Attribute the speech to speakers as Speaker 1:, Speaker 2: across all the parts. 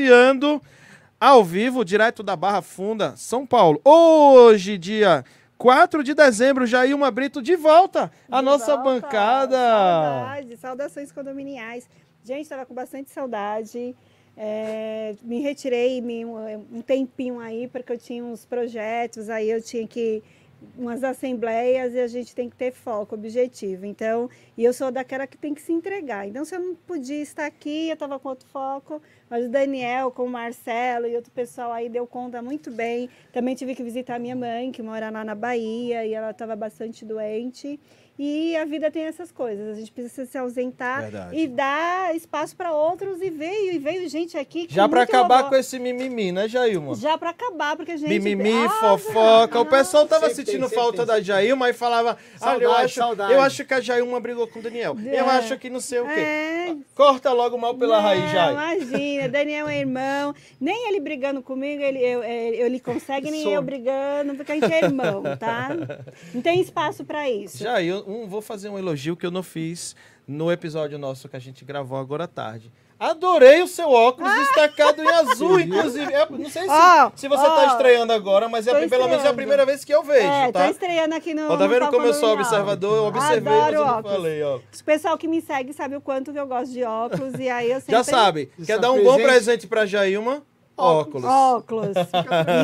Speaker 1: iniciando ao vivo, direto da Barra Funda, São Paulo. Hoje, dia 4 de dezembro, Jailma Brito de volta à
Speaker 2: De
Speaker 1: nossa
Speaker 2: volta.
Speaker 1: bancada.
Speaker 2: Saudade, saudações condominiais. Gente, estava com bastante saudade. É, me retirei me- um tempinho aí, porque eu tinha uns projetos, aí eu tinha que umas assembleias e a gente tem que ter foco, objetivo. Então, e eu sou daquela que tem que se entregar. Então, se eu não podia estar aqui, eu estava com outro foco, mas o Daniel, com o Marcelo e outro pessoal aí deu conta muito bem. Também tive que visitar minha mãe, que mora lá na Bahia, e ela estava bastante doente. E a vida tem essas coisas, a gente precisa se ausentar
Speaker 1: Verdade.
Speaker 2: e dar espaço para outros e veio e veio gente aqui
Speaker 1: Já pra
Speaker 2: muito
Speaker 1: acabar
Speaker 2: robô.
Speaker 1: com esse mimimi, né, Jailma?
Speaker 2: já para acabar porque a gente
Speaker 1: Mimimi,
Speaker 2: Ah,
Speaker 1: fofoca. O pessoal tava
Speaker 3: Sempre
Speaker 1: sentindo
Speaker 3: sempre
Speaker 1: falta
Speaker 3: tem,
Speaker 1: da Jailma e falava: ah, eu,
Speaker 3: Saudade,
Speaker 1: acho,
Speaker 3: saudade.
Speaker 1: eu acho que a Jailma brigou com o Daniel. Eu
Speaker 2: É.
Speaker 1: acho que não sei o quê.
Speaker 2: É.
Speaker 1: Corta logo mal pela
Speaker 2: Não,
Speaker 1: raiz, Jai.
Speaker 2: Imagina, Daniel é irmão. Nem ele brigando comigo, ele, eu, eu- ele consegue, nem eu brigando, porque a gente é irmão, tá? Não tem espaço para isso.
Speaker 1: Já, eu um, vou fazer um elogio que eu não fiz no episódio nosso que a gente gravou agora à tarde. Adorei o seu óculos destacado em azul, inclusive. É, não sei se,
Speaker 2: Ó,
Speaker 1: se você
Speaker 2: ó.
Speaker 1: tá estreando agora, mas é, pelo menos é a
Speaker 2: estreando.
Speaker 1: primeira vez que eu vejo,
Speaker 2: é,
Speaker 1: tá?
Speaker 2: tô estreando aqui no.
Speaker 1: Ó, tá vendo como eu sou observador? Eu observei, mas
Speaker 2: Adoro
Speaker 1: eu não
Speaker 2: óculos.
Speaker 1: falei, ó.
Speaker 2: O pessoal que me segue sabe o quanto que eu gosto de óculos, e aí eu sempre...
Speaker 1: Já sabe, quer dar um bom
Speaker 3: presente.
Speaker 1: presente pra Jailma? Óculos.
Speaker 2: Óculos.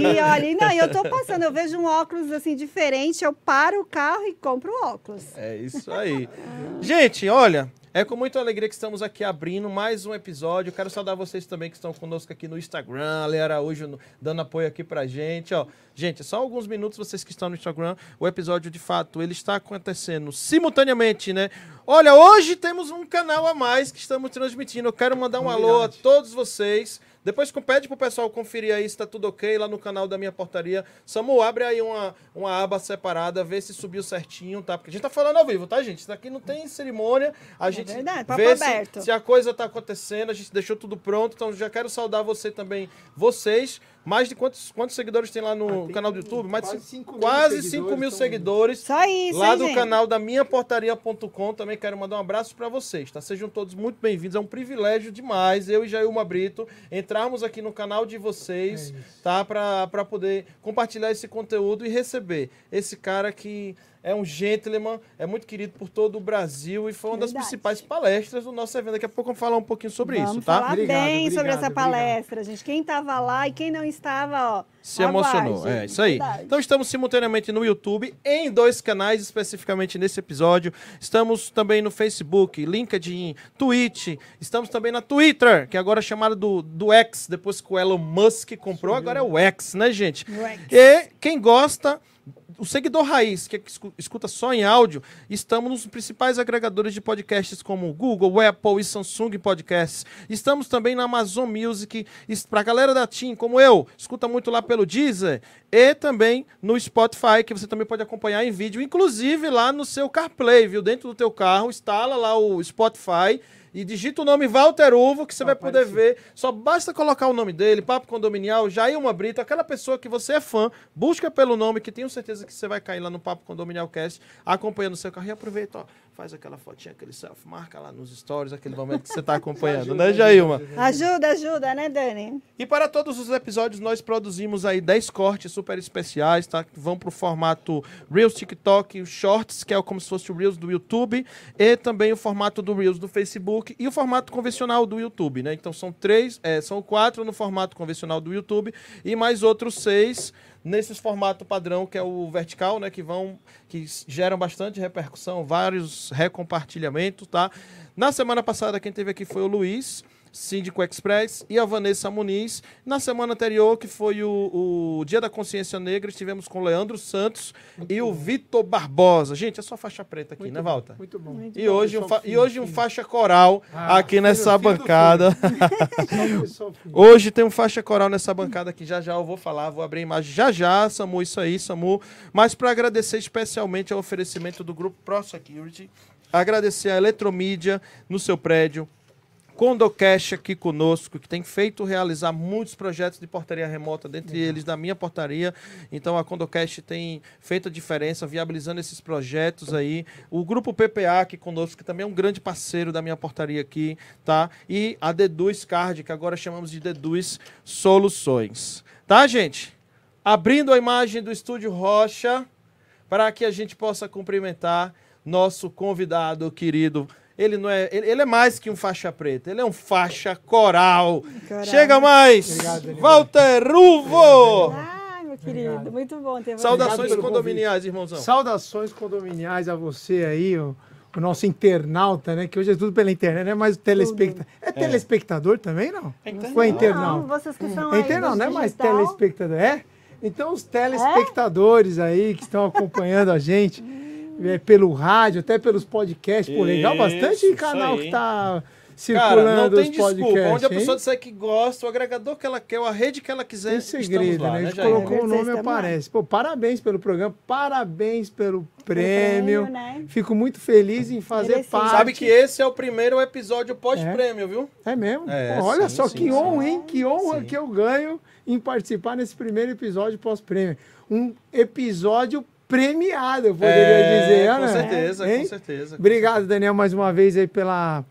Speaker 2: E olha, não, eu tô passando, eu vejo um óculos assim diferente, eu paro o carro e compro o óculos.
Speaker 1: É isso aí. Gente, olha, é com muita alegria que estamos aqui abrindo mais um episódio. Quero saudar vocês também que estão conosco aqui no Instagram, Ale Araújo no- dando apoio aqui pra gente, ó. Gente, só alguns minutos vocês que estão no Instagram. O episódio, de fato, ele está acontecendo simultaneamente, né? Olha, hoje temos um canal a mais que estamos transmitindo. Eu quero mandar um alô a todos vocês. Depois pede pro pessoal conferir aí se tá tudo ok lá no canal da minha portaria. Samu, abre aí uma, uma aba separada, vê se subiu certinho, tá? Porque a gente tá falando ao vivo, tá, gente? Isso aqui não tem cerimônia. A gente
Speaker 2: É verdade, papo
Speaker 1: vê se,
Speaker 2: aberto.
Speaker 1: se a coisa tá acontecendo, a gente deixou tudo pronto. Então já quero saudar você também, vocês. Mais de quantos, quantos seguidores tem lá no
Speaker 3: Ah, tem
Speaker 1: canal do YouTube? Mais de
Speaker 3: quase
Speaker 1: cin-
Speaker 3: 5 mil
Speaker 1: quase
Speaker 3: seguidores,
Speaker 1: 5 mil seguidores.
Speaker 2: Só isso,
Speaker 1: Lá
Speaker 2: hein,
Speaker 1: do
Speaker 2: gente?
Speaker 1: canal da minhaportaria.com também quero mandar um abraço para vocês, tá? Sejam todos muito bem-vindos. É um privilégio demais eu e Jailma Brito entrarmos aqui no canal de vocês,
Speaker 3: É
Speaker 1: tá? Para poder compartilhar esse conteúdo e receber esse cara que é um gentleman, é muito querido por todo o Brasil e foi uma das
Speaker 2: Verdade.
Speaker 1: principais palestras do nosso evento. Daqui a pouco vamos falar um pouquinho sobre
Speaker 2: Vamos
Speaker 1: isso, tá?
Speaker 2: falar
Speaker 3: Obrigado,
Speaker 2: bem sobre
Speaker 3: obrigado,
Speaker 2: essa
Speaker 3: obrigado.
Speaker 2: palestra, gente. Quem estava lá e quem não estava, ó.
Speaker 1: Se emocionou.
Speaker 2: aguarde.
Speaker 1: É isso aí.
Speaker 2: Verdade.
Speaker 1: Então estamos simultaneamente no YouTube, em dois canais, especificamente nesse episódio. Estamos também no Facebook, LinkedIn, Twitch. Estamos também na Twitter, que agora é chamada do, do X, depois que o Elon Musk comprou, agora é o X, né, gente?
Speaker 2: No X.
Speaker 1: E quem gosta. O seguidor raiz, que escu- escuta só em áudio, estamos nos principais agregadores de podcasts como Google, Apple e Samsung Podcasts. Estamos também na Amazon Music. Para a galera da Team, como eu, escuta muito lá pelo Deezer. E também no Spotify, que você também pode acompanhar em vídeo, inclusive lá no seu CarPlay, viu? Dentro do teu carro, instala lá o Spotify e digita o nome Walter Uvo, que você vai poder ver. Só basta colocar o nome dele, Papo Condominial, Jailma Brito, aquela pessoa que você é fã, busca pelo nome, que tenho certeza que você vai cair lá no Papo Condominial Cast, acompanhando o seu carro. E aproveita, ó, faz aquela fotinha, aquele selfie, marca lá nos stories, aquele momento que você está acompanhando, né, Jailma?
Speaker 2: Ajuda, ajuda, né, Dani?
Speaker 1: E para todos os episódios, nós produzimos aí 10 cortes super especiais, tá? Que vão pro formato Reels TikTok, o Shorts, que é como se fosse o Reels do YouTube, e também o formato do Reels do Facebook e o formato convencional do YouTube, né? Então são três, é, são quatro no formato convencional do YouTube e mais outros seis nesses formato padrão que é o vertical, né? Que vão, que geram bastante repercussão, vários recompartilhamentos, tá? Na semana passada quem teve aqui foi o Luiz. Síndico Express e a Vanessa Muniz. Na semana anterior, que foi o, o Dia da Consciência Negra, estivemos com o Leandro Santos e o Vitor Barbosa. Gente, é só faixa preta aqui,
Speaker 3: Muito
Speaker 1: né,
Speaker 3: bom,
Speaker 1: Walter?
Speaker 3: Muito bom.
Speaker 2: Muito
Speaker 1: E hoje, um e
Speaker 3: fino,
Speaker 1: hoje um faixa coral
Speaker 3: Ah,
Speaker 1: aqui
Speaker 3: filho,
Speaker 1: nessa
Speaker 3: filho
Speaker 1: bancada. Hoje tem um faixa coral nessa bancada que já já eu vou falar, vou abrir a imagem já já, Samu, isso aí, Samu. Mas para agradecer especialmente ao oferecimento do grupo Pro Security, agradecer a Eletromídia no seu prédio, Condocast aqui conosco, que tem feito realizar muitos projetos de portaria remota, dentre eles da minha portaria. Então a Condocast tem feito a diferença, viabilizando esses projetos aí. O grupo PPA aqui conosco, que também é um grande parceiro da minha portaria aqui, tá? E a Deduz Card, que agora chamamos de Deduz Soluções. Tá, gente? Abrindo a imagem do Estúdio Rocha, para que a gente possa cumprimentar nosso convidado querido ele não é. Ele, ele, é mais que um faixa preta, ele é um faixa coral. coral. Chega mais! Obrigado, Walter Ruvo!
Speaker 2: Ah, meu querido, Obrigado. muito bom ter você.
Speaker 1: Saudações condominiais, irmãozão.
Speaker 3: Saudações condominiais a você aí, o, o nosso internauta, né? Que hoje é tudo pela internet, não é mais o telespectador. É, é telespectador também, não? É internauta. Ou é internauta? Não,
Speaker 2: vocês que são é
Speaker 3: internauta, não é mais telespectador, é? Então, os telespectadores é? aí que estão acompanhando a gente é, pelo rádio, até pelos podcasts. Pô, legal, bastante canal que tá circulando Cara, não tem desculpa.
Speaker 1: Onde a pessoa disser que gosta, o agregador que ela quer, a rede que ela quiser,
Speaker 3: tem segredo, lá, né? A gente né, colocou o nome, aparece. Pô, parabéns pelo programa, parabéns pelo prêmio. prêmio né? Fico muito feliz em fazer Merecido. parte.
Speaker 1: Sabe que esse é o primeiro episódio pós-prêmio, viu?
Speaker 3: É mesmo? É, Pô, olha sim, só sim, que sim. honra, hein? Que honra que eu ganho em participar nesse primeiro episódio pós-prêmio. Um episódio premiado, eu poderia é, dizer.
Speaker 1: Com né? certeza, hein? com certeza.
Speaker 3: Obrigado, Daniel, mais uma vez aí pela,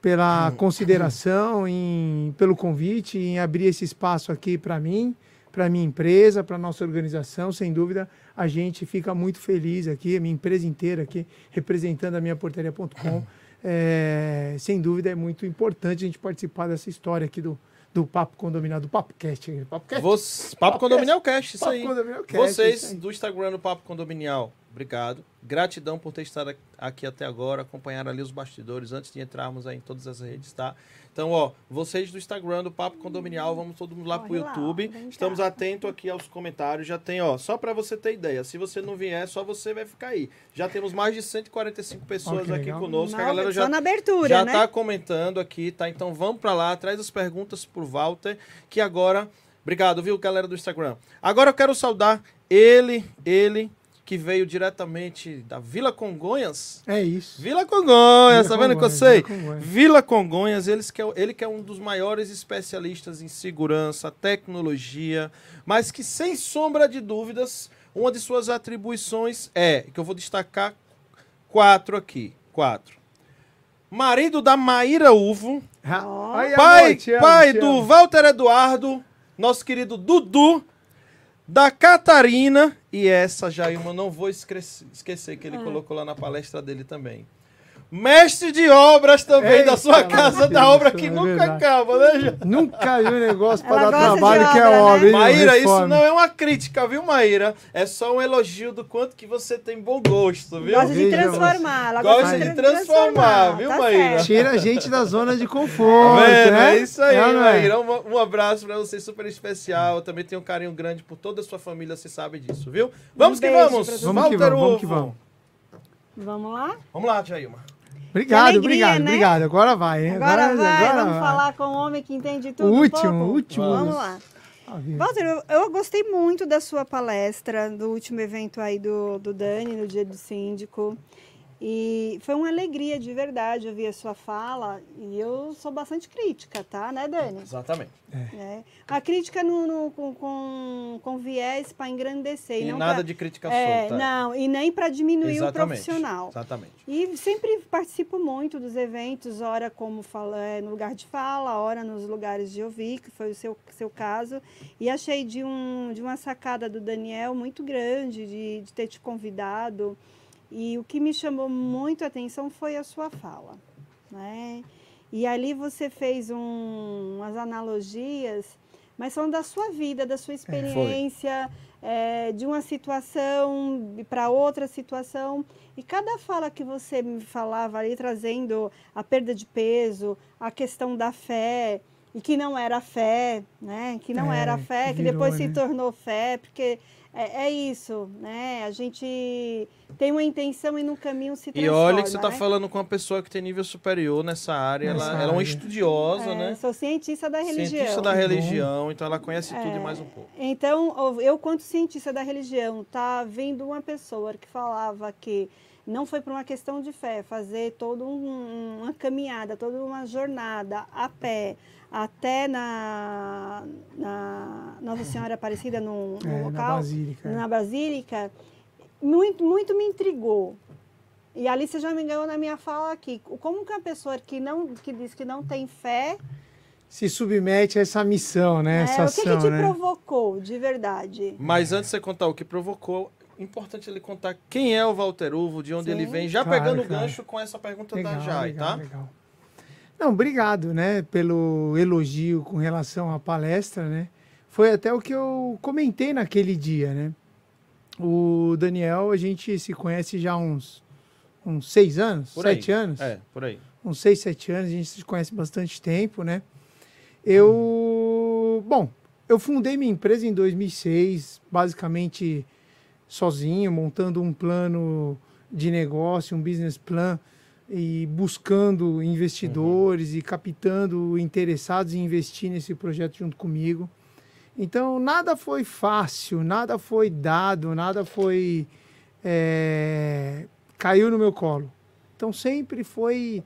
Speaker 3: pela consideração, em, pelo convite, em abrir esse espaço aqui para mim, para minha empresa, para nossa organização. Sem dúvida, a gente fica muito feliz aqui, a minha empresa inteira aqui, representando a minha portaria.com. É, sem dúvida, é muito importante a gente participar dessa história aqui do, do Papo Condominial, do Papo Cast.
Speaker 1: Papo, Cast. Você, Papo, Papo Condominial Cast, isso Papo aí. Condominial Cast, Vocês aí. do Instagram do Papo Condominial, obrigado. Gratidão por ter estado aqui até agora, acompanhar ali os bastidores antes de entrarmos aí em todas as redes, tá? Então, ó, vocês do Instagram do Papo Condominial, vamos todo mundo lá Corre pro YouTube. Lá, Estamos atentos aqui aos comentários. Já tem, ó, só para você ter ideia. Se você não vier, só você vai ficar aí. Já temos mais de 145 pessoas aqui conosco. Não, a galera já,
Speaker 2: na abertura,
Speaker 1: já
Speaker 2: né?
Speaker 1: tá comentando aqui, tá? Então vamos para lá, traz as perguntas pro Walter, que agora. Obrigado, viu, galera do Instagram. Agora eu quero saudar ele, ele, que veio diretamente da Vila Congonhas.
Speaker 3: É isso.
Speaker 1: Vila Congonhas, Vila tá vendo Congonhas, que eu sei? Vila Congonhas, Vila Congonhas eles que é, ele que é um dos maiores especialistas em segurança, tecnologia, mas que sem sombra de dúvidas, uma de suas atribuições é, que eu vou destacar quatro aqui, quatro. Marido da Maíra Uvo, oh. pai, pai do Walter Eduardo, nosso querido Dudu, da Catarina, e essa Jailma não vou esquecer que ele ah. colocou lá na palestra dele também. Mestre de obras também Eita, da sua casa, da obra que é nunca verdade. acaba, né, Jô?
Speaker 3: Nunca vi um negócio para dar trabalho que é obra. Né?
Speaker 1: Maíra, isso não é uma crítica, viu, Maíra? É só um elogio do quanto que você tem bom gosto, viu?
Speaker 2: Gosta de transformar. Ela
Speaker 1: gosta, gosta de transformar, transformar viu, tá Maíra?
Speaker 3: Certo. Tira a gente da zona de conforto, é, né?
Speaker 1: É isso aí, é, Maíra. Um, um, abraço para você, super especial. Eu também tenho um carinho grande por toda a sua família, você sabe disso, viu? Vamos um que vamos.
Speaker 3: Vamos que vamos, vamos que vamos.
Speaker 2: Vamos lá?
Speaker 1: Vamos lá, Jailma.
Speaker 3: Obrigado, alegria, obrigado, né? obrigado. Agora vai, hein?
Speaker 2: Agora, agora vai, agora vamos vai. falar com um homem que entende tudo.
Speaker 3: O último,
Speaker 2: um
Speaker 3: último.
Speaker 2: Vamos lá. Walter, eu, eu, gostei muito da sua palestra, do último evento aí do, do Dani, no dia do síndico. E foi uma alegria de verdade ouvir a sua fala. E eu sou bastante crítica, tá, né, Dani?
Speaker 1: Exatamente.
Speaker 2: É. É. A crítica no, no com, com, com, viés para engrandecer.
Speaker 1: E
Speaker 2: não
Speaker 1: nada
Speaker 2: pra,
Speaker 1: de crítica
Speaker 2: é,
Speaker 1: solta.
Speaker 2: Não, e nem para diminuir Exatamente. o profissional.
Speaker 1: Exatamente.
Speaker 2: E sempre participo muito dos eventos, ora como fala, é, no lugar de fala, ora nos lugares de ouvir, que foi o seu, seu caso. E achei de, um, de uma sacada do Daniel muito grande, de, de ter te convidado. E o que me chamou muito a atenção foi a sua fala. Né? E ali você fez um, umas analogias, mas são da sua vida, da sua é, experiência, é, de uma situação para outra situação. E cada fala que você me falava ali, trazendo a perda de peso, a questão da fé, e que não era fé, né? Que não é, era fé, que virou, depois né? se tornou fé, porque é, é, isso, né? A gente tem uma intenção e no caminho se transforma.
Speaker 1: E olha que você está né? falando com uma pessoa que tem nível superior nessa área. Nessa ela, área. ela, é uma estudiosa, é, né?
Speaker 2: Sou cientista da religião.
Speaker 1: Cientista da religião, então ela conhece tudo e é, mais um pouco.
Speaker 2: Então, eu, quanto cientista da religião, tá vendo uma pessoa que falava que não foi por uma questão de fé, fazer toda um, uma caminhada, toda uma jornada a pé até na, na Nossa Senhora Aparecida no, no
Speaker 3: É,
Speaker 2: local,
Speaker 3: na Basílica. é.
Speaker 2: na Basílica, muito, muito me intrigou. E ali você já me ganhou na minha fala aqui. Como que uma pessoa que não que diz que não tem fé,
Speaker 3: Se submete a essa missão, né?
Speaker 2: é,
Speaker 3: essa
Speaker 2: o que,
Speaker 3: ação,
Speaker 2: que te
Speaker 3: né?
Speaker 2: provocou de verdade?
Speaker 1: Mas antes de você contar o que provocou, importante ele contar quem é o Walter Uvo, de onde
Speaker 2: Sim.
Speaker 1: ele vem, já
Speaker 3: Claro,
Speaker 1: pegando o
Speaker 3: claro.
Speaker 1: gancho com essa pergunta
Speaker 3: Legal,
Speaker 1: da Jai,
Speaker 3: legal,
Speaker 1: tá?
Speaker 3: legal. Não, obrigado, né, pelo elogio com relação à palestra, né? Foi até o que eu comentei naquele dia, né? O Daniel, a gente se conhece já há uns, uns seis anos,
Speaker 1: Por aí.
Speaker 3: sete anos,
Speaker 1: É, por aí.
Speaker 3: uns seis, sete anos, a gente se conhece bastante tempo, né? Eu, bom, eu fundei minha empresa em 2006, basicamente sozinho, montando um plano de negócio, um business plan e buscando investidores e captando interessados em investir nesse projeto junto comigo. Então, nada foi fácil, nada foi dado, nada foi. é, caiu no meu colo. Então, sempre foi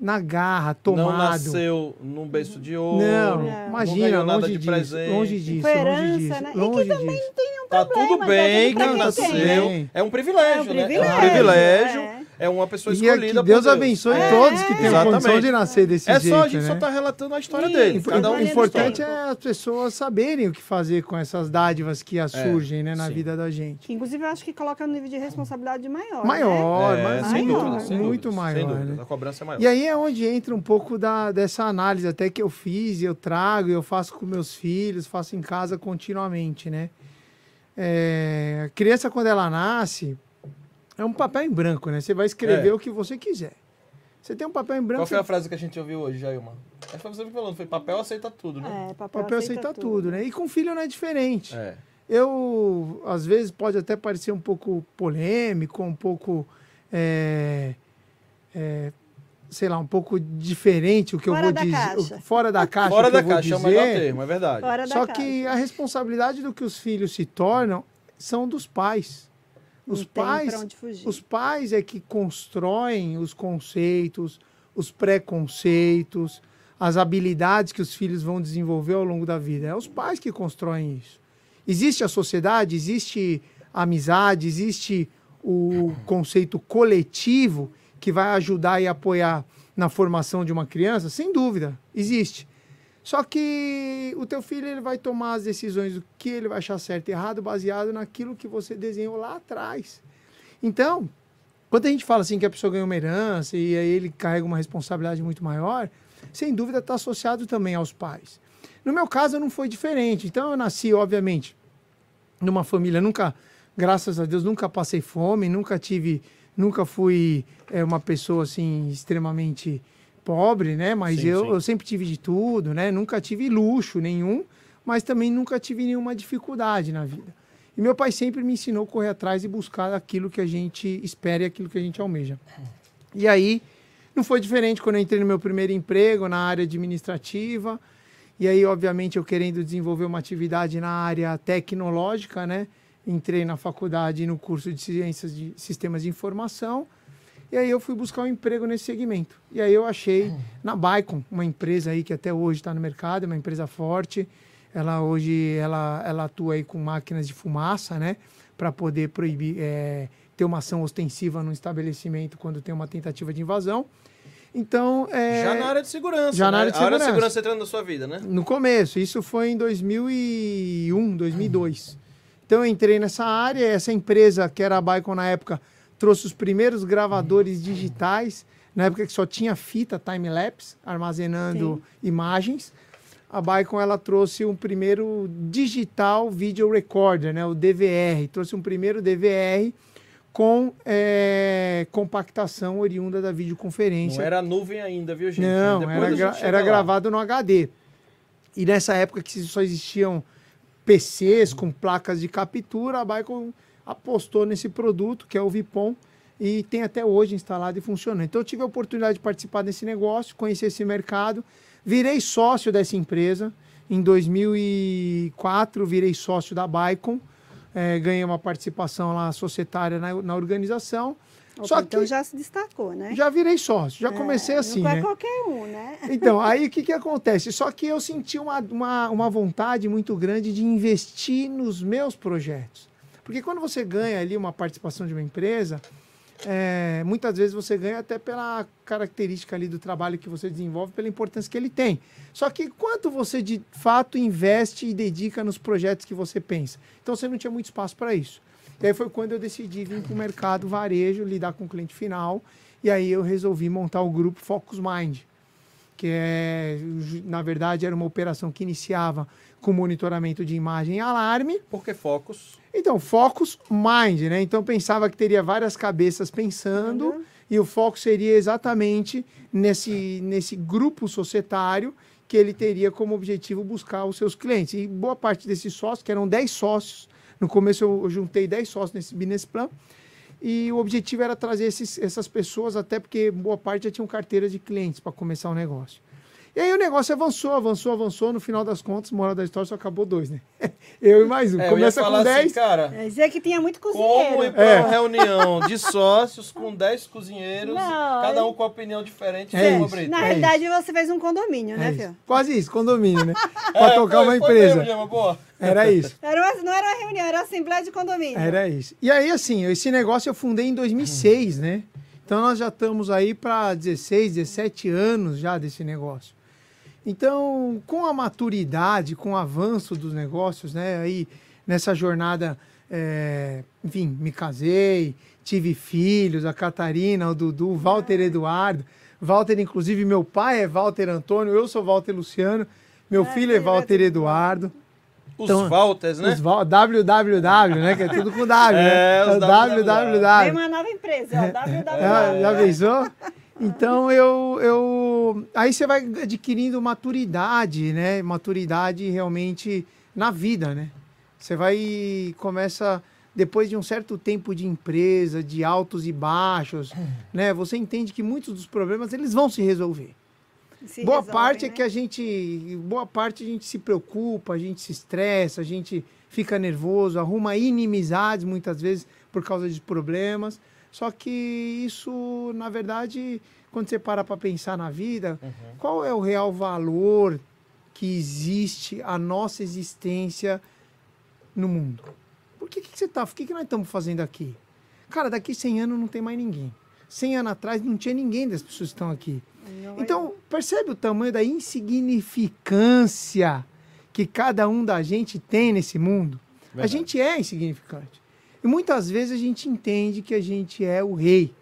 Speaker 3: na garra, tomado.
Speaker 1: Não nasceu num berço de ouro.
Speaker 3: Não,
Speaker 2: Não
Speaker 3: imagina,
Speaker 1: nada
Speaker 3: longe
Speaker 1: de
Speaker 3: disso,
Speaker 1: presente.
Speaker 3: longe disso,
Speaker 2: Foi
Speaker 3: longe
Speaker 2: herança,
Speaker 3: disso,
Speaker 2: né? E que
Speaker 3: longe
Speaker 2: também
Speaker 3: disso.
Speaker 1: Tá
Speaker 2: problema,
Speaker 1: tudo
Speaker 2: tá
Speaker 1: bem
Speaker 2: tudo
Speaker 1: que
Speaker 2: pra quem
Speaker 1: nasceu.
Speaker 3: tem.
Speaker 1: É um privilégio,
Speaker 2: É um
Speaker 1: né? É um
Speaker 2: privilégio,
Speaker 1: privilégio.
Speaker 2: é.
Speaker 1: É uma pessoa
Speaker 3: E é
Speaker 1: escolhida
Speaker 3: que Deus
Speaker 1: por
Speaker 3: abençoe
Speaker 2: É,
Speaker 3: todos que
Speaker 1: exatamente.
Speaker 3: condição de nascer desse
Speaker 1: É
Speaker 3: jeito,
Speaker 1: só, a gente
Speaker 3: né?
Speaker 1: só tá relatando a história
Speaker 2: Isso,
Speaker 1: dele.
Speaker 3: O
Speaker 1: Cada um
Speaker 3: o importante é as pessoas saberem o que fazer com essas dádivas que as
Speaker 1: É,
Speaker 3: surgem né, na
Speaker 1: sim.
Speaker 3: vida da gente.
Speaker 2: Que inclusive eu acho que coloca um nível de responsabilidade maior. né?
Speaker 3: Maior,
Speaker 1: É,
Speaker 3: mas
Speaker 1: sem
Speaker 2: maior,
Speaker 1: dúvida, sem
Speaker 3: muito
Speaker 1: dúvida,
Speaker 3: maior.
Speaker 1: Sem dúvida,
Speaker 3: né?
Speaker 1: a cobrança é maior.
Speaker 3: E aí é onde entra um pouco da, dessa análise até que eu fiz, eu trago, eu faço com meus filhos, faço em casa continuamente, né? É, a criança, quando ela nasce, é um papel em branco, né? Você vai escrever
Speaker 1: É.
Speaker 3: o que você quiser. Você tem um papel em branco,
Speaker 1: Qual foi a frase que a gente ouviu hoje, Jailma? Que foi você que falando, foi papel aceita tudo, né?
Speaker 2: É, papel,
Speaker 3: papel aceita tudo, né? E com filho não é diferente.
Speaker 1: É.
Speaker 3: Eu, às vezes, pode até parecer um pouco polêmico, um pouco, é, é, sei lá, um pouco diferente o que
Speaker 2: Fora
Speaker 3: eu vou dizer.
Speaker 2: caixa.
Speaker 3: Fora da caixa.
Speaker 1: Fora da caixa é o
Speaker 3: dizer.
Speaker 1: melhor termo, é verdade.
Speaker 2: Fora da
Speaker 3: Só
Speaker 2: casa.
Speaker 3: que a responsabilidade do que os filhos se tornam são dos pais. Os
Speaker 2: Não
Speaker 3: pais, os pais é que constroem os conceitos, os preconceitos, as habilidades que os filhos vão desenvolver ao longo da vida. É os pais que constroem isso. Existe a sociedade, existe a amizade, existe o conceito coletivo que vai ajudar e apoiar na formação de uma criança? Sem dúvida, existe. Só que o teu filho ele vai tomar as decisões do que ele vai achar certo e errado baseado naquilo que você desenhou lá atrás. Então, quando a gente fala assim que a pessoa ganha uma herança e aí ele carrega uma responsabilidade muito maior, sem dúvida está associado também aos pais. No meu caso não foi diferente. Então eu nasci, obviamente, numa família nunca, graças a Deus, nunca passei fome, nunca tive, nunca fui é, uma pessoa assim extremamente pobre, né? Mas
Speaker 1: Sim,
Speaker 3: eu,
Speaker 1: sim.
Speaker 3: eu sempre tive de tudo, né? Nunca tive luxo nenhum, mas também nunca tive nenhuma dificuldade na vida. E meu pai sempre me ensinou a correr atrás e buscar aquilo que a gente espera e aquilo que a gente almeja. E aí, não foi diferente quando eu entrei no meu primeiro emprego na área administrativa. E aí, obviamente, eu querendo desenvolver uma atividade na área tecnológica, né? Entrei na faculdade no curso de Ciências de Sistemas de Informação. E aí eu fui buscar um emprego nesse segmento. E aí eu achei na Baicon, uma empresa aí que até hoje está no mercado, é uma empresa forte. Ela hoje ela, ela atua aí com máquinas de fumaça, né? Para poder proibir, é, ter uma ação ostensiva no estabelecimento quando tem uma tentativa de invasão. Então, é,
Speaker 1: Já na área de segurança.
Speaker 3: já na
Speaker 1: né?
Speaker 3: área de
Speaker 1: A área de
Speaker 3: segurança.
Speaker 1: segurança entrando na sua vida, né?
Speaker 3: no começo, isso foi em 2001, 2002. Então eu entrei nessa área, essa empresa que era a Baicon na época trouxe os primeiros gravadores digitais, na época que só tinha fita time-lapse, armazenando imagens. A Baicon ela trouxe um primeiro digital video recorder, né, o DVR, trouxe um primeiro DVR com eh, compactação oriunda da videoconferência.
Speaker 1: Não era nuvem ainda, viu, gente?
Speaker 3: Não,
Speaker 1: Depois
Speaker 3: era, gra- era gravado no HD. E nessa época que só existiam PCs com placas de captura, a Baicon apostou nesse produto, que é o Vipom, e tem até hoje instalado e funcionando. Então eu tive a oportunidade de participar desse negócio, conhecer esse mercado, virei sócio dessa empresa. Em 2004, virei sócio da Baicon, eh, ganhei uma participação lá societária na, na organização.
Speaker 2: Opa,
Speaker 3: Só
Speaker 2: então
Speaker 3: que
Speaker 2: já se destacou, né?
Speaker 3: já virei sócio, já
Speaker 2: É,
Speaker 3: comecei assim,
Speaker 2: Não é
Speaker 3: né?
Speaker 2: qualquer um, né?
Speaker 3: Então, aí o que, que acontece? Só que eu senti uma, uma, uma vontade muito grande de investir nos meus projetos. Porque quando você ganha ali uma participação de uma empresa, é, muitas vezes você ganha até pela característica ali do trabalho que você desenvolve, pela importância que ele tem. Só que quanto você de fato investe e dedica nos projetos que você pensa? Então você não tinha muito espaço para isso. E aí foi quando eu decidi vir para o mercado varejo, lidar com o cliente final, e aí eu resolvi montar o grupo Focus Mind que é, na verdade, era uma operação que iniciava com monitoramento de imagem e alarme.
Speaker 1: Por que focos?
Speaker 3: Então, Focus Mind, né? Então, pensava que teria várias cabeças pensando
Speaker 2: Uhum.
Speaker 3: e o foco seria exatamente nesse, nesse grupo societário que ele teria como objetivo buscar os seus clientes. E boa parte desses sócios, que eram 10 sócios, no começo eu, eu juntei 10 sócios nesse business plan, e o objetivo era trazer esses, essas pessoas, até porque boa parte já tinham carteira de clientes para começar o negócio. E aí o negócio avançou, avançou, avançou. No final das contas, moral da história, só acabou dois, né? Eu e mais um.
Speaker 1: É,
Speaker 3: Começa com 10.
Speaker 1: assim, cara,
Speaker 2: É dizer que tinha muito
Speaker 1: como
Speaker 2: cozinheiro.
Speaker 1: ir pra
Speaker 3: É.
Speaker 1: uma reunião de sócios com 10 cozinheiros,
Speaker 2: Não,
Speaker 1: cada um com opinião diferente
Speaker 3: É
Speaker 1: sobre
Speaker 3: isso.
Speaker 2: Na
Speaker 3: É
Speaker 2: realidade, você fez um condomínio, né,
Speaker 3: É isso.
Speaker 2: Fio?
Speaker 3: Quase isso, condomínio, né? Para
Speaker 1: É,
Speaker 3: tocar
Speaker 1: foi-
Speaker 3: uma
Speaker 1: foi
Speaker 3: empresa.
Speaker 1: mesmo, boa.
Speaker 3: Era isso.
Speaker 2: Era uma- não era uma reunião, era uma assembleia de condomínio.
Speaker 3: Era isso. E aí, assim, esse negócio eu fundei em 2006, né? Então nós já estamos aí para 16, 17 anos já desse negócio. Então, com a maturidade, com o avanço dos negócios, né? Aí nessa jornada, é, enfim, me casei, tive filhos, a Catarina, o Dudu, o Walter Eduardo. Walter, inclusive, meu pai é Walter Antônio, eu sou Walter Luciano, meu
Speaker 2: Ah,
Speaker 3: filho é
Speaker 2: ele vai
Speaker 3: Walter
Speaker 2: ter-
Speaker 3: Eduardo.
Speaker 1: Os
Speaker 3: Então,
Speaker 1: Walters, né?
Speaker 3: Os Val- www, né? Que é tudo com W,
Speaker 1: É,
Speaker 3: né?
Speaker 1: os www.
Speaker 2: Tem uma nova empresa, ó,
Speaker 3: É,
Speaker 2: www.
Speaker 3: já pensou? Então eu, eu. Aí você vai adquirindo maturidade, né? Maturidade realmente na vida, né? Você vai. Começa. Depois de um certo tempo de empresa, de altos e baixos, né? Você entende que muitos dos problemas eles vão se resolver.
Speaker 2: Se
Speaker 3: boa
Speaker 2: resolve,
Speaker 3: parte é
Speaker 2: né?
Speaker 3: que a gente. Boa parte a gente se preocupa, a gente se estressa, a gente fica nervoso, arruma inimizades muitas vezes por causa de problemas. Só que isso, na verdade, quando você para para pensar na vida, qual é o real valor que existe a nossa existência no mundo? Por que, que você tá? O que, que nós estamos fazendo aqui? Cara, daqui 100 anos não tem mais ninguém. 100 anos atrás não tinha ninguém das pessoas que estão aqui.
Speaker 2: Não
Speaker 3: Então, percebe o tamanho da insignificância que cada um da gente tem nesse mundo? A
Speaker 1: Verdade.
Speaker 3: gente é insignificante. E muitas vezes a gente entende que a gente é o rei.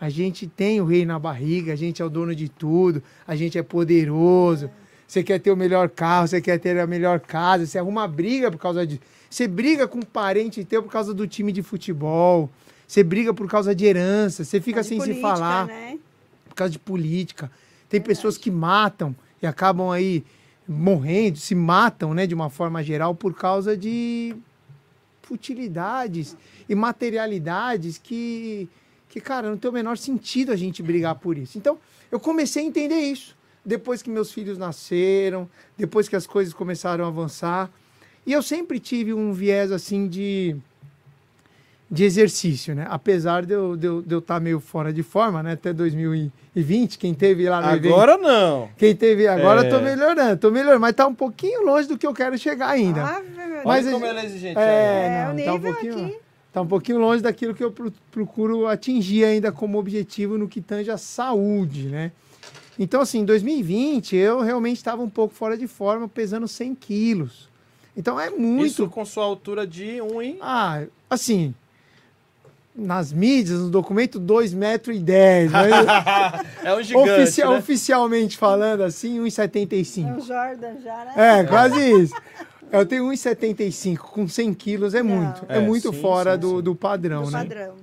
Speaker 3: A gente tem o rei na barriga, a gente é o dono de tudo, a gente é poderoso. Você quer ter o melhor carro, você quer ter a melhor casa, você arruma briga por causa disso. Você briga com um parente teu por causa do time de futebol. Você briga por causa de herança, você fica
Speaker 2: de
Speaker 3: sem se
Speaker 2: política,
Speaker 3: falar
Speaker 2: Né?
Speaker 3: por causa de política. Tem pessoas que matam e acabam aí morrendo, se matam, né, de uma forma geral, por causa de futilidades e materialidades que, que, cara, não tem o menor sentido a gente brigar por isso. Então, eu comecei a entender isso. Depois que meus filhos nasceram, depois que as coisas começaram a avançar. E eu sempre tive um viés, assim, de de exercício, né? Apesar de eu estar de eu, de eu tá meio fora de forma, né? Até 2020, quem teve lá no evento-
Speaker 1: Agora não.
Speaker 3: quem teve agora,
Speaker 1: É.
Speaker 3: eu tô melhorando, tô melhorando, mas tá um pouquinho longe do que eu quero chegar ainda.
Speaker 2: Deus.
Speaker 3: Mas
Speaker 1: Olha como ele é exigente.
Speaker 3: É,
Speaker 2: É,
Speaker 3: não,
Speaker 2: o
Speaker 3: tá um
Speaker 2: nível
Speaker 3: pouquinho,
Speaker 2: aqui.
Speaker 3: tá um pouquinho longe daquilo que eu pro- procuro atingir ainda como objetivo no que tange a saúde, né? Então, assim, em 2020, eu realmente estava um pouco fora de forma, pesando 100 quilos. Então, é muito...
Speaker 1: Isso com sua altura de 1 em...
Speaker 3: Ah, assim, nas mídias, no documento, 2,10 metros e 10, mas
Speaker 1: É um gigante,
Speaker 3: ofici-
Speaker 1: né?
Speaker 3: oficialmente falando assim,
Speaker 2: É
Speaker 3: 1,75.
Speaker 2: o Jordan já, né?
Speaker 3: É, quase isso. Eu tenho 1,75, com 100 quilos é
Speaker 2: Não.
Speaker 3: muito. É,
Speaker 1: É,
Speaker 3: muito
Speaker 1: sim,
Speaker 3: fora
Speaker 1: sim,
Speaker 3: do,
Speaker 1: sim.
Speaker 3: do padrão,
Speaker 2: do
Speaker 3: né?
Speaker 2: padrão.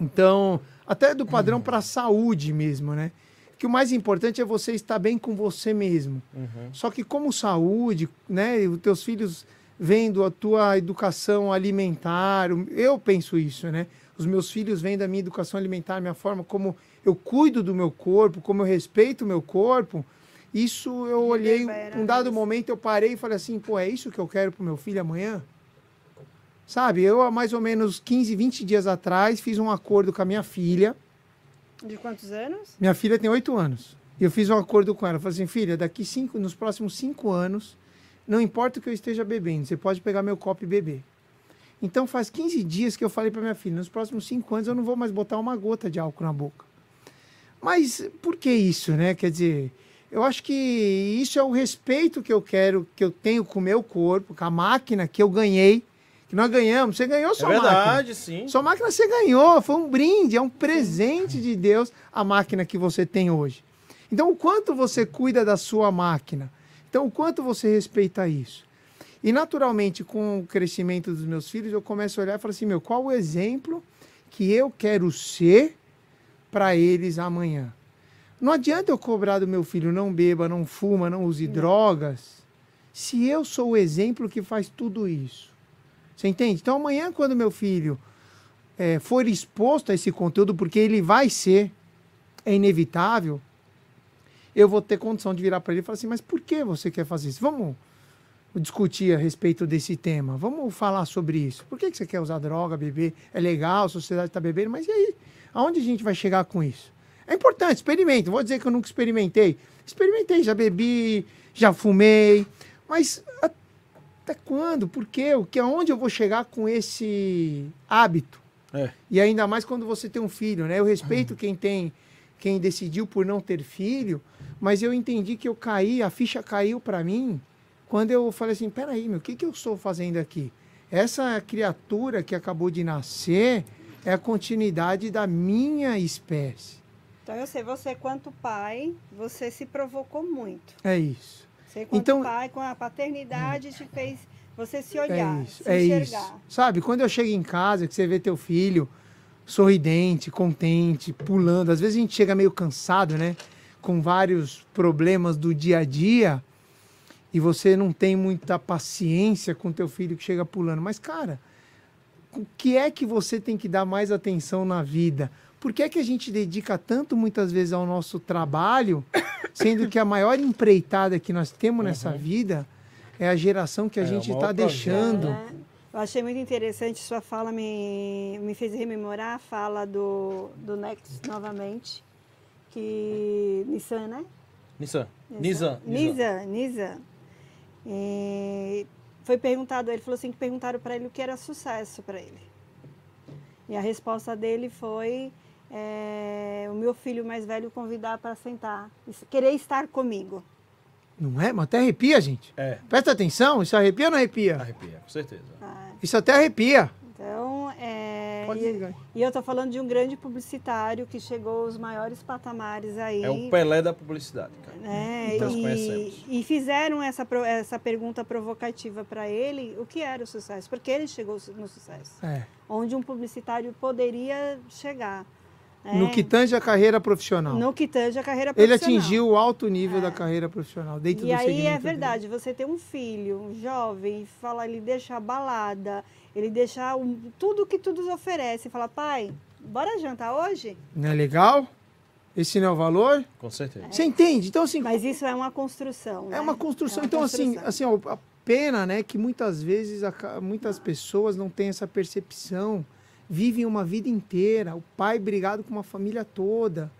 Speaker 3: Então, até do padrão para a saúde mesmo, né? Que o mais importante é você estar bem com você mesmo.
Speaker 1: Uhum.
Speaker 3: Só que como saúde, né? Os teus filhos vendo a tua educação alimentar, eu penso isso, né? Os meus filhos vêm da minha educação alimentar, minha forma como eu cuido do meu corpo, como eu respeito o meu corpo. Isso eu olhei, um dado momento eu parei e falei assim, pô, é isso que eu quero pro meu filho amanhã? Sabe, eu há mais ou menos 15, 20 dias atrás fiz um acordo com a minha filha,
Speaker 2: De quantos anos?
Speaker 3: Minha filha tem oito anos. E eu fiz um acordo com ela. Eu falei assim, filha, daqui cinco, nos próximos cinco anos, não importa o que eu esteja bebendo, você pode pegar meu copo e beber. Então faz 15 dias que eu falei para minha filha, nos próximos cinco anos eu não vou mais botar uma gota de álcool na boca. Mas por que isso, né? Quer dizer, eu acho que isso é o respeito que eu quero, que eu tenho com o meu corpo, com a máquina que eu ganhei, que nós ganhamos. Você ganhou
Speaker 1: É
Speaker 3: sua máquina.
Speaker 1: verdade, sim.
Speaker 3: Sua máquina você ganhou, foi um brinde, é um presente de Deus a máquina que você tem hoje. Então, o quanto você cuida da sua máquina? Então, o quanto você respeita isso? E, naturalmente, com o crescimento dos meus filhos, eu começo a olhar e falo assim: meu, qual o exemplo que eu quero ser para eles amanhã? Não adianta eu cobrar do meu filho não beba, não fuma, não use drogas, se eu sou o exemplo que faz tudo isso. Você entende? Então, amanhã, quando meu filho eh, for exposto a esse conteúdo, porque ele vai ser, é inevitável, eu vou ter condição de virar para ele e falar assim: mas por que você quer fazer isso? Vamos discutir a respeito desse tema. Vamos falar sobre isso. Por que que você quer usar droga, beber? É legal, a sociedade está bebendo, mas e aí? Aonde a gente vai chegar com isso? É importante, experimente. Não Vou dizer que eu nunca experimentei. Experimentei, já bebi, já fumei, mas até quando? Por quê? O que, aonde eu vou chegar com esse hábito?
Speaker 1: É.
Speaker 3: E ainda mais quando você tem um filho, né? Eu respeito quem tem, quem decidiu por não ter filho, mas eu entendi que eu caí, a ficha caiu para mim quando eu falei assim, peraí, meu, o que, que eu estou fazendo aqui? Essa criatura que acabou de nascer é a continuidade da minha espécie.
Speaker 2: Então eu sei, você quanto pai, você se provocou muito.
Speaker 3: É isso.
Speaker 2: Você quanto
Speaker 3: Então-
Speaker 2: pai, com a paternidade, te fez você se
Speaker 3: É
Speaker 2: olhar,
Speaker 3: isso,
Speaker 2: se
Speaker 3: é
Speaker 2: enxergar.
Speaker 3: isso. Sabe, quando eu chego em casa, que você vê teu filho sorridente, contente, pulando. Às vezes a gente chega meio cansado, né? Com vários problemas do dia a dia e você não tem muita paciência com teu filho que chega pulando. Mas, cara, o que é que você tem que dar mais atenção na vida? Por que é que a gente dedica tanto, muitas vezes, ao nosso trabalho, sendo que a maior empreitada que nós temos nessa vida é a geração que a
Speaker 1: É,
Speaker 3: gente está deixando?
Speaker 2: É. Eu achei muito interessante, sua fala me, me fez rememorar a fala do, do Next novamente, que Nissan, né?
Speaker 1: Nissan. Nissan.
Speaker 2: Nisa, Nisa. E foi perguntado, ele falou assim que perguntaram para ele o que era sucesso para ele. E a resposta dele foi é, o meu filho mais velho convidar para sentar, querer estar comigo.
Speaker 3: Não é? Mas até arrepia, gente.
Speaker 1: É.
Speaker 3: Presta atenção, isso arrepia ou não arrepia?
Speaker 1: Arrepia, com certeza.
Speaker 2: Ah,
Speaker 3: Isso até arrepia.
Speaker 2: Então, é,
Speaker 3: Pode
Speaker 2: e, e eu estou falando de um grande publicitário que chegou aos maiores patamares aí.
Speaker 1: É o Pelé da publicidade, cara.
Speaker 2: né?
Speaker 1: Nós
Speaker 2: e,
Speaker 1: conhecemos.
Speaker 2: e fizeram essa, essa pergunta provocativa para ele, o que era o sucesso? Porque ele chegou no sucesso,
Speaker 3: É.
Speaker 2: onde um publicitário poderia chegar. né?
Speaker 3: No que tange a carreira profissional.
Speaker 2: No que tange a carreira
Speaker 3: Ele
Speaker 2: profissional.
Speaker 3: atingiu o alto nível da carreira profissional, dentro
Speaker 2: E
Speaker 3: do
Speaker 2: aí
Speaker 3: segmento
Speaker 2: é
Speaker 3: dele.
Speaker 2: verdade, você ter um filho, um jovem, fala, ele deixa a balada, ele deixa um- tudo que tudo oferece, fala, pai, bora jantar hoje?
Speaker 3: Não é legal? Esse não é o valor?
Speaker 1: Com certeza.
Speaker 3: Você entende? Então, assim,
Speaker 2: Mas isso é uma construção.
Speaker 3: é
Speaker 2: né?
Speaker 3: uma construção.
Speaker 2: É uma
Speaker 3: então, assim,
Speaker 2: construção.
Speaker 3: assim ó, a pena, né, que muitas vezes aca- muitas pessoas não têm essa percepção, vivem uma vida inteira, o pai brigado com uma família toda.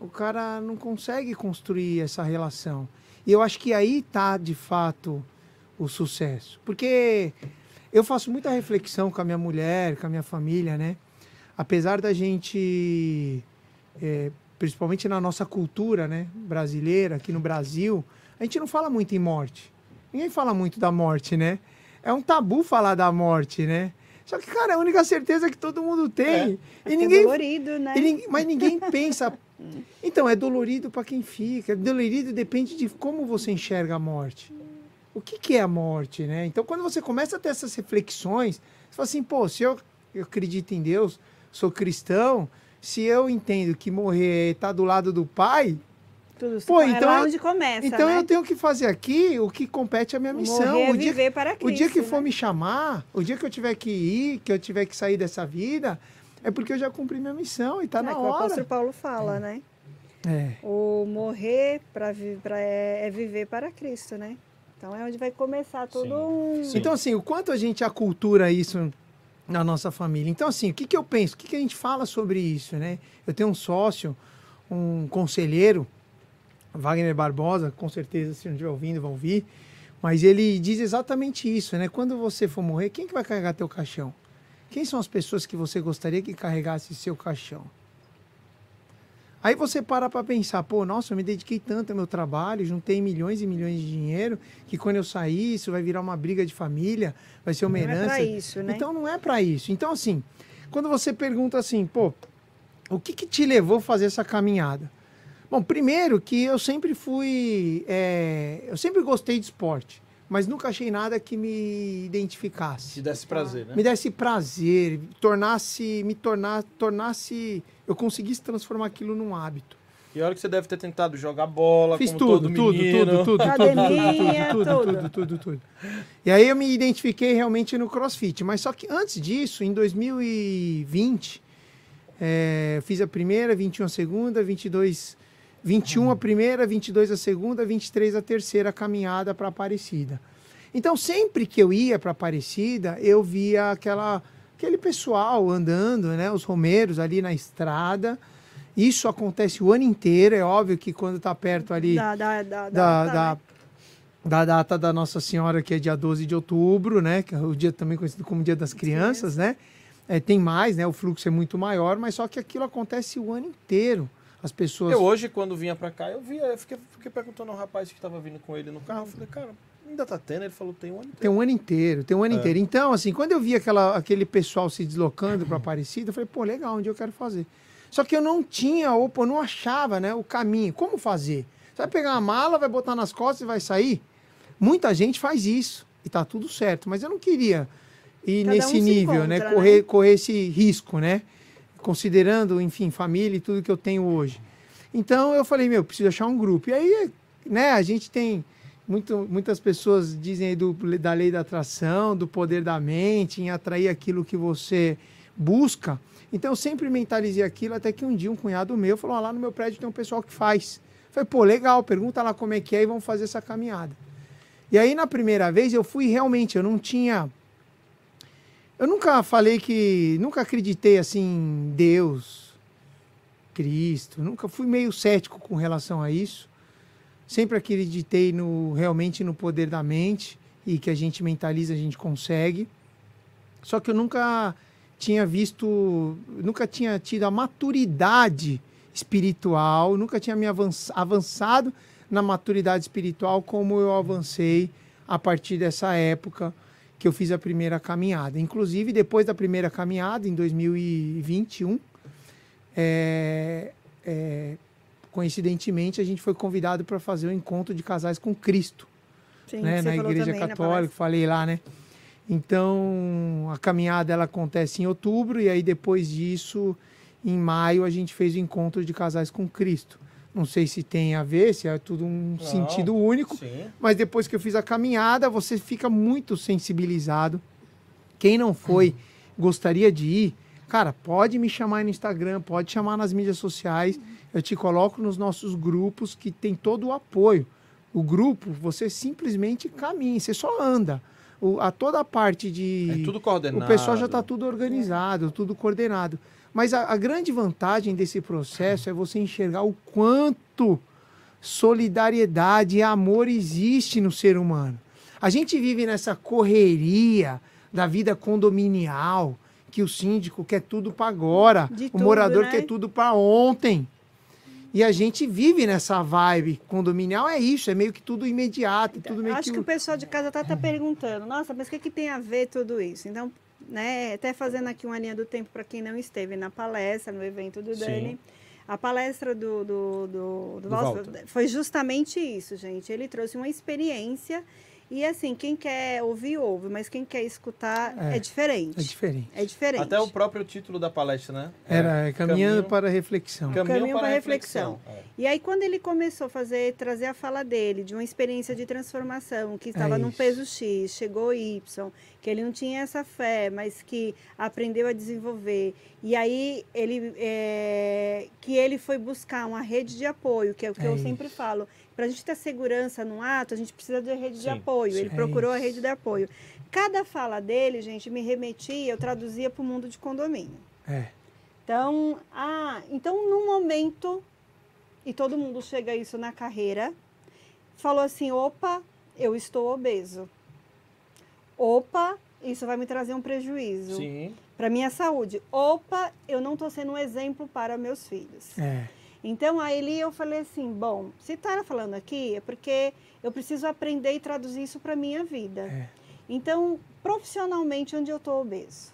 Speaker 3: O cara não consegue construir essa relação. E eu acho que aí tá, de fato, o sucesso. Porque eu faço muita reflexão com a minha mulher, com a minha família, né? Apesar da gente, é, principalmente na nossa cultura, né, brasileira, aqui no Brasil, a gente não fala muito em morte. Ninguém fala muito da morte, né? É um tabu falar da morte, né? Só que, cara, é a única certeza que todo mundo tem.
Speaker 2: É
Speaker 3: E ninguém,
Speaker 2: dolorido, né?
Speaker 3: e mas ninguém pensa. Então, é dolorido para quem fica. Dolorido depende de como você enxerga a morte. O que, que é a morte, né? Então, quando você começa a ter essas reflexões, você fala assim, pô, se eu, eu acredito em Deus, sou cristão, se eu entendo que morrer é estar do lado do Pai,
Speaker 2: Tudo
Speaker 3: Pô,
Speaker 2: é
Speaker 3: então eu-
Speaker 2: onde começa,
Speaker 3: então
Speaker 2: né?
Speaker 3: eu tenho que fazer aqui o que compete à minha missão.
Speaker 2: Morrer é
Speaker 3: o dia,
Speaker 2: viver para
Speaker 3: o dia que
Speaker 2: Cristo,
Speaker 3: for
Speaker 2: né?
Speaker 3: me chamar, o dia que eu tiver que ir, que eu tiver que sair dessa vida, é porque eu já cumpri minha missão e tá
Speaker 2: é,
Speaker 3: na
Speaker 2: que o apóstolo
Speaker 3: hora.
Speaker 2: Paulo fala, né?
Speaker 3: É.
Speaker 2: O morrer pra- é, é viver para Cristo, né? Então é onde vai começar todo
Speaker 1: Sim,
Speaker 2: um...
Speaker 1: sim.
Speaker 3: Então, assim, o quanto a gente acultura isso na nossa família. Então, assim, o que, que eu penso? O que, que a gente fala sobre isso, né? Eu tenho um sócio, um conselheiro, Wagner Barbosa, com certeza, se não estiver ouvindo, vão ouvir, mas ele diz exatamente isso, né? Quando você for morrer, quem que vai carregar teu caixão? Quem são as pessoas que você gostaria que carregasse seu caixão? Aí você para para pensar, pô, nossa, eu me dediquei tanto ao meu trabalho, juntei milhões e milhões de dinheiro, que quando eu sair, isso vai virar uma briga de família, vai ser uma
Speaker 2: Não
Speaker 3: herança.
Speaker 2: é pra isso, né?
Speaker 3: Então não é para isso. Então, assim, quando você pergunta assim, pô, o que, que te levou a fazer essa caminhada? Bom, primeiro que eu sempre fui. é, eu sempre gostei de esporte, mas nunca achei nada que me identificasse
Speaker 1: Se desse prazer, né?
Speaker 3: me desse prazer, tornasse, me tornar, tornasse, eu conseguisse transformar aquilo num hábito.
Speaker 1: E olha que você deve ter tentado jogar bola,
Speaker 3: Fiz
Speaker 1: como
Speaker 3: tudo,
Speaker 1: todo
Speaker 3: tudo, tudo, tudo,
Speaker 2: Academia,
Speaker 3: tudo, tudo,
Speaker 2: tudo.
Speaker 3: tudo, tudo, tudo. E aí eu me identifiquei realmente no CrossFit, mas só que antes disso, em 2020, é, eu fiz a primeira, 21 a segunda, 22, 21 a primeira, 22 a segunda, 23 a terceira caminhada para Aparecida. Então, sempre que eu ia para Aparecida, eu via aquela, aquele pessoal andando, né, os romeiros ali na estrada. Isso acontece o ano inteiro, é óbvio que quando está perto ali
Speaker 2: Da, da, da,
Speaker 3: da,
Speaker 2: da-
Speaker 3: da, da data da Nossa Senhora, que é dia 12 de outubro, né? Que é o dia também conhecido como Dia das Crianças, né? É, tem mais, né? O fluxo é muito maior, mas só que aquilo acontece o ano inteiro. As pessoas.
Speaker 1: Eu hoje, quando vinha pra cá, eu via, eu fiquei, fiquei perguntando ao rapaz que tava vindo com ele no carro, eu falei, cara, ainda tá tendo? Ele falou, tem um ano inteiro.
Speaker 3: Tem um ano inteiro, tem um ano
Speaker 1: É.
Speaker 3: inteiro. Então, assim, quando eu vi aquela, aquele pessoal se deslocando para Aparecida, eu falei, pô, legal, um dia eu quero fazer. Só que eu não tinha, ou pô, não achava, né, o caminho. Como fazer? Você vai pegar uma mala, vai botar nas costas e vai sair? Muita gente faz isso e tá tudo certo, mas eu não queria ir
Speaker 2: Cada um
Speaker 3: nesse
Speaker 2: se
Speaker 3: nível, né,
Speaker 2: encontra,
Speaker 3: correr,
Speaker 2: né?
Speaker 3: correr esse risco, né? Considerando, enfim, família e tudo que eu tenho hoje. Então eu falei, meu, preciso achar um grupo. E aí, né, a gente tem muito, muitas pessoas dizem do, da lei da atração, do poder da mente, em atrair aquilo que você busca. Então eu sempre mentalizei aquilo, até que um dia um cunhado meu falou: ah, lá no meu prédio tem um pessoal que faz. Eu falei, pô, legal, pergunta lá como é que é e vamos fazer essa caminhada. E aí, na primeira vez, eu fui realmente, eu não tinha. Eu nunca falei que. Nunca acreditei assim em Deus, Cristo. Nunca fui meio cético com relação a isso. Sempre acreditei no realmente no poder da mente e que a gente mentaliza, a gente consegue. Só que eu nunca tinha visto, nunca tinha tido a maturidade espiritual, nunca tinha me avanç- avançado na maturidade espiritual como eu avancei a partir dessa época que eu fiz a primeira caminhada. Inclusive, depois da primeira caminhada, em 2021, é, é, coincidentemente, a gente foi convidado para fazer o encontro de casais com Cristo
Speaker 2: Sim,
Speaker 3: né,
Speaker 2: você
Speaker 3: na
Speaker 2: falou
Speaker 3: Igreja
Speaker 2: também na
Speaker 3: Católica,
Speaker 2: palestra.
Speaker 3: falei lá, né? Então, a caminhada ela acontece em outubro e aí depois disso, em maio, a gente fez o encontro de casais com Cristo. Não sei se tem a ver, se é tudo um
Speaker 1: Não,
Speaker 3: sentido único,
Speaker 1: Sim.
Speaker 3: mas depois que eu fiz a caminhada, você fica muito sensibilizado. Quem não foi, gostaria de ir, cara, pode me chamar no Instagram, pode chamar nas mídias sociais. Eu te coloco nos nossos grupos que tem todo o apoio. O grupo, você simplesmente caminha, você só anda. O, a toda a parte de.
Speaker 1: É tudo coordenado.
Speaker 3: O pessoal já está tudo organizado, tudo coordenado. Mas a, a grande vantagem desse processo é você enxergar o quanto solidariedade e amor existe no ser humano. A gente vive nessa correria da vida condominial, que o síndico quer tudo para agora,
Speaker 2: De
Speaker 3: o
Speaker 2: tudo,
Speaker 3: morador
Speaker 2: né?
Speaker 3: quer tudo para ontem. E a gente vive nessa vibe condominial, é isso, é meio que tudo imediato, tudo meio
Speaker 2: Acho
Speaker 3: que...
Speaker 2: que o pessoal de casa tá, tá perguntando, nossa, mas o que, que tem a ver tudo isso? Então, né, até fazendo aqui uma linha do tempo para quem não esteve na palestra, no evento do
Speaker 1: Sim.
Speaker 2: Dani. A palestra do, do, do, do
Speaker 1: Do
Speaker 2: Walter
Speaker 1: Walter.
Speaker 2: foi justamente isso, gente. Ele trouxe uma experiência e, assim, quem quer ouvir, ouve, mas quem quer escutar é,
Speaker 3: É,
Speaker 2: diferente.
Speaker 3: É diferente.
Speaker 2: É diferente.
Speaker 1: Até o próprio título da palestra, né?
Speaker 3: Era caminhando para a reflexão.
Speaker 1: Caminho,
Speaker 2: Caminho
Speaker 1: para
Speaker 2: para
Speaker 1: a
Speaker 2: reflexão.
Speaker 1: reflexão. É.
Speaker 2: E aí, quando ele começou a fazer, trazer a fala dele, de uma experiência de transformação, que estava num
Speaker 3: isso.
Speaker 2: peso X, chegou Y, que ele não tinha essa fé, mas que aprendeu a desenvolver. E aí, ele, é, que ele foi buscar uma rede de apoio, que é o que
Speaker 3: É
Speaker 2: eu
Speaker 3: isso.
Speaker 2: sempre falo. Para a gente ter segurança no ato, a gente precisa de rede de
Speaker 1: Sim,
Speaker 2: apoio.
Speaker 1: sim.
Speaker 2: Ele
Speaker 3: É
Speaker 2: procurou a
Speaker 3: isso.
Speaker 2: rede de apoio. Cada fala dele, gente, me remetia, eu traduzia para o mundo de condomínio.
Speaker 3: É.
Speaker 2: Então, ah, então num momento, e todo mundo chega a isso na carreira, falou assim: opa, eu estou obeso. Opa, isso vai me trazer um prejuízo
Speaker 1: Sim.
Speaker 2: para minha saúde. Opa, eu não estou sendo um exemplo para meus filhos.
Speaker 3: É.
Speaker 2: Então, aí eu falei assim: bom, se está falando aqui, é porque eu preciso aprender e traduzir isso para minha vida.
Speaker 3: É.
Speaker 2: Então, profissionalmente, onde eu estou obeso?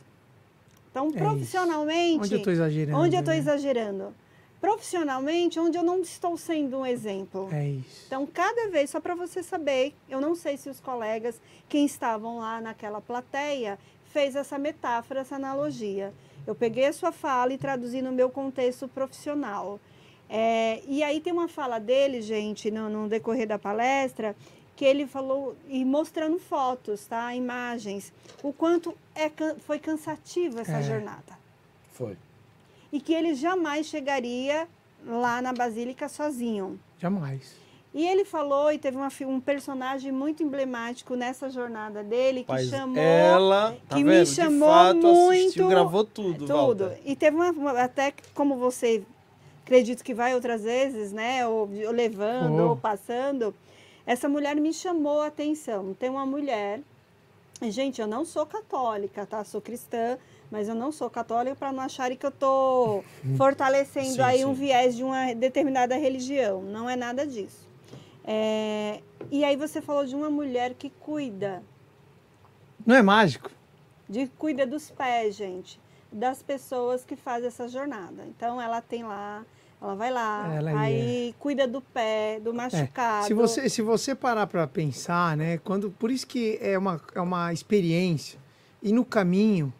Speaker 2: Então,
Speaker 3: isso.
Speaker 2: profissionalmente.
Speaker 3: Onde eu estou exagerando?
Speaker 2: Onde eu estou
Speaker 3: né?
Speaker 2: exagerando? Profissionalmente, onde eu não estou sendo um exemplo.
Speaker 3: É isso.
Speaker 2: Então, cada vez, só para você saber, eu não sei se os colegas, quem estavam lá naquela plateia, fez essa metáfora, essa analogia. Eu peguei a sua fala e traduzi no meu contexto profissional. É, e aí tem uma fala dele, gente, no, no decorrer da palestra, que ele falou, e mostrando fotos, tá? Imagens, o quanto é, foi cansativa essa
Speaker 3: É.
Speaker 2: jornada
Speaker 1: Foi.
Speaker 2: e que ele jamais chegaria lá na Basílica sozinho.
Speaker 3: Jamais.
Speaker 2: E ele falou, e teve uma um personagem muito emblemático nessa jornada dele, que
Speaker 1: Mas
Speaker 2: chamou
Speaker 1: ela, tá
Speaker 2: que me
Speaker 1: vendo?
Speaker 2: chamou
Speaker 1: de fato,
Speaker 2: muito-
Speaker 1: assistiu, gravou tudo,
Speaker 2: tudo.
Speaker 1: Walter.
Speaker 2: E teve uma, até como você acredito que vai outras vezes, né? Ou, ou levando,
Speaker 3: Oh.
Speaker 2: ou passando. Essa mulher me chamou a atenção. Tem uma mulher. Gente, eu não sou católica, tá? Sou cristã, mas eu não sou católica para não acharem que eu tô fortalecendo
Speaker 1: Sim,
Speaker 2: aí
Speaker 1: sim.
Speaker 2: um viés de uma determinada religião. Não é nada disso. É, E aí você falou de uma mulher que cuida
Speaker 3: Não é mágico?
Speaker 2: de cuida dos pés, gente, das pessoas que fazem essa jornada. Então ela tem lá, ela vai lá,
Speaker 3: Ela ia.
Speaker 2: aí cuida do pé, do
Speaker 3: É,
Speaker 2: machucado.
Speaker 3: se você se você parar para pensar, né, quando por isso que é uma é uma experiência e no caminho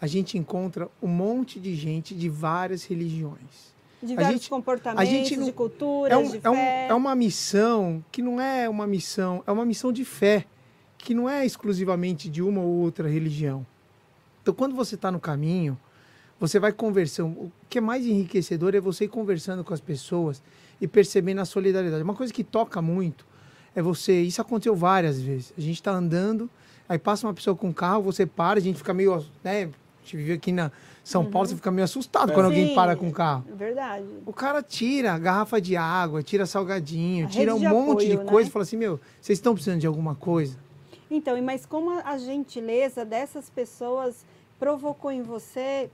Speaker 3: a gente encontra um monte de gente de várias religiões.
Speaker 2: de vários
Speaker 3: gente-
Speaker 2: comportamentos,
Speaker 3: gente não-
Speaker 2: de culturas,
Speaker 3: É, um-
Speaker 2: de
Speaker 3: é, um- é uma missão que não é uma missão, é uma missão de fé, que não é exclusivamente de uma ou outra religião. Então, quando você está no caminho, você vai conversando. O que é mais enriquecedor é você ir conversando com as pessoas e percebendo a solidariedade. Uma coisa que toca muito é você. Isso aconteceu várias vezes. A gente está andando, aí passa uma pessoa com um carro, você para, a gente fica meio. Né, a gente vive aqui na São Paulo, você fica meio assustado quando alguém
Speaker 2: Uhum. Sim,
Speaker 3: para com o carro.
Speaker 2: É verdade.
Speaker 3: O cara tira garrafa de água, tira salgadinho,
Speaker 2: A
Speaker 3: tira um
Speaker 2: de
Speaker 3: monte de
Speaker 2: apoio,
Speaker 3: coisa
Speaker 2: né?
Speaker 3: e fala assim: meu, vocês estão precisando de alguma coisa?
Speaker 2: Então, mas como a- a gentileza dessas pessoas provocou em você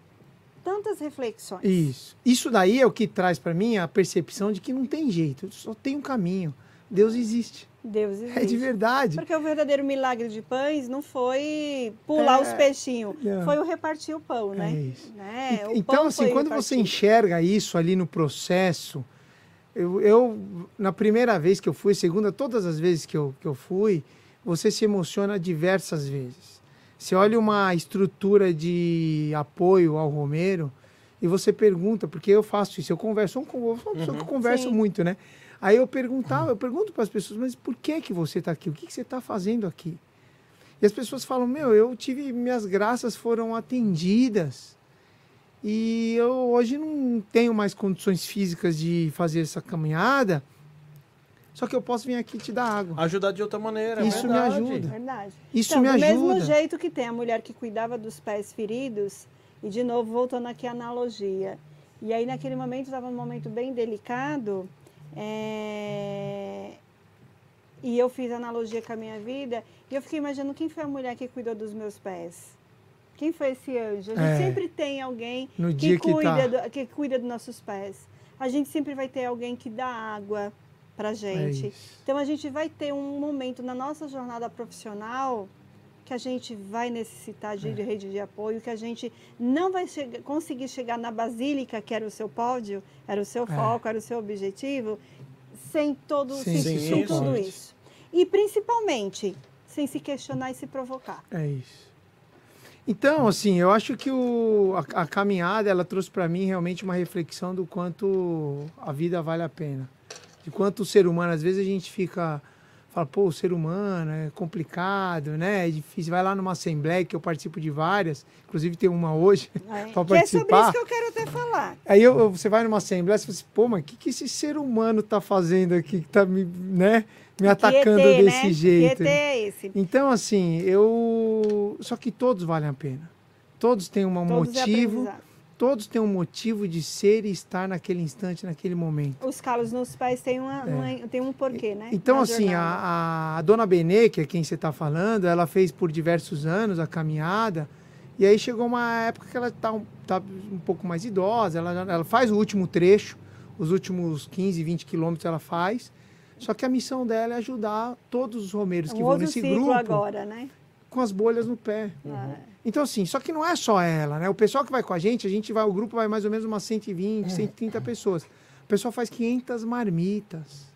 Speaker 2: tantas reflexões.
Speaker 3: Isso. Isso daí é o que traz para mim a percepção de que não tem jeito, só tem um caminho. Deus existe.
Speaker 2: Deus existe.
Speaker 3: É de verdade.
Speaker 2: Porque o verdadeiro milagre de pães não foi pular
Speaker 3: É,
Speaker 2: os peixinhos,
Speaker 3: não.
Speaker 2: foi o repartir o pão, né?
Speaker 3: É isso.
Speaker 2: Né?
Speaker 3: E- então, assim, quando você
Speaker 2: repartido.
Speaker 3: enxerga isso ali no processo, eu, eu, na primeira vez que eu fui, segunda, todas as vezes que eu, que eu fui, você se emociona diversas vezes. Você olha uma estrutura de apoio ao Romero e você pergunta, porque eu faço isso, eu converso, eu sou uma pessoa que eu converso
Speaker 2: Sim.
Speaker 3: muito, né? Aí eu perguntava, eu pergunto para as pessoas, mas por que que você está aqui? O que, que você está fazendo aqui? E as pessoas falam, meu, eu tive, minhas graças foram atendidas. E eu hoje não tenho mais condições físicas de fazer essa caminhada. Só que eu posso vir aqui te dar água.
Speaker 1: Ajudar de outra maneira. é
Speaker 3: Isso me
Speaker 1: verdade.
Speaker 3: ajuda.
Speaker 2: Verdade.
Speaker 3: Isso
Speaker 2: então,
Speaker 3: me
Speaker 2: do mesmo
Speaker 3: ajuda.
Speaker 2: jeito que tem a mulher que cuidava dos pés feridos, e de novo, voltando aqui à analogia. E aí, naquele momento, estava num momento bem delicado, é, e eu fiz analogia com a minha vida, e eu fiquei imaginando quem foi a mulher que cuidou dos meus pés. Quem foi esse anjo? A gente
Speaker 3: É.
Speaker 2: sempre tem alguém
Speaker 3: No
Speaker 2: que
Speaker 3: que
Speaker 2: cuida,
Speaker 3: tá.
Speaker 2: do- que cuida dos nossos pés. A gente sempre vai ter alguém que dá água pra
Speaker 3: É
Speaker 2: gente.
Speaker 3: isso.
Speaker 2: Então a gente vai ter um momento na nossa jornada profissional que a gente vai necessitar de
Speaker 3: É.
Speaker 2: rede de apoio, que a gente não vai conseguir chegar na basílica, que era o seu pódio, era o seu
Speaker 3: É.
Speaker 2: foco, era o seu objetivo, sem todo
Speaker 3: Sem
Speaker 2: sem,
Speaker 1: esse
Speaker 2: sem tudo isso. E principalmente sem se questionar e se provocar.
Speaker 3: É isso. Então, assim, eu acho que o, a, a caminhada ela trouxe para mim realmente uma reflexão do quanto a vida vale a pena. De quanto o ser humano, às vezes a gente fica fala, pô, o ser humano é complicado, né? É difícil. Vai lá numa assembleia que eu participo de várias, inclusive tem uma hoje
Speaker 2: É.
Speaker 3: para
Speaker 2: Que é sobre
Speaker 3: participar.
Speaker 2: isso que eu quero até falar.
Speaker 3: Aí eu- você vai numa assembleia e fala assim, pô, mas o que, que esse ser humano tá fazendo aqui que tá me, né, me atacando
Speaker 2: ET,
Speaker 3: desse
Speaker 2: né?
Speaker 3: jeito?
Speaker 2: Que ET é esse?
Speaker 3: Então, assim, eu. Só que todos valem a pena. Todos têm um
Speaker 2: Todos é
Speaker 3: motivo.
Speaker 2: aprendizado.
Speaker 3: Todos têm um motivo de ser e estar naquele instante, naquele momento.
Speaker 2: Os calos nos pés têm, uma, uma- tem um porquê, né?
Speaker 3: Então,
Speaker 2: Na
Speaker 3: assim, a, a dona Benê, que é quem você está falando, ela fez por diversos anos a caminhada. E aí chegou uma época que ela está um, tá um pouco mais idosa, ela, ela faz o último trecho, os últimos 15, 20 quilômetros ela faz. Só que a missão dela é ajudar todos os romeiros
Speaker 2: um
Speaker 3: que vão nesse grupo
Speaker 2: agora, né?
Speaker 3: Com as bolhas no pé.
Speaker 2: Ah,
Speaker 3: Então, assim, só que não é só ela, né? O pessoal que vai com a gente, a gente vai, o grupo vai mais ou menos umas 120, 130 pessoas. O pessoal faz 500 marmitas.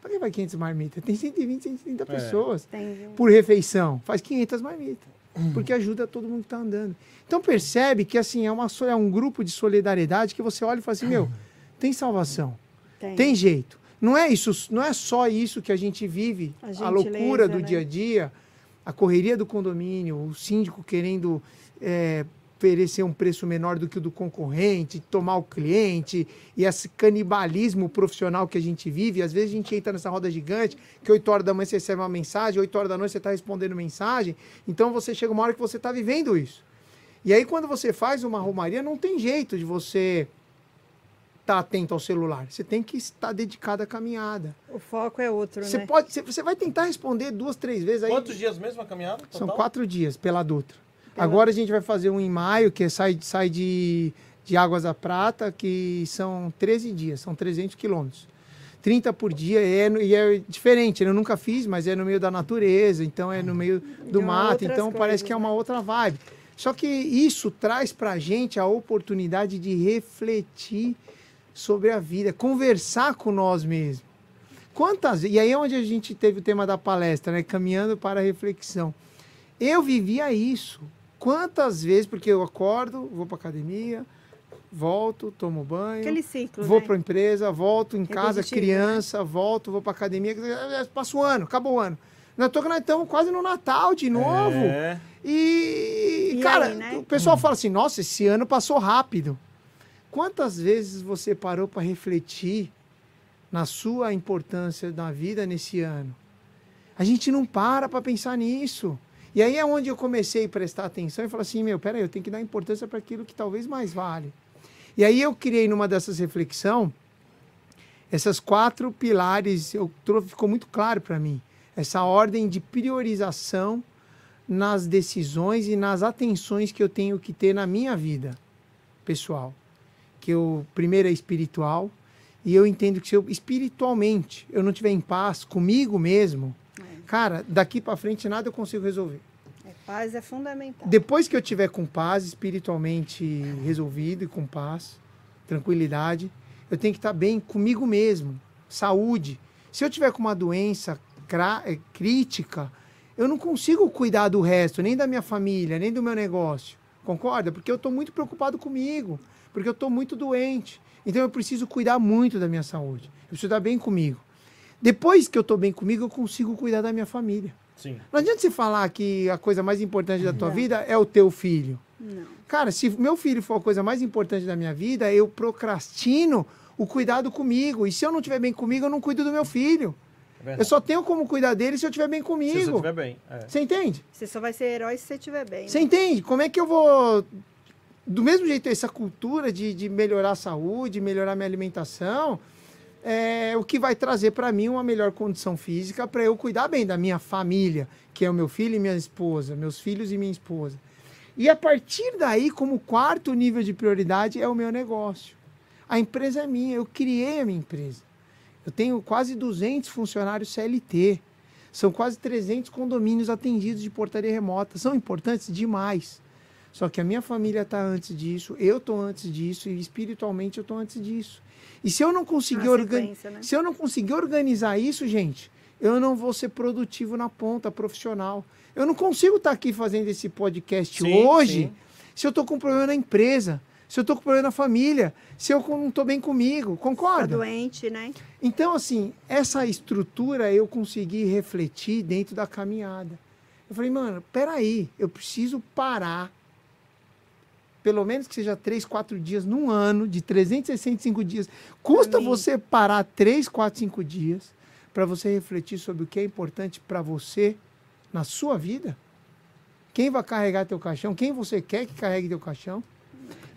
Speaker 3: Pra que vai 500 marmitas? Tem 120, 130 pessoas
Speaker 2: tem
Speaker 3: por refeição. Faz 500 marmitas. Porque ajuda todo mundo que tá andando. Então, percebe que, assim, é, uma, é um grupo de solidariedade que você olha e fala assim, meu, tem salvação.
Speaker 2: tem.
Speaker 3: Tem jeito. Não é isso, não é só isso que a gente vive,
Speaker 2: A
Speaker 3: a, loucura do
Speaker 2: né?
Speaker 3: dia a dia, a correria do condomínio, o síndico querendo é, oferecer um preço menor do que o do concorrente, tomar o cliente, e esse canibalismo profissional que a gente vive. Às vezes a gente entra nessa roda gigante, que 8 horas da manhã você recebe uma mensagem, 8 horas da noite você está respondendo mensagem. Então você chega uma hora que você está vivendo isso. E aí, quando você faz uma romaria, não tem jeito de você estar atento ao celular. Você tem que estar dedicado à caminhada.
Speaker 2: O foco é outro,
Speaker 3: Você
Speaker 2: né?
Speaker 3: pode, você- você vai tentar responder duas, três vezes aí.
Speaker 1: Quantos dias mesmo a caminhada?
Speaker 3: São
Speaker 1: total?
Speaker 3: quatro dias pela Dutra.
Speaker 2: Pela-
Speaker 3: Agora a gente vai fazer um em maio, que sai, sai de, de Águas da Prata, que são 13 dias, são 300 quilômetros. 30 por dia, é, e é diferente, né? eu nunca fiz, mas é no meio da natureza, então é no meio do
Speaker 2: De
Speaker 3: mato, então parece
Speaker 2: coisas,
Speaker 3: que é uma
Speaker 2: né?
Speaker 3: outra vibe. Só que isso traz pra gente a oportunidade de refletir sobre a vida, conversar com nós mesmos. Quantas e aí é onde a gente teve o tema da palestra, né? Caminhando para a reflexão. Eu vivia isso. Quantas vezes, porque eu acordo, vou para academia, volto, tomo banho,
Speaker 2: Aquele ciclo,
Speaker 3: vou
Speaker 2: né?
Speaker 3: para a empresa, volto em casa,
Speaker 2: Repetitivo,
Speaker 3: criança, volto, vou para academia, passa o ano, acabou o ano. Nós tô- nós estamos quase no Natal de novo.
Speaker 1: É.
Speaker 3: E,
Speaker 2: E
Speaker 3: cara,
Speaker 2: aí, né?
Speaker 3: o pessoal fala assim: nossa, esse ano passou rápido. Quantas vezes você parou para refletir na sua importância na vida nesse ano? A gente não para para pensar nisso. E aí é onde eu comecei a prestar atenção e falar assim: meu, peraí, eu tenho que dar importância para aquilo que talvez mais vale. E aí eu criei numa dessas reflexão essas quatro pilares, eu ficou muito claro para mim. Essa ordem de priorização nas decisões e nas atenções que eu tenho que ter na minha vida pessoal. Que eu primeiro é espiritual e eu entendo que se eu espiritualmente eu não tiver em paz comigo mesmo, cara, daqui para frente nada eu consigo resolver.
Speaker 2: É, paz é fundamental.
Speaker 3: Depois que eu tiver com paz, espiritualmente resolvido e com paz, tranquilidade, eu tenho que estar bem comigo mesmo, saúde. Se eu tiver com uma doença eh, crítica, eu não consigo cuidar do resto, nem da minha família, nem do meu negócio. Concorda? Porque eu estou muito preocupado comigo, porque eu estou muito doente. Então eu preciso cuidar muito da minha saúde. Eu preciso estar bem comigo. Depois que eu estou bem comigo, eu consigo cuidar da minha família.
Speaker 1: Sim.
Speaker 3: Não adianta você falar que a coisa mais importante da tua
Speaker 2: Não.
Speaker 3: vida é o teu filho.
Speaker 2: Não.
Speaker 3: Cara, se meu filho for a coisa mais importante da minha vida, eu procrastino o cuidado comigo. E se eu não estiver bem comigo, eu não cuido do meu filho.
Speaker 1: É.
Speaker 3: Eu só tenho como cuidar dele se eu estiver bem
Speaker 1: Se você
Speaker 3: comigo.
Speaker 1: estiver bem. É.
Speaker 3: Você entende?
Speaker 2: Você só vai ser herói se você estiver bem.
Speaker 3: Você
Speaker 2: né?
Speaker 3: entende? Como é que eu vou. Do mesmo jeito, essa cultura de, de melhorar a saúde, melhorar minha alimentação, é o que vai trazer para mim uma melhor condição física para eu cuidar bem da minha família, que é o meu filho e minha esposa, meus filhos e minha esposa. E a partir daí, como quarto nível de prioridade, é o meu negócio. A empresa é minha, eu criei a minha empresa. Eu tenho quase 200 funcionários CLT. São quase 300 condomínios atendidos de portaria remota. São importantes demais. Só que a minha família está antes disso, eu estou antes disso e espiritualmente eu estou antes disso. E se eu não conseguir organizar,
Speaker 2: né?
Speaker 3: se eu não conseguir organizar isso, gente, eu não vou ser produtivo na ponta profissional. Eu não consigo estar aqui fazendo esse podcast
Speaker 1: Sim,
Speaker 3: hoje
Speaker 1: sim.
Speaker 3: se eu estou com um problema na empresa, se eu tô com problema na família, se eu não tô bem comigo,
Speaker 2: Tá
Speaker 3: concorda?
Speaker 2: doente, né?
Speaker 3: Então, assim, essa estrutura eu consegui refletir dentro da caminhada. Eu falei, mano, peraí, eu preciso parar. Pelo menos que seja três, quatro dias num ano, de 365 dias. Custa
Speaker 2: Amém.
Speaker 3: você parar três, quatro, cinco dias para você refletir sobre o que é importante para você na sua vida? Quem vai carregar teu caixão? Quem você quer que carregue teu caixão?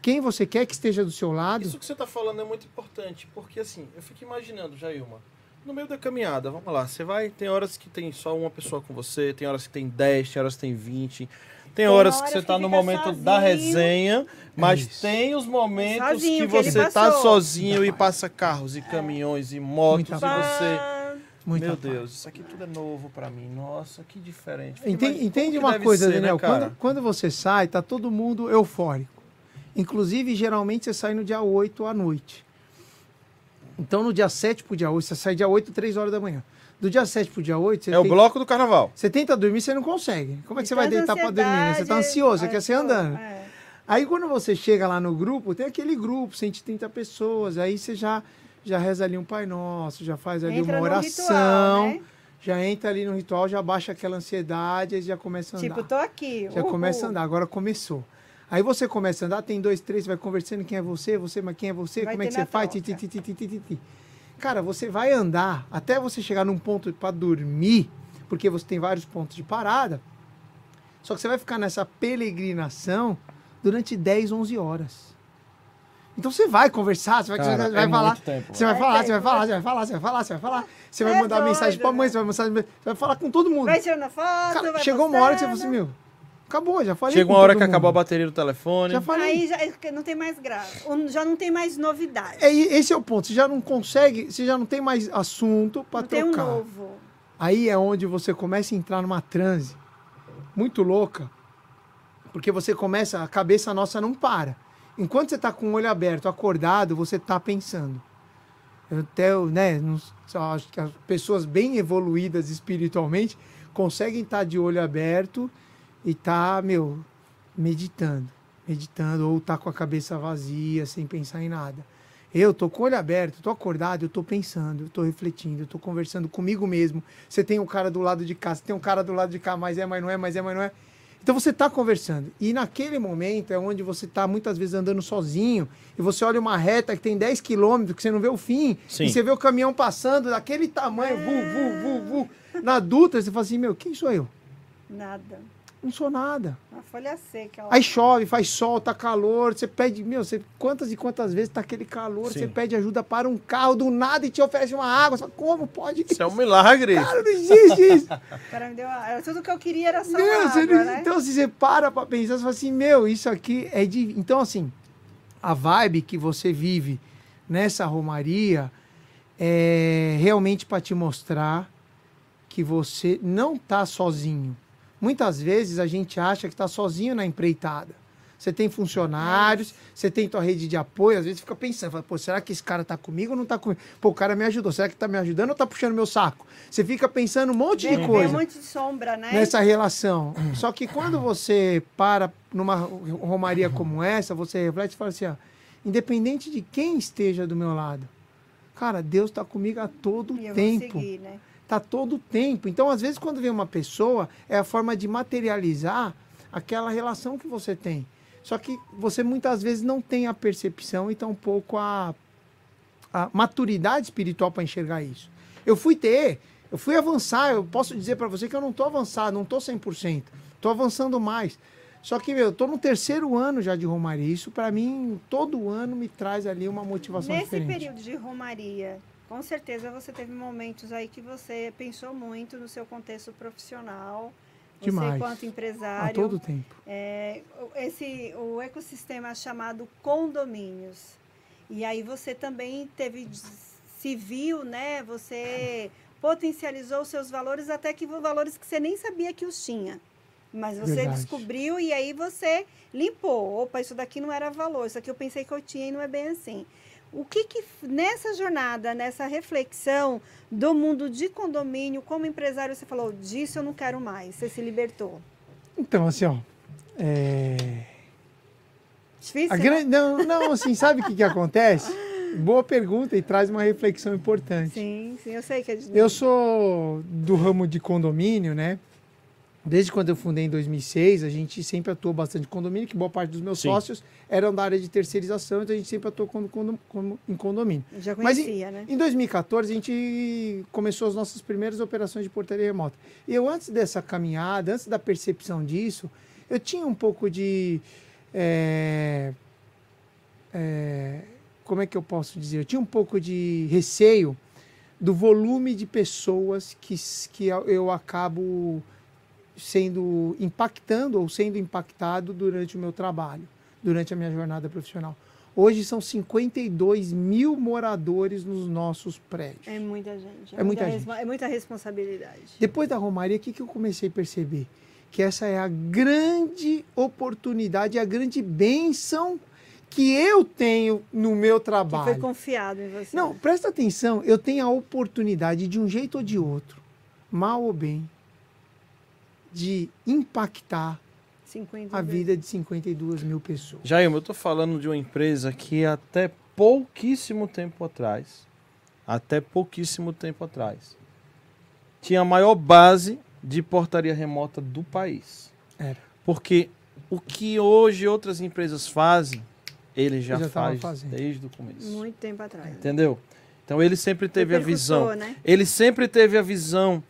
Speaker 3: Quem você quer que esteja do seu lado?
Speaker 1: Isso que você está falando é muito importante, porque assim, eu fico imaginando, Jailma, no meio da caminhada, vamos lá, você vai, tem horas que tem só uma pessoa com você, tem horas que tem 10, tem horas que tem 20, tem, horas que você
Speaker 2: que
Speaker 1: tá no momento da
Speaker 2: sozinho.
Speaker 1: resenha, mas
Speaker 3: Isso.
Speaker 1: tem os momentos
Speaker 2: Sozinho,
Speaker 1: que você tá
Speaker 2: passou.
Speaker 1: sozinho e passa carros e caminhões e motos
Speaker 3: Muita
Speaker 1: e
Speaker 3: paz.
Speaker 1: você...
Speaker 3: Muita
Speaker 1: Meu
Speaker 3: paz.
Speaker 1: Deus, isso aqui tudo é novo pra mim. Nossa, que diferente. Fico
Speaker 3: Entende,
Speaker 1: imaginando
Speaker 3: entende uma coisa,
Speaker 1: ser, né,
Speaker 3: Daniel?
Speaker 1: cara?
Speaker 3: quando, quando você sai, tá todo mundo eufórico. Inclusive, geralmente você sai no dia 8 à noite. Então, no dia 7 pro dia 8, você sai dia 8, 3 horas da manhã. Do dia 7 pro dia 8, você,
Speaker 1: É o bloco do carnaval.
Speaker 3: você tenta dormir, você não consegue. Como é que você vai deitar pra dormir? né? Você tá
Speaker 2: ansiedade,
Speaker 3: ansioso, você
Speaker 2: é,
Speaker 3: quer sair
Speaker 2: pô,
Speaker 3: andando.
Speaker 2: é.
Speaker 3: Aí quando você chega lá no grupo, tem aquele grupo, 130 pessoas, aí você já, já reza ali um Pai Nosso, já faz ali
Speaker 2: Entra
Speaker 3: uma oração,
Speaker 2: ritual, né?
Speaker 3: já entra ali no ritual, já baixa aquela ansiedade, aí já começa a andar.
Speaker 2: Tipo, tô aqui.
Speaker 3: Já
Speaker 2: uhul.
Speaker 3: começa a andar, agora começou. Aí você começa a andar, tem dois, três, vai conversando quem é você, você, mas quem é você,
Speaker 2: Vai
Speaker 3: como é que você faz, ti, ti, ti, ti, ti, ti, ti. Cara, você vai andar até você chegar num ponto para dormir, porque você tem vários pontos de parada. Só que você vai ficar nessa peregrinação durante 10, 11 horas. Então você vai conversar, você vai,
Speaker 1: Cara,
Speaker 3: você vai
Speaker 1: é
Speaker 3: falar,
Speaker 1: muito tempo,
Speaker 3: você vai falar,
Speaker 2: É
Speaker 3: você vai
Speaker 2: tempo,
Speaker 3: falar, você vai falar, você vai falar, você vai falar, você vai
Speaker 2: É
Speaker 3: mandar mensagem pra
Speaker 2: doido,
Speaker 3: mãe,
Speaker 2: né?
Speaker 3: você vai, mensagem, você vai falar com todo mundo.
Speaker 2: Vai tirando foto,
Speaker 3: Cara,
Speaker 2: vai
Speaker 3: chegou uma hora que você falou
Speaker 2: postando.
Speaker 3: assim, meu, acabou, já falei
Speaker 1: Chega uma hora que acabou a
Speaker 3: mundo.
Speaker 1: bateria do telefone.
Speaker 3: Já falei.
Speaker 2: Aí já é não tem mais graça. Já não tem mais novidade.
Speaker 3: É, esse é o ponto. Você já não consegue, você já não tem mais assunto para
Speaker 2: não tem um
Speaker 3: trocar.
Speaker 2: novo.
Speaker 3: Aí é onde você começa a entrar numa transe muito louca, porque você começa, a cabeça nossa não para. Enquanto você está com o olho aberto, acordado, você está pensando. Eu até, né, não, só acho que as pessoas bem evoluídas espiritualmente conseguem estar de olho aberto e tá, meu, meditando, meditando ou tá com a cabeça vazia, sem pensar em nada. Eu tô com o olho aberto, tô acordado, eu tô pensando, eu tô refletindo, eu tô conversando comigo mesmo. Você tem um cara do lado de cá, você tem um cara do lado de cá, mas é, mas não é, mas é, mas não é. Então você tá conversando. E naquele momento é onde você tá muitas vezes andando sozinho e você olha uma reta que tem 10 quilômetros, que você não vê o fim.
Speaker 1: Sim.
Speaker 3: E você vê o caminhão passando daquele tamanho, vu, vu, vu, vu. Na Dutra, você fala assim, meu, quem sou eu?
Speaker 2: Nada.
Speaker 3: Não sou nada.
Speaker 2: Uma folha seca. ó.
Speaker 3: Aí chove, faz sol, tá calor, você pede, meu, você, quantas e quantas vezes tá aquele calor,
Speaker 1: Sim.
Speaker 3: você pede ajuda para um carro do nada e te oferece uma água. Você fala, como pode?
Speaker 1: Isso é um milagre.
Speaker 3: Cara, não existe isso.
Speaker 2: O cara me deu uma- era tudo que eu queria era só
Speaker 3: meu,
Speaker 2: água,
Speaker 3: você não-
Speaker 2: né?
Speaker 3: Então, se você para pra pensar, você fala assim, meu, isso aqui é de. Então, assim, a vibe que você vive nessa romaria é realmente para te mostrar que você não tá sozinho. Muitas vezes a gente acha que tá sozinho na empreitada. Você tem funcionários, você tem tua rede de apoio, às vezes fica pensando, fala, pô, será que esse cara tá comigo ou não tá comigo? Pô, o cara me ajudou, será que tá me ajudando ou tá puxando meu saco? Você fica pensando um monte de
Speaker 2: vem
Speaker 3: coisa
Speaker 2: um monte de sombra, né?
Speaker 3: nessa relação. Só que quando você para numa romaria como essa, você reflete e fala assim, ó, independente de quem esteja do meu lado, cara, Deus está comigo a todo
Speaker 2: E eu
Speaker 3: tempo.
Speaker 2: seguir, né?
Speaker 3: Tá todo tempo. Então, às vezes, quando vem uma pessoa, é a forma de materializar aquela relação que você tem. Só que você muitas vezes não tem a percepção e tampouco a, a maturidade espiritual para enxergar isso. Eu fui ter, eu fui avançar, eu posso dizer para você que eu não estou avançado, não estou 100%, estou avançando mais. Só que, meu, eu tô no terceiro ano já de Romaria. Isso, para mim, todo ano me traz ali uma motivação
Speaker 2: Nesse
Speaker 3: diferente.
Speaker 2: período de romaria, com certeza você teve momentos aí que você pensou muito no seu contexto profissional. Você,
Speaker 3: Demais.
Speaker 2: enquanto
Speaker 3: A
Speaker 2: empresário,
Speaker 3: todo tempo.
Speaker 2: é, o- esse, o ecossistema chamado condomínios. E aí você também teve, se viu, né? Você potencializou os seus valores até que valores que você nem sabia que os tinha. Mas você
Speaker 3: Verdade.
Speaker 2: descobriu e aí você limpou. Opa, isso daqui não era valor, isso aqui eu pensei que eu tinha e não é bem assim. O que, que nessa jornada, nessa reflexão do mundo de condomínio, como empresário, você falou, disso eu não quero mais, você se libertou.
Speaker 3: Então, assim, ó. é,
Speaker 2: Difícil,
Speaker 3: A
Speaker 2: né?
Speaker 3: grande, não, não, assim, sabe o que, que acontece? Boa pergunta e traz uma reflexão importante.
Speaker 2: Sim, sim, eu sei que é de...
Speaker 3: Eu sou do ramo de condomínio, né? Desde quando eu fundei em 2006, a gente sempre atuou bastante em condomínio, que boa parte dos meus
Speaker 1: Sim.
Speaker 3: sócios eram da área de terceirização, então a gente sempre atuou com- com- com- em condomínio.
Speaker 2: Já
Speaker 3: Mas
Speaker 2: conhecia, né?
Speaker 3: Em 2014, a gente começou as nossas primeiras operações de portaria remota. E eu, antes dessa caminhada, antes da percepção disso, eu tinha um pouco de. é, é, como é que eu posso dizer? Eu tinha um pouco de receio do volume de pessoas que, que eu- eu acabo sendo impactando ou sendo impactado durante o meu trabalho, durante a minha jornada profissional. Hoje são 52 mil moradores nos nossos prédios.
Speaker 2: É muita gente.
Speaker 3: É muita
Speaker 2: respo- É muita responsabilidade.
Speaker 3: Depois da Romaria, o que, que eu comecei a perceber? Que essa é a grande oportunidade, a grande bênção que eu tenho no meu
Speaker 2: Que
Speaker 3: trabalho.
Speaker 2: foi confiado em você.
Speaker 3: Não, presta atenção, eu tenho a oportunidade, de um jeito ou de outro, mal ou bem, de impactar
Speaker 2: 50
Speaker 3: a vida de 52 mil pessoas.
Speaker 1: Jair, eu tô falando de uma empresa que até pouquíssimo tempo atrás, até pouquíssimo tempo atrás, tinha a maior base de portaria remota do país.
Speaker 3: Era.
Speaker 1: Porque o que hoje outras empresas fazem, ele já,
Speaker 3: já
Speaker 1: faz desde o começo.
Speaker 2: Muito tempo atrás.
Speaker 1: Entendeu? Então ele sempre teve a visão.
Speaker 2: Né?
Speaker 1: Ele sempre teve a visão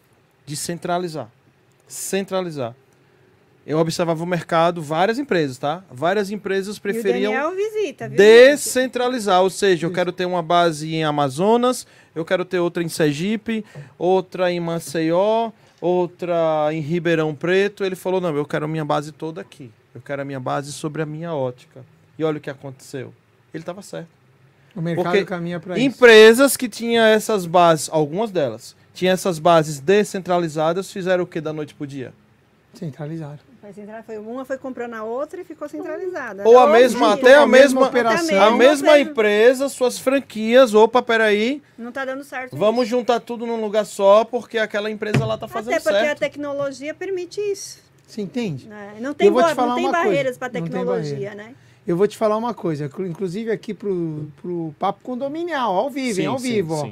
Speaker 1: de centralizar. Centralizar. Eu observava o mercado, várias empresas, tá? Várias empresas preferiam
Speaker 2: E visita, viu?
Speaker 1: descentralizar, ou seja, eu quero ter uma base em Amazonas, eu quero ter outra em Sergipe, outra em Maceió, outra em Ribeirão Preto. Ele falou: "Não, eu quero a minha base toda aqui. Eu quero a minha base sobre a minha ótica". E olha o que aconteceu. Ele estava certo.
Speaker 3: O mercado
Speaker 1: Porque
Speaker 3: caminha para isso.
Speaker 1: Empresas que tinham essas bases, algumas delas, tinham essas bases descentralizadas, fizeram o que da noite pro dia?
Speaker 3: Centralizado.
Speaker 2: Foi central- foi- uma foi comprando a outra e ficou centralizada.
Speaker 1: Ou a
Speaker 2: Hoje,
Speaker 1: mesma, até a
Speaker 3: a mesma
Speaker 1: mesma
Speaker 3: operação.
Speaker 1: A mesma
Speaker 2: você-
Speaker 1: empresa, suas franquias, opa, peraí,
Speaker 2: Não tá dando certo.
Speaker 1: vamos juntar tudo num lugar só, porque aquela empresa lá tá
Speaker 2: isso.
Speaker 1: fazendo
Speaker 2: Até porque a
Speaker 1: certo.
Speaker 2: tecnologia permite isso.
Speaker 3: Você entende?
Speaker 2: né? Não tem,
Speaker 3: vou te
Speaker 2: bo-
Speaker 3: falar
Speaker 2: não tem barreiras para
Speaker 3: não tem
Speaker 2: tecnologia,
Speaker 3: barreira.
Speaker 2: né?
Speaker 3: Eu vou te falar uma coisa, inclusive aqui pro, pro Papo Condominial, ao vivo, hein? Ao vivo, ó.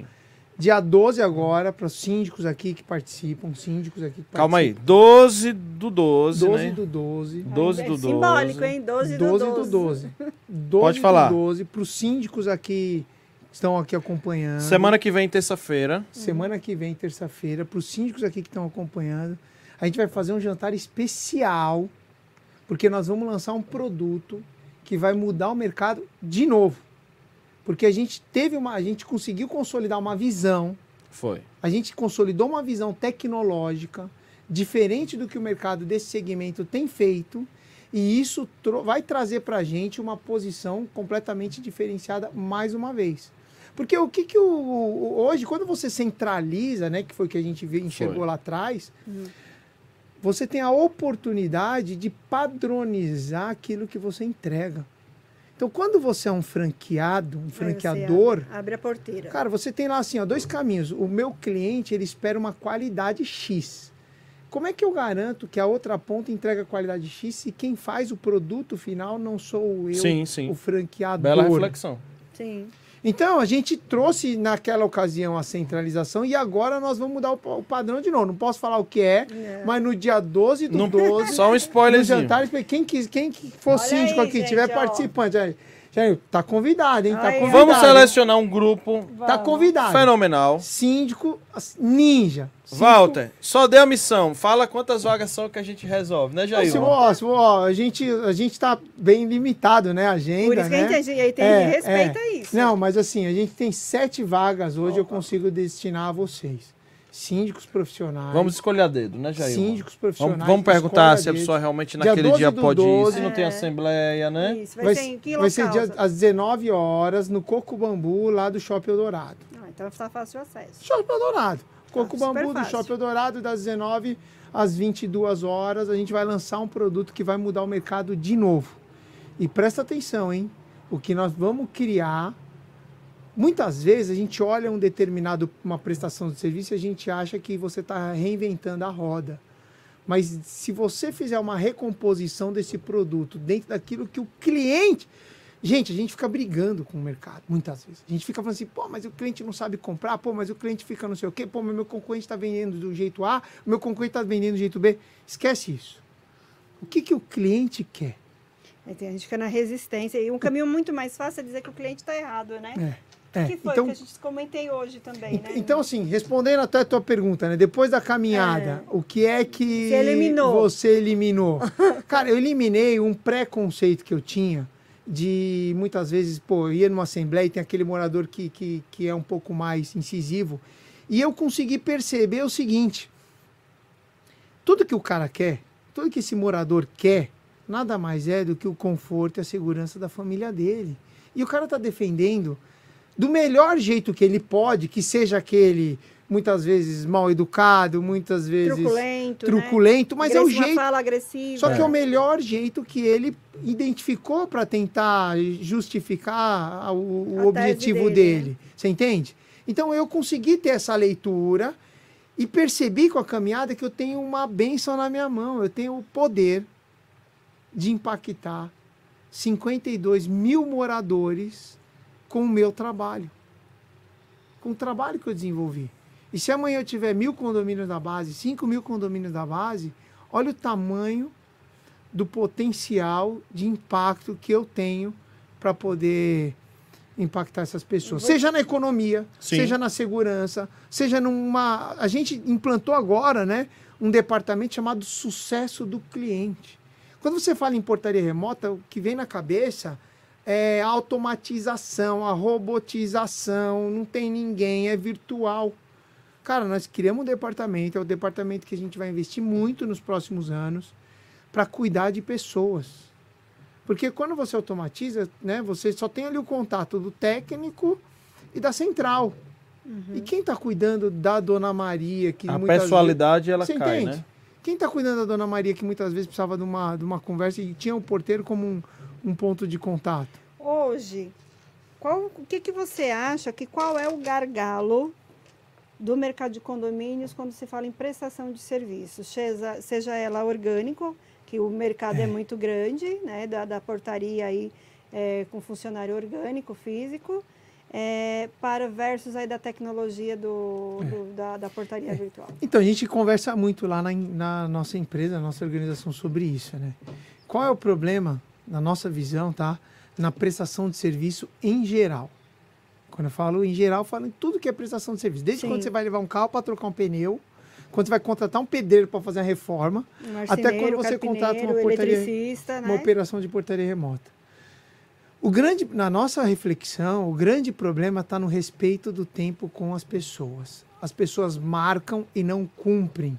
Speaker 3: Dia 12 agora, para os síndicos aqui que participam, síndicos aqui que
Speaker 1: Calma aí,
Speaker 3: participam.
Speaker 1: 12 do 12,
Speaker 3: 12
Speaker 1: né?
Speaker 3: do 12.
Speaker 1: 12
Speaker 2: é
Speaker 1: do 12.
Speaker 2: simbólico, hein? 12,
Speaker 3: 12
Speaker 2: do 12.
Speaker 3: do 12. 12
Speaker 1: Pode falar.
Speaker 3: do 12, para os síndicos aqui que estão aqui acompanhando.
Speaker 1: Semana que vem, terça-feira.
Speaker 3: Semana que vem, terça-feira, para os síndicos aqui que estão acompanhando, a gente vai fazer um jantar especial, porque nós vamos lançar um produto que vai mudar o mercado de novo. Porque a gente teve uma, a gente conseguiu consolidar uma visão,
Speaker 1: Foi.
Speaker 3: a gente consolidou uma visão tecnológica diferente do que o mercado desse segmento tem feito, e isso vai trazer para a gente uma posição completamente diferenciada mais uma vez. Porque o que, que o, o- hoje, quando você centraliza, né, que foi o que a gente enxergou
Speaker 1: Foi.
Speaker 3: lá atrás, você tem a oportunidade de padronizar aquilo que você entrega. Então, quando você é um franqueado, um
Speaker 2: você
Speaker 3: franqueador,
Speaker 2: Abre, abre a porteira.
Speaker 3: Cara, você tem lá assim, ó, dois caminhos. O meu cliente, ele espera uma qualidade X. Como é que eu garanto que a outra ponta entrega qualidade X se quem faz o produto final não sou eu,
Speaker 1: Sim, sim.
Speaker 3: o franqueador?
Speaker 1: Bela reflexão.
Speaker 2: Sim.
Speaker 3: Então, a gente trouxe naquela ocasião a centralização e agora nós vamos mudar o, pa- o padrão de novo. Não posso falar o que é,
Speaker 2: É.
Speaker 3: mas no dia 12 do
Speaker 1: Não-
Speaker 3: 12,
Speaker 1: Só um
Speaker 3: no
Speaker 1: spoilerzinho.
Speaker 3: jantar, quem, quis, quem que for
Speaker 2: Olha
Speaker 3: síndico
Speaker 2: aí,
Speaker 3: aqui,
Speaker 2: gente,
Speaker 3: tiver
Speaker 2: ó.
Speaker 3: participante, aí, Jair, tá convidado, hein? Tá
Speaker 2: ó.
Speaker 3: convidado.
Speaker 1: Vamos selecionar um grupo
Speaker 3: Tá convidado.
Speaker 1: fenomenal.
Speaker 3: Síndico ninja. Síndico-
Speaker 1: Walter, só dê a missão. Fala quantas vagas são que a gente resolve, né, Jair?
Speaker 3: Ó, ó, a, gente, a gente tá bem limitado, né? A agenda,
Speaker 2: Por isso que
Speaker 3: né?
Speaker 2: a gente, a gente tem
Speaker 3: É,
Speaker 2: respeita
Speaker 3: é.
Speaker 2: isso.
Speaker 3: Não, mas assim, a gente tem sete vagas hoje, eu consigo destinar a vocês. Síndicos profissionais.
Speaker 1: Vamos escolher a dedo, né, Jair?
Speaker 3: Síndicos profissionais.
Speaker 1: Vamos, vamos perguntar se a pessoa realmente
Speaker 3: Dia
Speaker 1: naquele
Speaker 3: 12
Speaker 1: dia
Speaker 3: do
Speaker 1: pode ir,
Speaker 3: 12.
Speaker 1: se não tem
Speaker 2: É.
Speaker 1: assembleia, né?
Speaker 2: Isso, vai,
Speaker 3: Vai,
Speaker 2: ser em que
Speaker 3: vai ser dia, às 19 horas no Coco Bambu, lá do Shopping Eldorado.
Speaker 2: Ah, então tá fácil o acesso.
Speaker 3: Shopping Eldorado. Coco
Speaker 2: super
Speaker 3: Bambu do. Shopping Eldorado, das 19 às 22 horas. A gente vai lançar um produto que vai mudar o mercado de novo. E presta atenção, hein? O que nós vamos criar. Muitas vezes a gente olha um determinado, uma prestação de serviço e a gente acha que você está reinventando a roda. Mas se você fizer uma recomposição desse produto dentro daquilo que o cliente. Gente, a gente fica brigando com o mercado, muitas vezes. A gente fica falando assim, pô, mas o cliente não sabe comprar, pô, mas o cliente fica não sei o quê, pô, mas meu concorrente está vendendo do jeito A, o meu concorrente está vendendo do jeito B. Esquece isso. O que, que o cliente quer?
Speaker 2: Aí a gente fica na resistência. E um caminho muito mais fácil é dizer que o cliente está errado, né?
Speaker 3: É. é.
Speaker 2: Que foi
Speaker 3: então,
Speaker 2: o que a gente comentei hoje também, né?
Speaker 3: Então, assim, respondendo até a tua pergunta, né? Depois da caminhada, o que é que
Speaker 2: Você eliminou.
Speaker 3: você eliminou? Cara, eu eliminei um preconceito que eu tinha de muitas vezes, pô, eu ia numa assembleia e tem aquele morador que, que, que é um pouco mais incisivo. E eu consegui perceber o seguinte: tudo que o cara quer, tudo que esse morador quer, nada mais é do que o conforto e a segurança da família dele. E o cara tá defendendo do melhor jeito que ele pode, que seja aquele muitas vezes mal educado, muitas vezes
Speaker 2: truculento,
Speaker 3: truculento,
Speaker 2: né?
Speaker 3: mas é o
Speaker 2: Agressiva
Speaker 3: jeito.
Speaker 2: fala agressiva.
Speaker 3: Só que é o melhor jeito que ele identificou para tentar justificar o, o objetivo
Speaker 2: dele,
Speaker 3: dele.
Speaker 2: né?
Speaker 3: Você entende? Então eu consegui ter essa leitura e percebi com a caminhada que eu tenho uma benção na minha mão. Eu tenho o poder de impactar 52 mil moradores com o meu trabalho. Com o trabalho que eu desenvolvi. E se amanhã eu tiver mil condomínios da base, 5 mil condomínios da base, olha o tamanho do potencial de impacto que eu tenho para poder impactar essas pessoas. Seja na economia,
Speaker 1: Sim.
Speaker 3: seja na segurança, seja numa. A gente implantou agora, né? Um departamento chamado sucesso do cliente. Quando você fala em portaria remota, o que vem na cabeça é a automatização, a robotização, não tem ninguém, é virtual. Cara, nós criamos um departamento, é o departamento que a gente vai investir muito nos próximos anos para cuidar de pessoas. Porque quando você automatiza, né, você só tem ali o contato do técnico e da central. E quem está cuidando da Dona Maria, que
Speaker 1: A
Speaker 3: muitas
Speaker 1: pessoalidade, ela
Speaker 3: Você
Speaker 1: cai,
Speaker 3: entende?
Speaker 1: né?
Speaker 3: quem está cuidando da Dona Maria, que muitas vezes precisava de uma, de uma conversa e tinha o porteiro como um, um ponto de contato?
Speaker 2: Hoje, qual, o que, que você acha que qual é o gargalo do mercado de condomínios quando se fala em prestação de serviços, seja, seja ela orgânico, que o mercado é, muito grande, né, da, da portaria aí é, com funcionário orgânico, físico, é, para versus aí da tecnologia do, do- da, da portaria virtual.
Speaker 3: Então, a gente conversa muito lá na, na nossa empresa, na nossa organização sobre isso, né? Qual é o problema, na nossa visão, tá? Na prestação de serviço em geral. Quando eu falo em geral, eu falo em tudo que é prestação de serviço. Desde
Speaker 2: Sim.
Speaker 3: quando você vai levar um carro para trocar um pneu, quando você vai contratar um pedreiro para fazer a reforma,
Speaker 2: Um
Speaker 3: Até quando você contrata uma portaria-
Speaker 2: eletricista,
Speaker 3: uma
Speaker 2: né?
Speaker 3: operação de portaria remota. O grande, na nossa reflexão, o grande problema está no respeito do tempo com as pessoas. As pessoas marcam e não cumprem.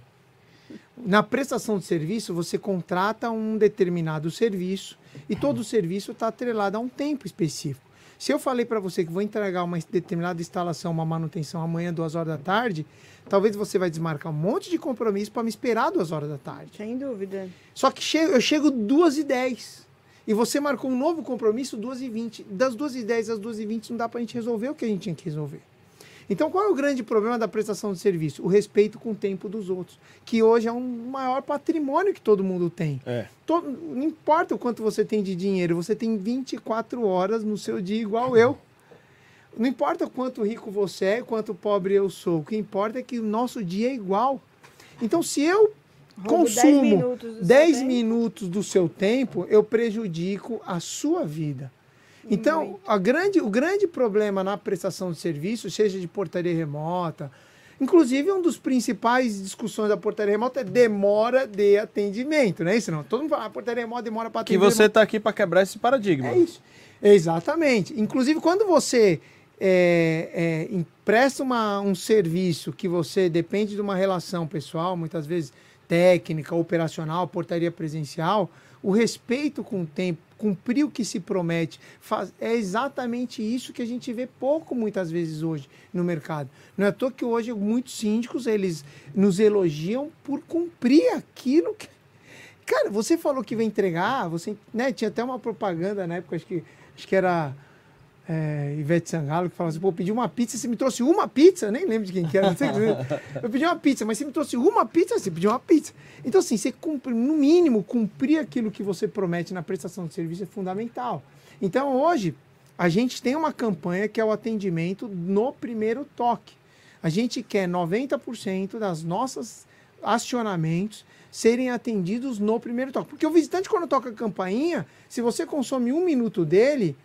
Speaker 3: Na prestação de serviço, você contrata um determinado serviço e todo o serviço está atrelado a um tempo específico. Se eu falei para você que vou entregar uma determinada instalação, uma manutenção amanhã, duas horas da tarde, talvez você vai desmarcar um monte de compromisso para me esperar duas horas da tarde.
Speaker 2: Sem dúvida.
Speaker 3: Só que chego, eu chego 2 e 10 e você marcou um novo compromisso 2 e 20 Das 2 e 10 às 2 e 20 não dá para a gente resolver o que a gente tinha que resolver. Então, qual é o grande problema da prestação de serviço? O respeito com o tempo dos outros, que hoje é um maior patrimônio que todo mundo tem.
Speaker 1: É.
Speaker 3: Todo- não importa o quanto você tem de dinheiro, você tem 24 horas no seu dia igual eu. Não importa quanto rico você é, quanto pobre eu sou. O que importa é que o nosso dia é igual. Então, se eu
Speaker 2: Roubo 10
Speaker 3: consumo
Speaker 2: minutos do seu
Speaker 3: 10
Speaker 2: tempo.
Speaker 3: minutos do seu tempo, eu prejudico a sua vida. Então, a grande, o grande problema na prestação de serviço, seja de portaria remota, inclusive um dos principais discussões da portaria remota é demora de atendimento, não é isso? Não? Todo mundo fala, ah, portaria remota demora para
Speaker 1: Que
Speaker 3: atender.
Speaker 1: você tá aqui para quebrar esse paradigma.
Speaker 3: É isso. Exatamente. Inclusive, quando você é, é, empresta uma- um serviço que você depende de uma relação pessoal, muitas vezes técnica, operacional, portaria presencial, o respeito com o tempo, cumprir o que se promete, faz- é exatamente isso que a gente vê pouco muitas vezes hoje no mercado. Não é à toa que hoje muitos síndicos eles nos elogiam por cumprir aquilo que Cara, você falou que vai entregar, você, né, tinha até uma propaganda na época, acho que, acho que era é, Ivete Sangalo, que fala assim, pô, eu pedi uma pizza, você me trouxe uma pizza, nem lembro de quem que era, não sei, eu pedi uma pizza, mas você me trouxe uma pizza, você pediu uma pizza. Então, assim, você cumpre, no mínimo, cumprir aquilo que você promete na prestação de serviço é fundamental. Então, hoje, a gente tem uma campanha que é o atendimento no primeiro toque. A gente quer 90% das nossas acionamentos serem atendidos no primeiro toque. Porque o visitante, quando toca a campainha, se você consome um minuto dele,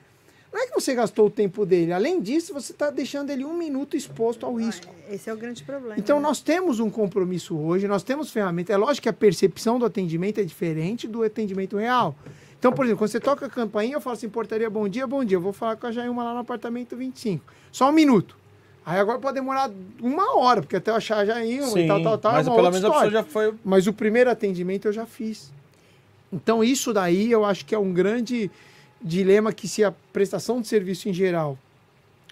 Speaker 3: não é que você gastou o tempo dele. Além disso, você está deixando ele um minuto exposto ao risco.
Speaker 2: Esse é o grande problema.
Speaker 3: Então,
Speaker 2: né?
Speaker 3: nós temos um compromisso hoje, nós temos ferramentas. É lógico que a percepção do atendimento é diferente do atendimento real. Então, por exemplo, quando você toca a campainha, eu falo assim, portaria, bom dia, bom dia. Eu vou falar com a Jailma lá no apartamento 25. Só um minuto. Aí agora pode demorar uma hora, porque até eu achar a Jailma
Speaker 1: Sim,
Speaker 3: e tal, tal, tal.
Speaker 1: mas
Speaker 3: é uma
Speaker 1: pelo
Speaker 3: outra
Speaker 1: menos a pessoa
Speaker 3: história.
Speaker 1: já foi.
Speaker 3: Mas o primeiro atendimento eu já fiz. Então, isso daí eu acho que é um grande dilema que se a prestação de serviço em geral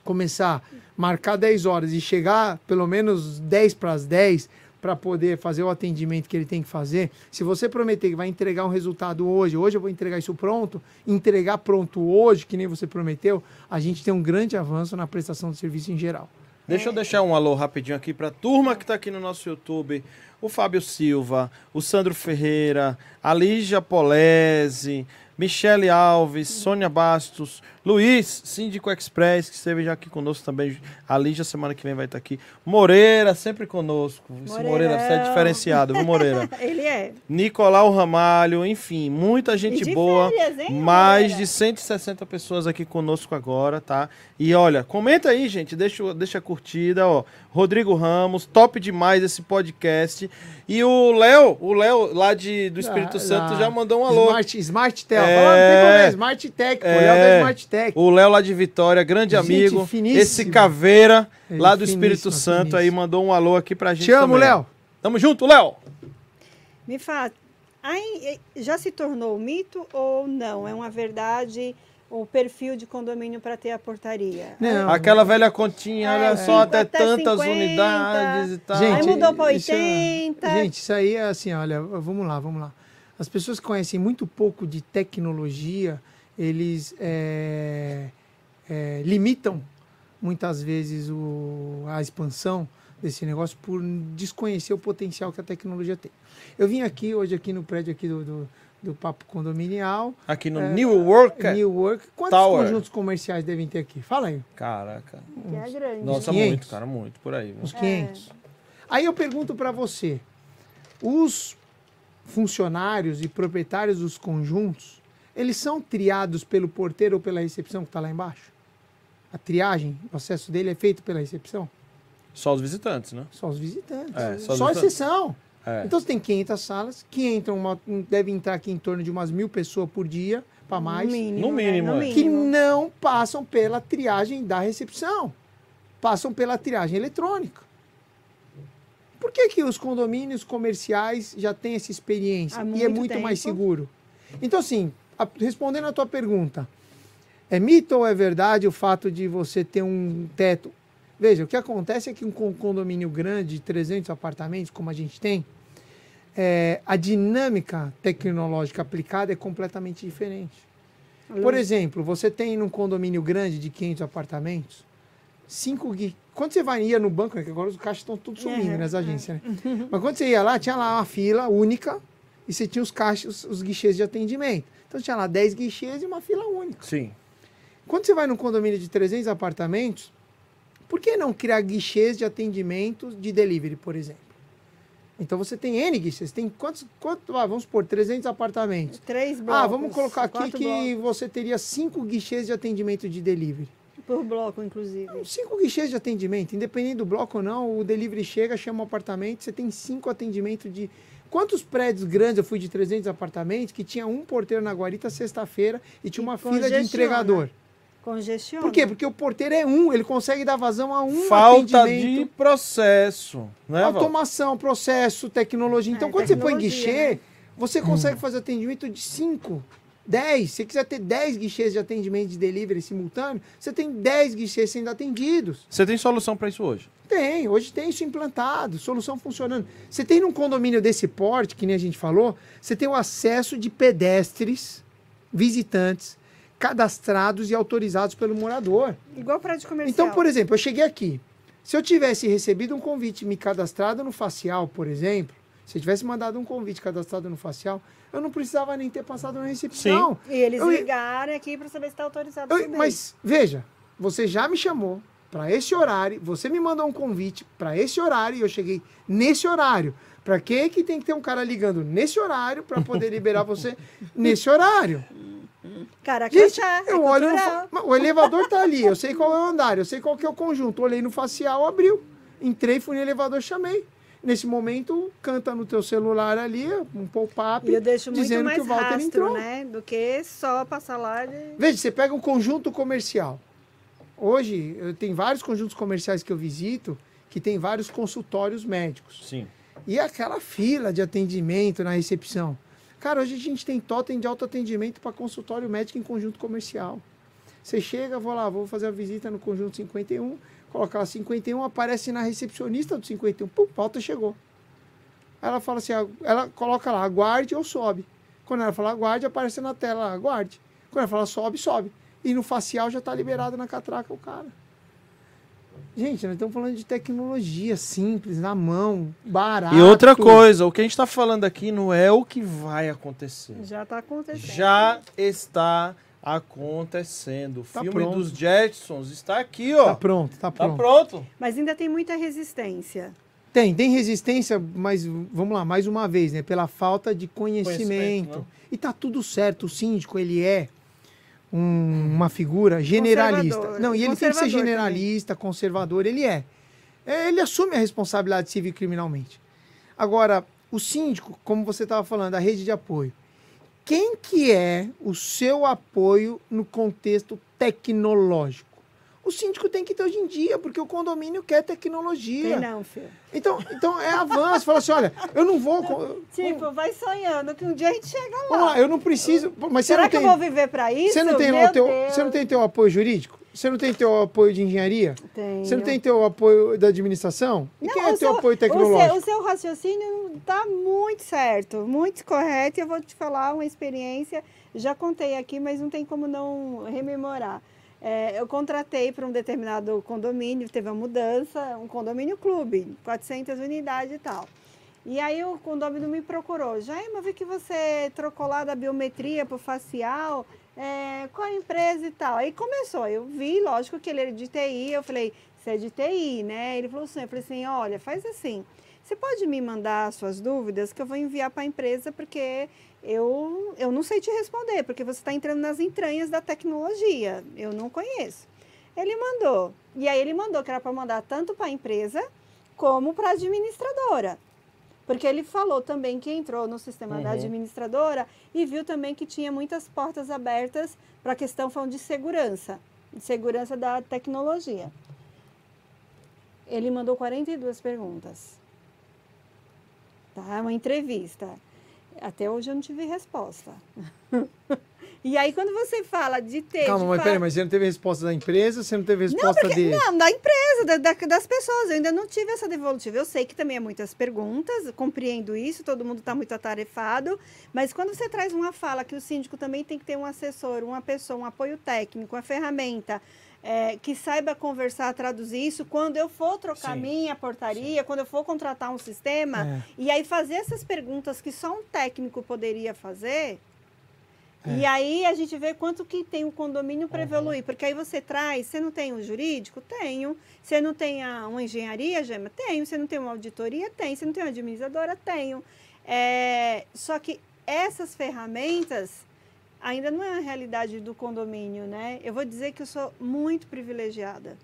Speaker 3: começar a marcar 10 horas e chegar pelo menos 10 para as 10 para poder fazer o atendimento que ele tem que fazer, se você prometer que vai entregar um resultado hoje, hoje eu vou entregar isso pronto, entregar pronto hoje, que nem você prometeu, a gente tem um grande avanço na prestação de serviço em geral.
Speaker 1: Deixa eu deixar um alô rapidinho aqui para a turma que está aqui no nosso YouTube. O Fábio Silva, o Sandro Ferreira, a Lígia Polese, Michele Alves, Sônia Bastos, Luiz, Síndico Express, que esteve já aqui conosco também. A Lígia, semana que vem, vai estar aqui. Moreira, sempre conosco. Esse Moreira, você é diferenciado, viu, Moreira?
Speaker 2: Ele é.
Speaker 1: Nicolau Ramalho, enfim, muita gente
Speaker 2: E de
Speaker 1: boa.
Speaker 2: férias, hein,
Speaker 1: mais
Speaker 2: Moreira?
Speaker 1: de 160 pessoas aqui conosco agora, tá? E olha, comenta aí, gente, deixa, deixa a curtida, ó. Rodrigo Ramos, top demais esse podcast. E o Léo, o Léo lá de, do Espírito
Speaker 3: Ah,
Speaker 1: Santo
Speaker 3: lá.
Speaker 1: já mandou um alô.
Speaker 3: Smart, Smart Tel.
Speaker 1: É.
Speaker 3: Não tem problema, Smart Tech, pô.
Speaker 1: É.
Speaker 3: Léo da Smart Tech.
Speaker 1: O Léo lá de Vitória, grande
Speaker 3: Gente
Speaker 1: amigo.
Speaker 3: finíssima.
Speaker 1: Esse caveira
Speaker 3: Ele
Speaker 1: lá do Espírito Santo aí
Speaker 3: finíssima.
Speaker 1: mandou um alô aqui pra gente
Speaker 3: Te amo. Léo.
Speaker 1: Tamo junto, Léo.
Speaker 2: Me fala, aí, eh, já se tornou mito ou não? É uma verdade o perfil de condomínio para ter a portaria?
Speaker 3: Não.
Speaker 1: Aquela velha continha, olha
Speaker 2: É,
Speaker 1: só, até
Speaker 2: até
Speaker 1: tantas
Speaker 2: 50.
Speaker 1: unidades e tal.
Speaker 2: Aí
Speaker 3: Gente,
Speaker 2: mudou para
Speaker 3: isso é-
Speaker 2: 80.
Speaker 3: Gente, isso aí é assim, olha, vamos lá, vamos lá. As pessoas que conhecem muito pouco de tecnologia, eles é, é, limitam muitas vezes o, a expansão desse negócio por desconhecer o potencial que a tecnologia tem. Eu vim aqui hoje aqui no prédio aqui do, do, do Papo Condominial,
Speaker 1: Aqui no
Speaker 3: É,
Speaker 1: New Work.
Speaker 3: New Work. Quantos
Speaker 1: Tower.
Speaker 3: conjuntos comerciais devem ter aqui? Fala aí.
Speaker 1: Caraca.
Speaker 2: Que é grande.
Speaker 1: Nossa,
Speaker 3: 500.
Speaker 1: muito, cara, muito por aí.
Speaker 3: Uns 500. Aí eu pergunto para você, os funcionários e proprietários dos conjuntos, eles são triados pelo porteiro ou pela recepção que está lá embaixo? A triagem, o acesso dele é feito pela recepção?
Speaker 1: Só os visitantes, né?
Speaker 3: Só os visitantes.
Speaker 1: É, só
Speaker 3: só
Speaker 1: os visitantes.
Speaker 3: exceção.
Speaker 1: É.
Speaker 3: Então você tem 500 salas, que entram uma, deve entrar aqui em torno de umas mil pessoas por dia, para mais,
Speaker 2: No mínimo.
Speaker 1: No
Speaker 2: né?
Speaker 1: mínimo,
Speaker 2: No
Speaker 1: é.
Speaker 3: que
Speaker 2: mínimo.
Speaker 3: não passam pela triagem da recepção. Passam pela triagem eletrônica. Por que, que os condomínios comerciais já têm essa experiência e é
Speaker 2: muito
Speaker 3: muito mais
Speaker 2: tempo.
Speaker 3: seguro? Então, assim, a- respondendo a tua pergunta, é mito ou é verdade o fato de você ter um teto? Veja, o que acontece é que um con- condomínio grande de 300 apartamentos, como a gente tem, é, a dinâmica tecnológica aplicada é completamente diferente. Por exemplo, você tem num condomínio grande de 500 apartamentos, 5 gui... Quando você vai ia no banco, né, que agora os caixas estão tudo sumindo
Speaker 2: Uhum,
Speaker 3: nas agências, né? Mas quando você ia lá, tinha lá uma fila única e você tinha os caixas, os guichês de atendimento. Então tinha lá 10 guichês e uma fila única.
Speaker 1: Sim.
Speaker 3: Quando você vai num condomínio de 300 apartamentos, por que não criar guichês de atendimento de delivery, por exemplo? Então você tem N guichês, tem quantos, quantos ah, vamos supor, 300 apartamentos.
Speaker 2: Três blocos.
Speaker 3: Ah, vamos colocar aqui que você teria cinco guichês de atendimento de delivery.
Speaker 2: Por bloco, inclusive.
Speaker 3: Cinco guichês de atendimento, independente do bloco ou não, o delivery chega, chama o apartamento, você tem cinco atendimentos de... Quantos prédios grandes eu fui de 300 apartamentos que tinha um porteiro na guarita sexta-feira e tinha
Speaker 2: E
Speaker 3: uma fila de entregador?
Speaker 2: Congestiona.
Speaker 3: Por quê? Porque o porteiro é um, ele consegue dar vazão a um
Speaker 1: Falta
Speaker 3: atendimento.
Speaker 1: de processo, né, Val?
Speaker 3: Automação, processo, tecnologia. Então,
Speaker 2: É,
Speaker 3: quando você põe
Speaker 2: tecnologia,
Speaker 3: guichê,
Speaker 2: né?
Speaker 3: você consegue fazer atendimento de 5, 10. Se você quiser ter 10 guichês de atendimento de delivery simultâneo, você tem 10 guichês sendo atendidos.
Speaker 1: Você tem solução para isso hoje?
Speaker 3: Tem, hoje tem isso implantado, solução funcionando. Você tem num condomínio desse porte, que nem a gente falou, você tem o acesso de pedestres, visitantes, cadastrados e autorizados pelo morador.
Speaker 2: Igual prédio comercial.
Speaker 3: Então, por exemplo, eu cheguei aqui. Se eu tivesse recebido um convite me cadastrado no facial, por exemplo, se eu tivesse mandado um convite cadastrado no facial, eu não precisava nem ter passado na recepção.
Speaker 2: E eles
Speaker 3: Eu-
Speaker 2: ligaram aqui para saber se está autorizado
Speaker 3: Eu- mas veja, você já me chamou para esse horário, você me mandou um convite para esse horário e eu cheguei nesse horário. Para que que tem que ter um cara ligando nesse horário para poder liberar você nesse horário?
Speaker 2: Cara,
Speaker 3: Gente,
Speaker 2: crachá, é
Speaker 3: eu olho no o elevador tá ali, eu sei qual é o andar, eu sei qual que é o conjunto. Olhei no facial, abriu. Entrei, fui no elevador, chamei. Nesse momento, canta no teu celular ali, um pop-up,
Speaker 2: E eu deixo muito
Speaker 3: dizendo
Speaker 2: mais
Speaker 3: que o Walter
Speaker 2: rastro,
Speaker 3: entrou.
Speaker 2: né? Do que só passar lá de...
Speaker 3: Veja, você pega um conjunto comercial. Hoje, eu tenho vários conjuntos comerciais que eu visito que tem vários consultórios médicos.
Speaker 1: Sim.
Speaker 3: E aquela fila de atendimento na recepção. Cara, hoje a gente tem totem de autoatendimento para consultório médico em conjunto comercial. Você chega, vou lá, vou fazer a visita no conjunto 51, coloca lá 51, aparece na recepcionista do 51, pum, pauta chegou. Ela fala assim, ela coloca lá, aguarde ou sobe. Quando ela fala aguarde, aparece na tela, aguarde. Quando ela fala sobe, sobe. E no facial já está liberado na catraca o cara. Gente, nós estamos falando de tecnologia simples, na mão, barato.
Speaker 1: E outra coisa, o que a gente está falando aqui não é o que vai acontecer.
Speaker 2: Já está acontecendo.
Speaker 1: Já está acontecendo. O
Speaker 3: Tá
Speaker 1: filme
Speaker 3: pronto.
Speaker 1: dos Jetsons está aqui, ó.
Speaker 3: Tá pronto, tá
Speaker 1: Tá
Speaker 3: pronto.
Speaker 1: pronto.
Speaker 2: Mas ainda tem muita resistência.
Speaker 3: Tem, tem resistência, mas vamos lá, mais uma vez, né? Pela falta de conhecimento.
Speaker 1: Conhecimento, né?
Speaker 3: E tá tudo certo. O síndico, ele é um- uma figura generalista. Não, e ele tem que ser generalista, conservador, ele é. É, Ele assume a responsabilidade civil e criminalmente. Agora, o síndico, como você estava falando, a rede de apoio. Quem que é o seu apoio no contexto tecnológico? O síndico tem que ter hoje em dia, porque o condomínio quer tecnologia.
Speaker 2: Tem não, filho.
Speaker 3: Então, então é avanço. Fala assim, olha, eu não vou.
Speaker 2: Tipo, vai sonhando que um dia a gente chega lá.
Speaker 3: Vamos lá, eu não preciso. Mas você
Speaker 2: Será
Speaker 3: não
Speaker 2: que
Speaker 3: tem.
Speaker 2: eu vou viver para isso?
Speaker 3: Você não tem
Speaker 2: Meu
Speaker 3: o teu,
Speaker 2: Deus.
Speaker 3: você não tem teu apoio jurídico? Você não tem teu apoio de engenharia?
Speaker 2: Tenho.
Speaker 3: Você não tem teu apoio da administração? E
Speaker 2: Não,
Speaker 3: quem é teu
Speaker 2: seu-
Speaker 3: apoio
Speaker 2: O seu,
Speaker 3: tecnológico?
Speaker 2: o seu raciocínio está muito certo, muito correto. E eu vou te falar uma experiência, já contei aqui, mas não tem como não rememorar. É, eu contratei para um determinado condomínio, teve uma mudança, um condomínio clube, 400 unidades e tal. E aí o condomínio me procurou. Jaima, vi que você trocou lá da biometria para o facial. É, qual a empresa e tal? Aí começou. Eu vi, lógico que ele era de TI. Eu falei, você é de TI, né? Ele falou assim, eu falei assim, olha, faz assim. Você pode me mandar suas dúvidas que eu vou enviar para a empresa porque eu, eu não sei te responder, porque você está entrando nas entranhas da tecnologia. Eu não conheço. Ele mandou. E aí ele mandou que era para mandar tanto para a empresa como para a administradora. Porque ele falou também que entrou no sistema da
Speaker 1: Uhum.
Speaker 2: administradora e viu também que tinha muitas portas abertas para a questão falando de segurança, de segurança da tecnologia. Ele mandou 42 perguntas. Tá? Uma entrevista. Até hoje eu não tive resposta. e aí, quando você fala de ter.
Speaker 3: Calma,
Speaker 2: de
Speaker 3: mas
Speaker 2: fa-
Speaker 3: peraí, mas você não teve resposta da empresa, você não teve
Speaker 2: não,
Speaker 3: resposta
Speaker 2: porque,
Speaker 3: de.
Speaker 2: não, da empresa, da- da- das pessoas. Eu ainda não tive essa devolutiva. Eu sei que também é muitas perguntas, compreendo isso, todo mundo está muito atarefado. Mas quando você traz uma fala que o síndico também tem que ter um assessor, uma pessoa, um apoio técnico, uma ferramenta. é, que saiba conversar, traduzir isso, quando eu for trocar
Speaker 1: Sim,
Speaker 2: minha portaria, quando eu for contratar um sistema,
Speaker 3: É.
Speaker 2: e aí fazer essas perguntas que só um técnico poderia fazer,
Speaker 3: É.
Speaker 2: e aí a gente vê quanto que tem o condomínio para
Speaker 1: Uhum.
Speaker 2: evoluir. Porque aí você traz, você não tem o jurídico? Tenho. Você não tem a, uma engenharia, Gema? Tenho. Você não tem uma auditoria? Tem. Você não tem uma administradora? Tenho. É, só que essas ferramentas ainda não é a realidade do condomínio, né? Eu vou dizer que eu sou muito privilegiada.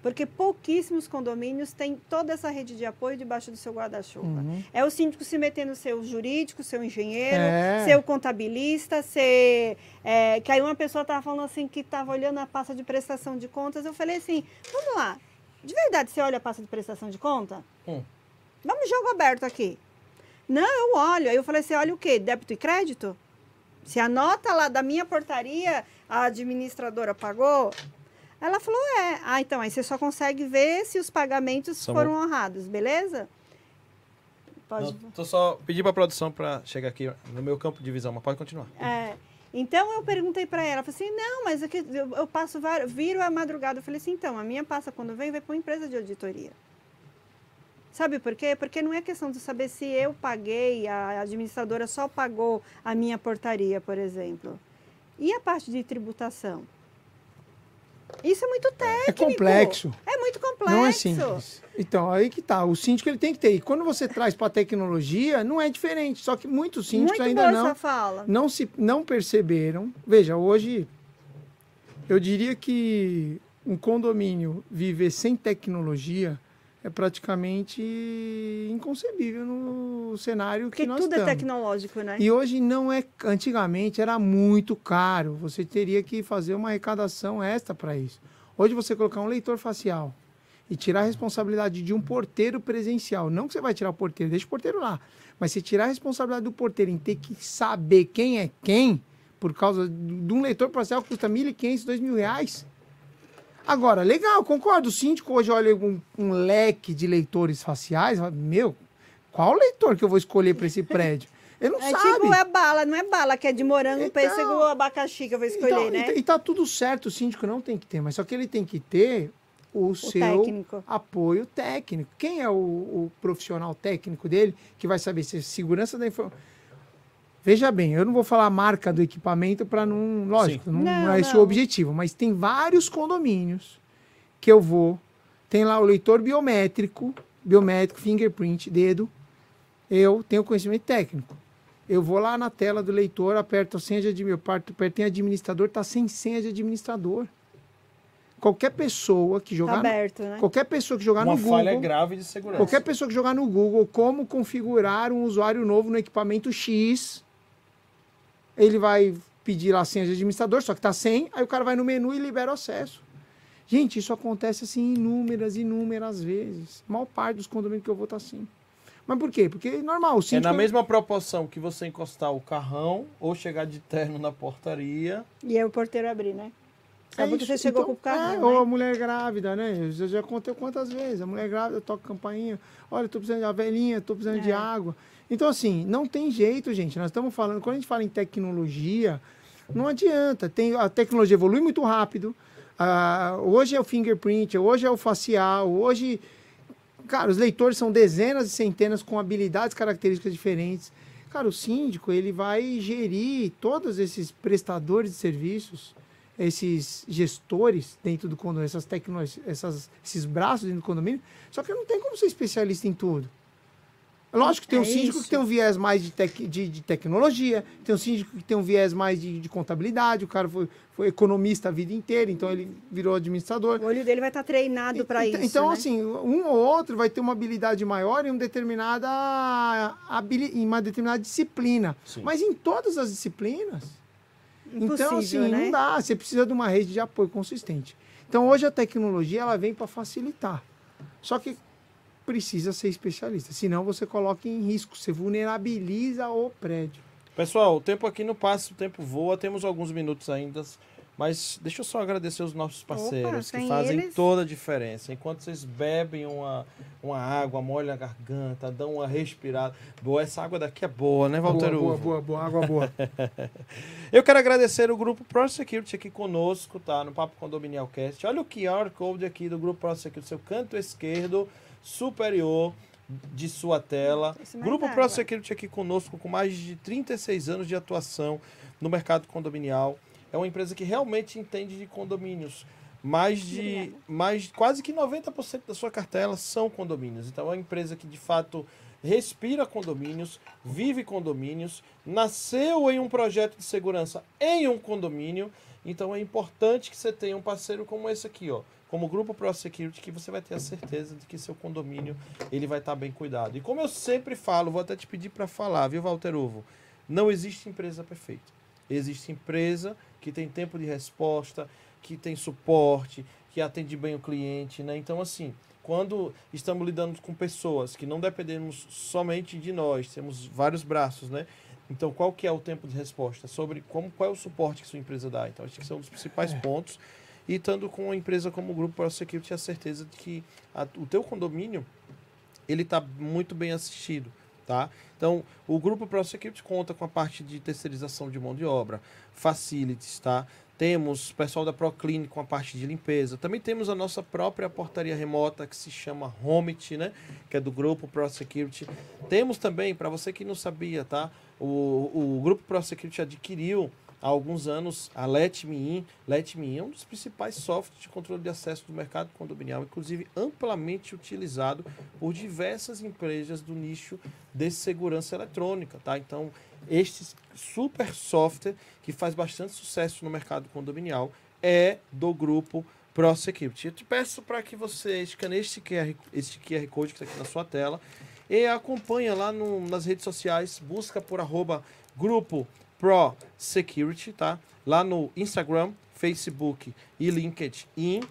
Speaker 2: Porque pouquíssimos condomínios têm toda essa rede de apoio debaixo do seu guarda-chuva.
Speaker 3: Uhum.
Speaker 2: É o síndico se meter no seu jurídico, seu engenheiro,
Speaker 3: É.
Speaker 2: seu contabilista, ser. é, que aí uma pessoa estava falando assim que estava olhando a pasta de prestação de contas. Eu falei assim: vamos lá, de verdade você olha a pasta de prestação de conta?
Speaker 1: Hum.
Speaker 2: Vamos jogo aberto aqui. Não, eu olho. Aí eu falei assim: olha o quê? Débito e crédito? Se a nota lá da minha portaria a administradora pagou. Ela falou: é. Ah, então aí você só consegue ver se os pagamentos
Speaker 1: Só
Speaker 2: foram honrados, beleza? Pode.
Speaker 1: Não, tô só pedir pra produção pra chegar aqui no meu campo de visão, mas pode continuar.
Speaker 2: É, Então eu perguntei para ela, falei assim, não, mas aqui eu, eu passo, viro a madrugada. Eu falei assim, então, a minha passa quando vem, vai para uma empresa de auditoria. Sabe por quê? Porque não é questão de saber se eu paguei, a administradora só pagou a minha portaria, por exemplo. E a parte de tributação? Isso é muito
Speaker 3: É
Speaker 2: técnico.
Speaker 3: complexo.
Speaker 2: É muito complexo.
Speaker 3: Não é simples. Então, aí que tá. O síndico ele tem que ter. E quando você traz para tecnologia, não é diferente. Só que muitos síndicos
Speaker 2: Muito
Speaker 3: ainda não,
Speaker 2: fala.
Speaker 3: não se não perceberam. Veja, hoje eu diria que um condomínio viver sem tecnologia é praticamente inconcebível no cenário
Speaker 2: Porque
Speaker 3: que nós
Speaker 2: tudo é
Speaker 3: estamos.
Speaker 2: tecnológico, né?
Speaker 3: E hoje não é. Antigamente era muito caro. Você teria que fazer uma arrecadação extra para isso. Hoje você colocar um leitor facial e tirar a responsabilidade de um porteiro presencial. Não que você vai tirar o porteiro, deixa o porteiro lá. Mas se tirar a responsabilidade do porteiro em ter que saber quem é quem, por causa de um leitor facial que custa R$ 1.500, 2.000 reais. Agora, legal, concordo. O síndico hoje olha um, um leque de leitores faciais. Meu, qual leitor que eu vou escolher para esse prédio? Ele não
Speaker 2: É
Speaker 3: sabe.
Speaker 2: tipo, é bala, não é bala, que é de morango,
Speaker 3: Então-
Speaker 2: pêssego ou abacaxi que eu vou escolher,
Speaker 3: Então,
Speaker 2: né?
Speaker 3: E, e tá tudo certo, o síndico não tem que ter, mas só que ele tem que ter o, seu
Speaker 2: técnico.
Speaker 3: apoio técnico. Quem é o, o profissional técnico dele que vai saber se é segurança da informação? Veja bem, eu não vou falar a marca do equipamento para não. Lógico, não,
Speaker 2: Não,
Speaker 3: não é esse o
Speaker 2: não.
Speaker 3: objetivo, mas tem vários condomínios que eu vou. Tem lá o leitor biométrico, biométrico, fingerprint, dedo. Eu tenho conhecimento técnico. Eu vou lá na tela do leitor, aperto a senha de admi- eu parto- aperto em administrador, tá sem senha de administrador. Qualquer pessoa que
Speaker 2: Tá
Speaker 3: jogar, no,
Speaker 2: aberto, né?
Speaker 3: qualquer pessoa que jogar
Speaker 1: Uma
Speaker 3: no
Speaker 1: falha
Speaker 3: Google,
Speaker 1: grave de segurança.
Speaker 3: qualquer pessoa que jogar no Google como configurar um usuário novo no equipamento X, ele vai pedir lá a senha de administrador, só que tá sem, aí o cara vai no menu e libera o acesso. Gente, isso acontece assim inúmeras, inúmeras vezes. A maior parte dos condomínios que eu vou tá assim. Mas por quê? Porque é normal, o
Speaker 1: É na mesma proporção que você encostar o carrão ou chegar de terno na portaria.
Speaker 2: E aí o porteiro abrir, né?
Speaker 3: É
Speaker 2: Sabe que você chegou
Speaker 3: Então,
Speaker 2: com o carro,
Speaker 3: é,
Speaker 2: né?
Speaker 3: Ou a mulher grávida, né? Eu já, já contei quantas vezes. A mulher grávida toca campainha. Olha, tô precisando de uma velhinha, tô precisando de
Speaker 2: É.
Speaker 3: água. Então, assim, não tem jeito, gente. Nós estamos falando, quando a gente fala em tecnologia, não adianta. Tem, a tecnologia evolui muito rápido. Ah, hoje é o fingerprint, hoje é o facial, hoje. Cara, os leitores são dezenas e centenas com habilidades, características diferentes. Cara, o síndico, ele vai gerir todos esses prestadores de serviços, esses gestores dentro do condomínio, essas tecnologias, essas, esses braços dentro do condomínio, só que não tem como ser especialista em tudo. Lógico que tem
Speaker 2: É
Speaker 3: um síndico
Speaker 2: isso.
Speaker 3: que tem um viés mais de, tec, de, de tecnologia, tem um síndico que tem um viés mais de, de contabilidade, o cara foi, foi economista a vida inteira, então ele virou administrador.
Speaker 2: O olho dele vai estar treinado para
Speaker 3: Então-
Speaker 2: isso.
Speaker 3: Então,
Speaker 2: né?
Speaker 3: assim, um ou outro vai ter uma habilidade maior em, um determinada em uma determinada disciplina.
Speaker 1: Sim.
Speaker 3: Mas em todas as disciplinas. Então, assim,
Speaker 2: né?
Speaker 3: não dá. Você precisa de uma rede de apoio consistente. Então, hoje a tecnologia ela vem para facilitar. Só que precisa ser especialista. Senão, você coloca em risco, você vulnerabiliza o prédio.
Speaker 1: Pessoal, o tempo aqui não passa, o tempo voa, temos alguns minutos ainda. Mas deixa eu só agradecer os nossos parceiros que
Speaker 2: sem
Speaker 1: fazem
Speaker 2: eles-
Speaker 1: toda a diferença. Enquanto vocês bebem uma, uma água, molham a garganta, dão uma respirada. Boa, essa água daqui é boa, né, Walter
Speaker 3: boa, boa,
Speaker 1: Uvo?
Speaker 3: boa, boa, água boa.
Speaker 1: Eu quero agradecer o grupo ProSecurity aqui conosco, tá? No Papo Condominial Cast. Olha o QR Code aqui do grupo ProSecurity, seu canto esquerdo superior de sua tela.
Speaker 2: Esse mais
Speaker 1: Grupo. ProSecurity aqui conosco com mais de 36 anos de atuação no mercado condominial. É uma empresa que realmente entende de condomínios. Mais de mais quase que 90% da sua cartela são condomínios. Então é uma empresa que de fato respira condomínios, vive condomínios, nasceu em um projeto de segurança em um condomínio. Então é importante que você tenha um parceiro como esse aqui, ó, como o grupo Pro Security, que você vai ter a certeza de que seu condomínio ele vai estar bem cuidado. E como eu sempre falo, vou até te pedir para falar, viu, Walter Ovo? Não existe empresa perfeita. Existe empresa que tem tempo de resposta, que tem suporte, que atende bem o cliente, né? Então, assim, quando estamos lidando com pessoas que não dependemos somente de nós, temos vários braços, né? Então, qual que é o tempo de resposta? Sobre como, qual é o suporte que sua empresa dá. Então, acho que são os principais pontos. E estando com uma empresa como o Grupo Pro Security, a certeza de que a- o teu condomínio, ele está muito bem assistido. Tá? Então, o grupo ProSecurity conta com a parte de terceirização de mão de obra, facilities, tá? Temos pessoal da ProClean com a parte de limpeza. Também temos a nossa própria portaria remota que se chama Homit, né? Que é do grupo ProSecurity. Temos também, para você que não sabia, tá? O, o grupo ProSecurity adquiriu há alguns anos a Let Me In. Let Me In é um dos principais softwares de controle de acesso do mercado condominial, inclusive amplamente utilizado por diversas empresas do nicho de segurança eletrônica, tá? Então, este super software que faz bastante sucesso no mercado condominial é do grupo ProSecurity. Eu te peço para que você escaneie este QR, este QR Code que está aqui na sua tela e acompanha lá no, nas redes sociais, busca por arroba grupo ProSecurity, tá? Lá no Instagram, Facebook e LinkedIn.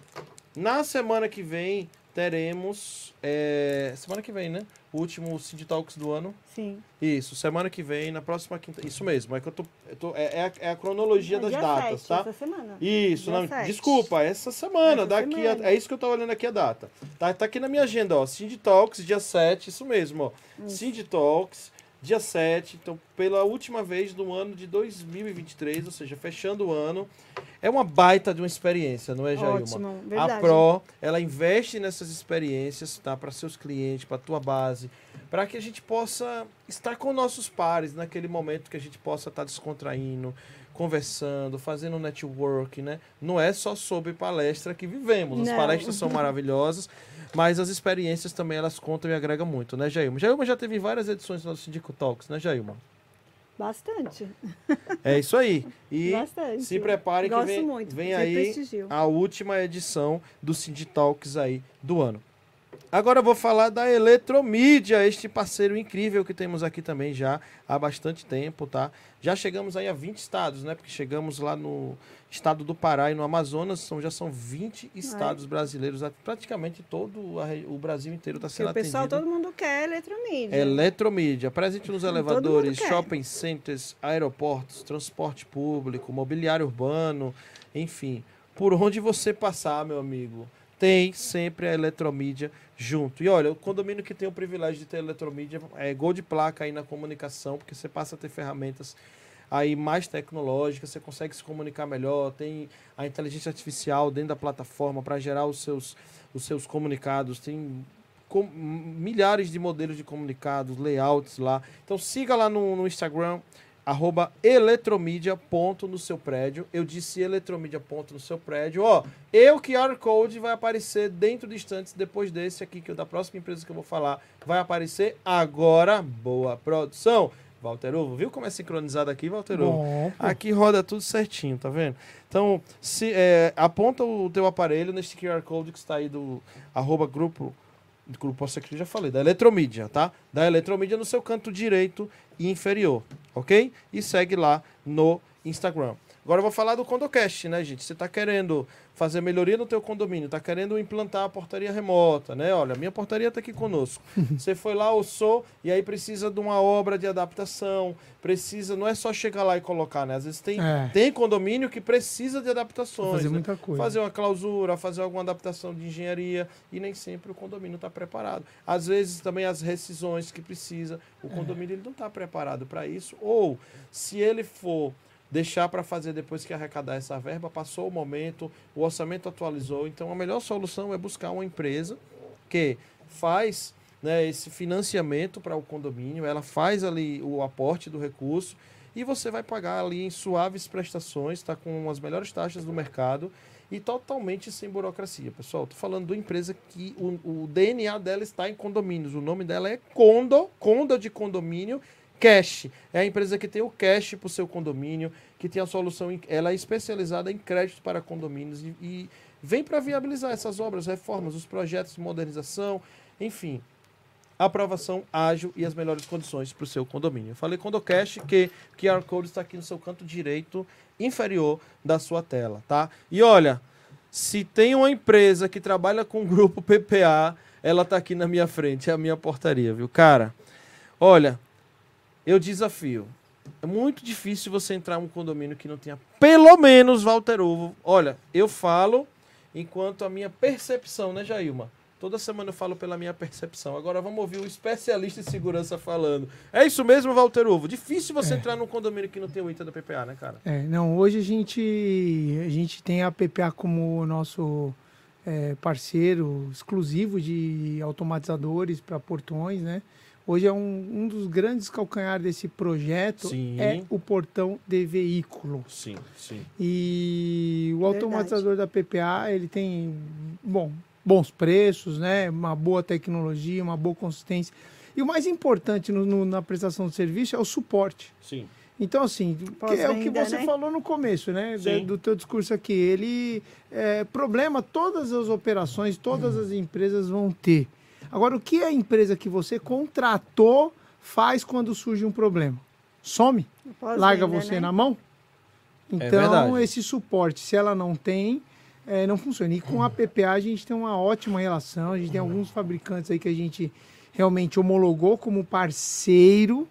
Speaker 1: Na semana que vem teremos. É, semana que vem, né? O último Cid Talks do ano.
Speaker 2: Sim.
Speaker 1: Isso, semana que vem, na próxima quinta. Isso mesmo, é que eu tô. eu tô- é, é a, é a cronologia das datas,
Speaker 2: sete,
Speaker 1: tá?
Speaker 2: Essa semana.
Speaker 1: Isso, não, desculpa, essa semana,
Speaker 2: Essa
Speaker 1: daqui
Speaker 2: semana.
Speaker 1: A, é isso que eu tô olhando aqui a data. Tá, tá aqui na minha agenda, ó, Cindy Talks, dia 7, isso mesmo, ó. Cindy Talks, dia 7, então pela última vez do ano de 2023, ou seja, fechando o ano. É uma baita de uma experiência, não é, Jailma?
Speaker 2: Ótimo,
Speaker 1: A
Speaker 2: verdade.
Speaker 1: Pro, ela investe nessas experiências, tá? Para seus clientes, para tua base, para que a gente possa estar com nossos pares naquele momento que a gente possa estar descontraindo, conversando, fazendo network, né? Não é só sobre palestra que vivemos. As
Speaker 2: Não.
Speaker 1: palestras são maravilhosas, mas as experiências também elas contam e agregam muito, né, Jailma? Jailma já teve várias edições do nosso Sindico Talks, né, Jailma?
Speaker 2: Bastante.
Speaker 1: É isso aí. E
Speaker 2: Bastante.
Speaker 1: se prepare que vem,
Speaker 2: muito.
Speaker 1: vem aí
Speaker 2: prestigio.
Speaker 1: a última edição do Cindy Talks aí do ano. Agora eu vou falar da Eletromídia, este parceiro incrível que temos aqui também já há bastante tempo, tá? Já chegamos aí a 20 estados, né? Porque chegamos lá no estado do Pará e no Amazonas, são, já são 20 estados brasileiros, praticamente todo a o Brasil inteiro está sendo
Speaker 2: o pessoal,
Speaker 1: atendido.
Speaker 2: todo mundo quer eletromídia.
Speaker 1: Eletromídia, presente nos elevadores, shopping centers, aeroportos, transporte público, mobiliário urbano, enfim. Por onde você passar, meu amigo, tem sempre a eletromídia junto. E olha, o condomínio que tem o privilégio de ter eletromídia é gol de placa aí na comunicação, porque você passa a ter ferramentas aí mais tecnológicas, você consegue se comunicar melhor, tem a inteligência artificial dentro da plataforma para gerar os seus, os seus comunicados, tem com- milhares de modelos de comunicados, layouts lá. Então siga lá no, no Instagram, arroba eletromídia ponto no seu prédio. Eu disse eletromídia ponto no seu prédio. Ó, e o QR Code vai aparecer dentro de instantes depois desse aqui, que é o da próxima empresa que eu vou falar. Vai aparecer agora. Boa produção. Walter Ovo, viu como é sincronizado aqui, Walter Ovo?
Speaker 3: Bom.
Speaker 1: Aqui roda tudo certinho, tá vendo? Então, se, é, aponta o teu aparelho neste QR Code que está aí do arroba grupo, grupo aqui já falei, da Eletromídia, tá? Da Eletromídia no seu canto direito e inferior, ok? E segue lá no Instagram. Agora eu vou falar do CondoCast, né, gente? Você está querendo fazer melhoria no teu condomínio, está querendo implantar a portaria remota, né? Olha, minha portaria está aqui conosco. Você foi lá, ouçou, e aí precisa de uma obra de adaptação, precisa, não é só chegar lá e colocar, né? Às vezes tem,
Speaker 3: É.
Speaker 1: tem condomínio que precisa de adaptações.
Speaker 3: fazer
Speaker 1: né?
Speaker 3: muita coisa.
Speaker 1: Fazer uma clausura, fazer alguma adaptação de engenharia e nem sempre o condomínio está preparado. Às vezes também as rescisões que precisa, o condomínio ele não está preparado para isso. Ou se ele for deixar para fazer depois que arrecadar essa verba, passou o momento, o orçamento atualizou, então a melhor solução é buscar uma empresa que faz né, esse financiamento para o condomínio, ela faz ali o aporte do recurso e você vai pagar ali em suaves prestações, está com as melhores taxas do mercado e totalmente sem burocracia. Pessoal, estou falando de uma empresa que o, o DNA dela está em condomínios, o nome dela é Condo, Condo de condomínio, Cash. É a empresa que tem o cash para o seu condomínio, que tem a solução, em- ela é especializada em crédito para condomínios e, e vem para viabilizar essas obras, reformas, os projetos de modernização, enfim, aprovação ágil e as melhores condições para o seu condomínio. Eu falei CondoCash, que o QR Code está aqui no seu canto direito inferior da sua tela, tá? E olha, se tem uma empresa que trabalha com o grupo PPA, ela está aqui na minha frente, é a minha portaria, viu? Cara, olha, eu desafio. É muito difícil você entrar em um condomínio que não tenha pelo menos Walter Ovo. Olha, eu falo enquanto a minha percepção, né, Jailma? Toda semana eu falo pela minha percepção. Agora vamos ouvir o especialista em segurança falando. É isso mesmo, Walter Ovo? Difícil você
Speaker 3: É.
Speaker 1: entrar num condomínio que não tem o ITA da PPA, né, cara?
Speaker 3: É, não, hoje a gente, a gente tem a PPA como nosso é, parceiro exclusivo de automatizadores para portões, né? Hoje é um, um dos grandes calcanhares desse projeto
Speaker 1: Sim.
Speaker 3: é o portão de veículo.
Speaker 1: Sim, sim.
Speaker 3: E o
Speaker 2: Verdade.
Speaker 3: automatizador da PPA, ele tem, bom, bons preços, né? Uma boa tecnologia, uma boa consistência. E o mais importante no- no- na prestação de serviço é o suporte.
Speaker 1: Sim.
Speaker 3: Então, assim, que é o que você
Speaker 2: né?
Speaker 3: falou no começo, né?
Speaker 1: Sim.
Speaker 3: Do teu discurso aqui. Ele, é, problema, todas as operações, todas as empresas vão ter. Agora, o que a empresa que você contratou faz quando surge um problema? Some? Larga você
Speaker 2: né?
Speaker 3: na mão? Então,
Speaker 1: É
Speaker 3: esse suporte, se ela não tem, é, não funciona. E com a PPA a gente tem uma ótima relação, a gente tem alguns fabricantes aí que a gente realmente homologou como parceiro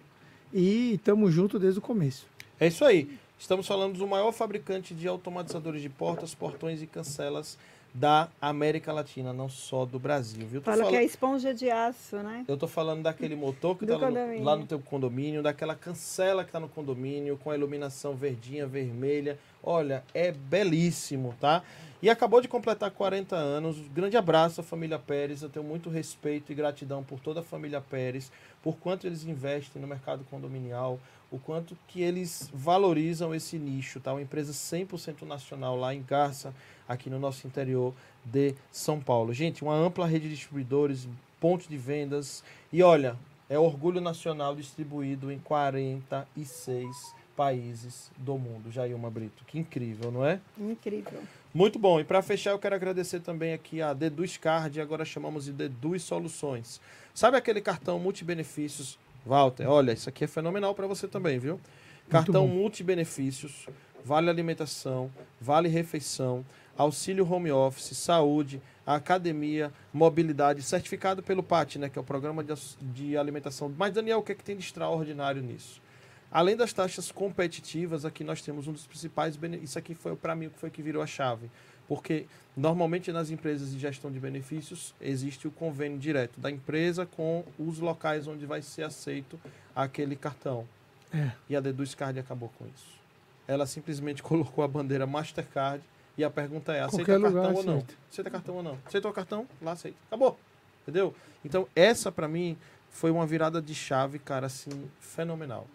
Speaker 3: e estamos juntos desde o começo.
Speaker 1: É isso aí. Estamos falando do maior fabricante de automatizadores de portas, portões e cancelas da América Latina, não só do Brasil, viu?
Speaker 2: Fala que é esponja de aço, né?
Speaker 1: Eu tô falando daquele motor que
Speaker 2: Do
Speaker 1: tá lá no, lá no teu condomínio, daquela cancela que tá no condomínio, com a iluminação verdinha, vermelha. Olha, é belíssimo, tá? E acabou de completar 40 anos. Grande abraço à família Pérez. Eu tenho muito respeito e gratidão por toda a família Pérez, por quanto eles investem no mercado condominial, o quanto que eles valorizam esse nicho, tá? Uma empresa 100% nacional lá em Garça, aqui no nosso interior de São Paulo. Gente, uma ampla rede de distribuidores, pontos de vendas e olha, é orgulho nacional distribuído em 46 países do mundo. Jailma Brito, que incrível, não é?
Speaker 2: Incrível.
Speaker 1: Muito bom. E para fechar, eu quero agradecer também aqui a Deduz Card, agora chamamos de Deduz Soluções. Sabe aquele cartão multibenefícios? Walter, olha, isso aqui é fenomenal para você também, viu? Cartão multibenefícios, vale alimentação, vale refeição, auxílio home office, saúde, academia, mobilidade, certificado pelo PAT, né, que é o programa de alimentação. Mas Daniel, o que é que tem de extraordinário nisso? Além das taxas competitivas, aqui nós temos um dos principais bene- Isso aqui foi para mim o que foi que virou a chave. Porque normalmente nas empresas de gestão de benefícios existe o convênio direto da empresa com os locais onde vai ser aceito aquele cartão.
Speaker 3: É.
Speaker 1: E a Deduz Card acabou com isso. Ela simplesmente colocou a bandeira Mastercard e a pergunta é: aceita
Speaker 3: Qualquer
Speaker 1: cartão ou não?
Speaker 3: aceita.
Speaker 1: Aceita cartão ou não? Aceitou o cartão? Lá aceita. Acabou. Entendeu? Então, essa para mim foi uma virada de chave, cara, assim, fenomenal.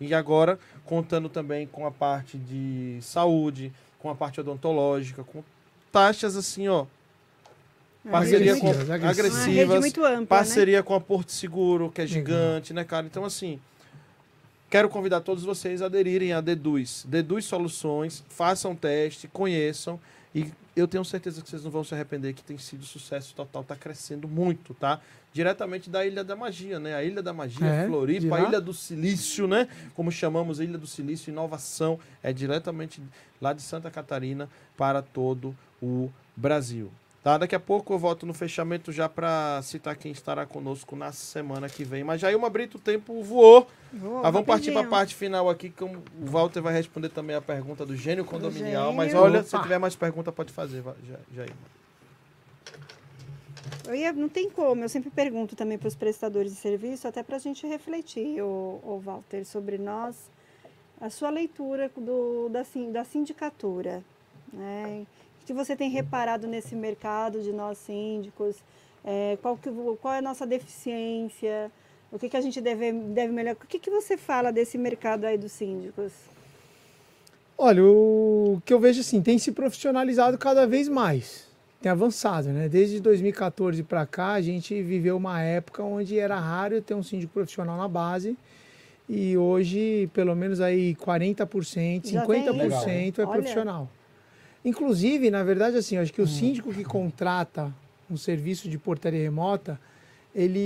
Speaker 1: E agora, contando também com a parte de saúde, com a parte odontológica, com taxas assim, ó,
Speaker 2: Uma
Speaker 1: parceria
Speaker 2: rede
Speaker 1: com
Speaker 3: Agressivas,
Speaker 2: ampla, né?
Speaker 1: parceria com a Porto Seguro, que é
Speaker 3: Legal.
Speaker 1: gigante, né, cara? Então, assim, quero convidar todos vocês a aderirem a Deduz. Deduz Soluções, façam teste, conheçam e eu tenho certeza que vocês não vão se arrepender, que tem sido sucesso total, tá crescendo muito, tá? Diretamente da Ilha da Magia, né? A Ilha da Magia,
Speaker 3: É,
Speaker 1: Floripa, a Ilha do Silício, né? Como chamamos, Ilha do Silício, inovação, é diretamente lá de Santa Catarina para todo o Brasil. Tá? Daqui a pouco eu volto no fechamento já para citar quem estará conosco na semana que vem. Mas já uma Brito, o tempo voou.
Speaker 2: Vou,
Speaker 1: Ah, vamos partir para a parte final aqui, que o Walter vai responder também a pergunta do gênio condominial. Mas olha, se
Speaker 3: Opa.
Speaker 1: tiver mais pergunta, pode fazer, Jair.
Speaker 2: Eu ia, não tem como, eu sempre pergunto também para os prestadores de serviço, até para a gente refletir, o, o Walter, sobre nós, a sua leitura do, da, da sindicatura. Né? O que você tem reparado nesse mercado de nós síndicos? É, qual, que, qual é a nossa deficiência? O que, que a gente deve, deve melhorar? O que, que você fala desse mercado aí dos síndicos?
Speaker 3: Olha, o que eu vejo assim, tem se profissionalizado cada vez mais. Tem avançado, né? Desde 2014 para cá, a gente viveu uma época onde era raro ter um síndico profissional na base. E hoje, pelo menos aí 40%,
Speaker 2: Já tem
Speaker 3: 50% é
Speaker 2: Olha.
Speaker 3: profissional. Inclusive, na verdade, assim, acho que o síndico que contrata um serviço de portaria remota, ele,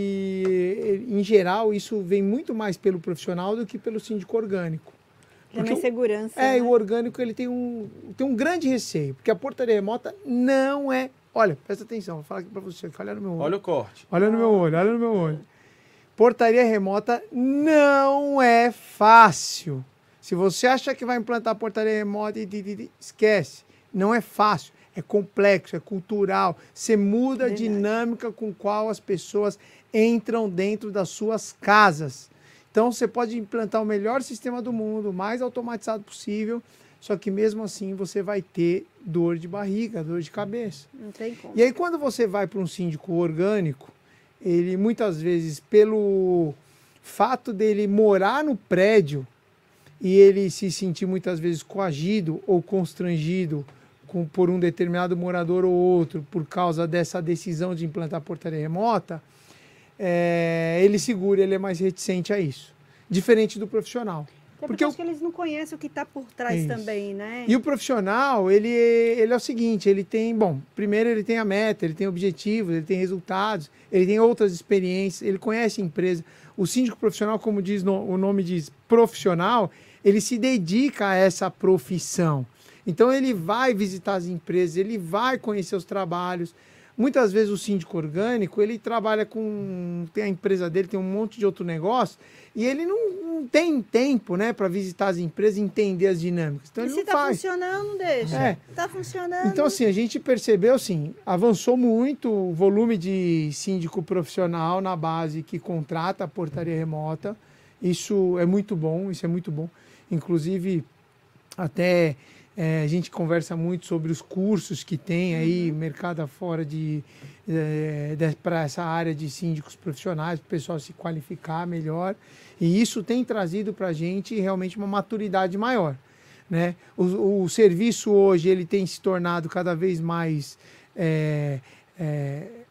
Speaker 3: ele- em geral, isso vem muito mais pelo profissional do que pelo síndico orgânico.
Speaker 2: Tem
Speaker 3: Porque
Speaker 2: mais
Speaker 3: o-
Speaker 2: segurança.
Speaker 3: É, e
Speaker 2: né?
Speaker 3: o orgânico ele tem um, tem um grande receio, porque a portaria remota não é. Olha, presta atenção, vou falar aqui pra você, olha no meu olho.
Speaker 1: Olha o corte.
Speaker 3: Olha no meu olho, olha no meu olho. Portaria remota não é fácil. Se você acha que vai implantar portaria remota, esquece. Não é fácil. é complexo, é cultural. Você muda a dinâmica com qual as pessoas entram dentro das suas casas. Então você pode implantar o melhor sistema do mundo, o mais automatizado possível, só que mesmo assim você vai ter dor de barriga, dor de cabeça.
Speaker 2: Não tem como.
Speaker 3: E aí, quando você vai para um síndico orgânico, ele muitas vezes, pelo fato dele morar no prédio e ele se sentir muitas vezes coagido ou constrangido com, por um determinado morador ou outro por causa dessa decisão de implantar portaria remota, é, ele segura, ele é mais reticente a isso. Diferente do profissional.
Speaker 2: Até
Speaker 3: porque
Speaker 2: porque
Speaker 3: eu-
Speaker 2: acho que eles não conhecem o que está por trás
Speaker 3: Isso.
Speaker 2: também, né?
Speaker 3: E o profissional, ele, ele é o seguinte, ele tem, bom, primeiro ele tem a meta, ele tem objetivos, ele tem resultados, ele tem outras experiências, ele conhece a empresa. O síndico profissional, como diz no- o nome diz, profissional, ele se dedica a essa profissão. Então ele vai visitar as empresas, ele vai conhecer os trabalhos. Muitas vezes o síndico orgânico, ele trabalha com tem a empresa dele, tem um monte de outro negócio, e ele não, não tem tempo, né, para visitar as empresas e entender as dinâmicas. Então
Speaker 2: e
Speaker 3: ele
Speaker 2: se tá
Speaker 3: faz.
Speaker 2: funcionando, deixa.
Speaker 3: É.
Speaker 2: Tá funcionando.
Speaker 3: Então, assim, a gente percebeu, assim, avançou muito o volume de síndico profissional na base que contrata a portaria remota. Isso é muito bom, isso é muito bom. Inclusive, até eh, a gente conversa muito sobre os cursos que tem aí, mercado afora de, para essa área de síndicos profissionais, para o pessoal se qualificar melhor. E isso tem trazido para a gente realmente uma maturidade maior né? O, o serviço hoje ele tem se tornado cada vez mais é,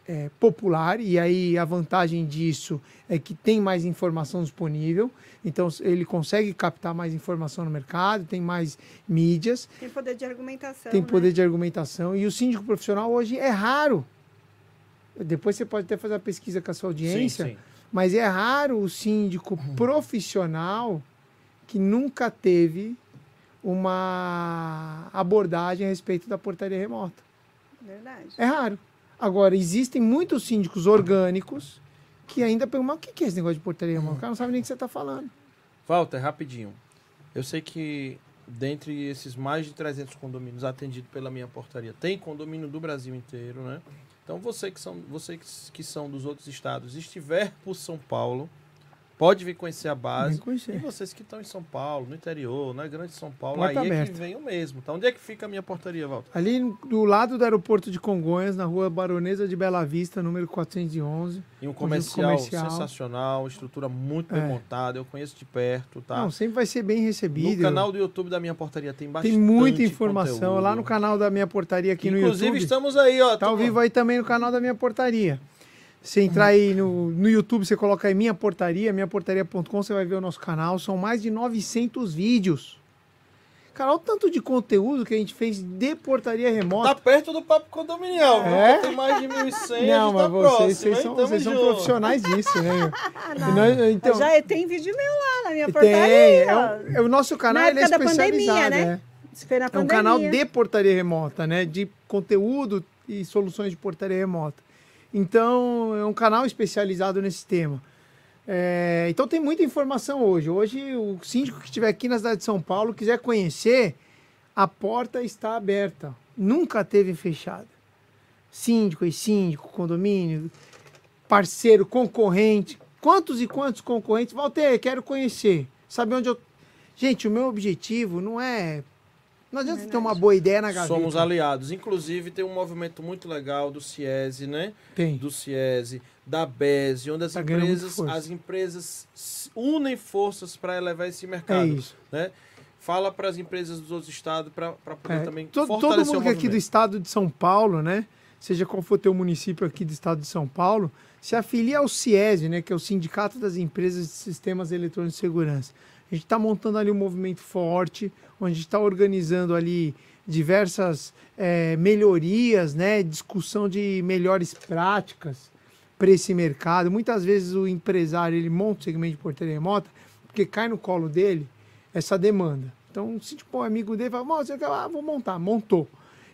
Speaker 3: é, popular e aí a vantagem disso é que tem mais informação disponível, então ele consegue captar mais informação no mercado, tem mais mídias,
Speaker 2: Tem poder de argumentação.
Speaker 3: tem
Speaker 2: né?
Speaker 3: poder de argumentação e o síndico profissional hoje é raro. Depois você pode até fazer a pesquisa com a sua audiência,
Speaker 1: Sim, sim.
Speaker 3: mas é raro o síndico profissional que nunca teve uma abordagem a respeito da portaria remota.
Speaker 2: Verdade.
Speaker 3: É raro. Agora, existem muitos síndicos orgânicos que ainda perguntam, o que é esse negócio de portaria remota? O cara não sabe nem o que você está falando.
Speaker 1: Walter, rapidinho. Eu sei que dentre esses mais de 300 condomínios atendidos pela minha portaria, tem condomínio do Brasil inteiro, né? Então você que são, você que, que são dos outros estados, estiver por São Paulo, pode vir conhecer a base. E
Speaker 3: conhecer.
Speaker 1: vocês que estão em São Paulo, no interior, na Grande São Paulo,
Speaker 3: Porta
Speaker 1: aí é que
Speaker 3: aberta.
Speaker 1: venham mesmo. Tá? Onde é que fica a minha portaria, Walter?
Speaker 3: Ali do lado do aeroporto de Congonhas, na rua Baronesa de Bela Vista, número 411.
Speaker 1: Em um comercial,
Speaker 3: comercial.
Speaker 1: sensacional, estrutura muito bem
Speaker 3: É.
Speaker 1: montada, eu conheço de perto, tá?
Speaker 3: Não, sempre vai ser bem recebido.
Speaker 1: no canal do YouTube da minha portaria tem bastante
Speaker 3: Tem muita informação.
Speaker 1: conteúdo.
Speaker 3: Lá no canal da minha portaria aqui no
Speaker 1: Inclusive,
Speaker 3: YouTube.
Speaker 1: estamos aí, ó.
Speaker 3: Tá ao vivo aí também no canal da Minha Portaria. Você entrar aí no, no YouTube, você coloca aí Minha Portaria, minhaportaria.com, você vai ver o nosso canal. São mais de 900 vídeos. Cara, olha o tanto de conteúdo que a gente fez de portaria
Speaker 1: Tá
Speaker 3: remota.
Speaker 1: perto do papo condominial.
Speaker 3: É?
Speaker 1: viu? Tem mais de 1.100,
Speaker 3: Não,
Speaker 1: gente
Speaker 3: mas
Speaker 1: tá
Speaker 3: vocês,
Speaker 1: próximo,
Speaker 3: vocês
Speaker 1: hein?
Speaker 3: são,
Speaker 1: Tamo
Speaker 3: vocês são profissionais disso, né? nós- então,
Speaker 2: Já tem vídeo meu lá na minha
Speaker 3: tem,
Speaker 2: portaria.
Speaker 3: é,
Speaker 2: ó.
Speaker 3: o, é o nosso canal
Speaker 2: Na
Speaker 3: ele é
Speaker 2: da pandemia,
Speaker 3: especializado.
Speaker 2: né?
Speaker 3: é. É um canal de portaria remota, né? De conteúdo e soluções de portaria remota. Então, é um canal especializado nesse tema. É, então, tem muita informação hoje. Hoje, o síndico que estiver aqui na cidade de São Paulo quiser conhecer, a porta está aberta. Nunca teve fechada. Síndico e síndico, condomínio, parceiro, concorrente. Quantos e quantos concorrentes? Walter, quero conhecer. Saber onde eu. Gente, o meu objetivo não é. Não adianta ter uma boa ideia na gaveta.
Speaker 1: Somos aliados. Inclusive, tem um movimento muito legal do CIESE, né?
Speaker 3: Tem.
Speaker 1: Do CIESE, da BESE, onde as
Speaker 3: Tá
Speaker 1: empresas, as empresas unem forças para elevar esse
Speaker 3: É
Speaker 1: mercado.
Speaker 3: isso.
Speaker 1: Né? Fala para as empresas dos outros estados para poder
Speaker 3: É,
Speaker 1: também
Speaker 3: todo, todo
Speaker 1: fortalecer
Speaker 3: mundo
Speaker 1: o
Speaker 3: que é aqui do estado de São Paulo, né? Seja qual for o teu município aqui do estado de São Paulo, se afilia ao CIESE, né? Que é o Sindicato das Empresas de Sistemas Eletrônicos de Segurança. A gente está montando ali um movimento forte, onde a gente está organizando ali diversas eh, melhorias, né? Discussão de melhores práticas para esse mercado. Muitas vezes o empresário ele monta o segmento de portaria remota porque cai no colo dele essa demanda. Então, se tipo, um amigo dele fala, "Mô, você quer? Ah, vou montar, montou.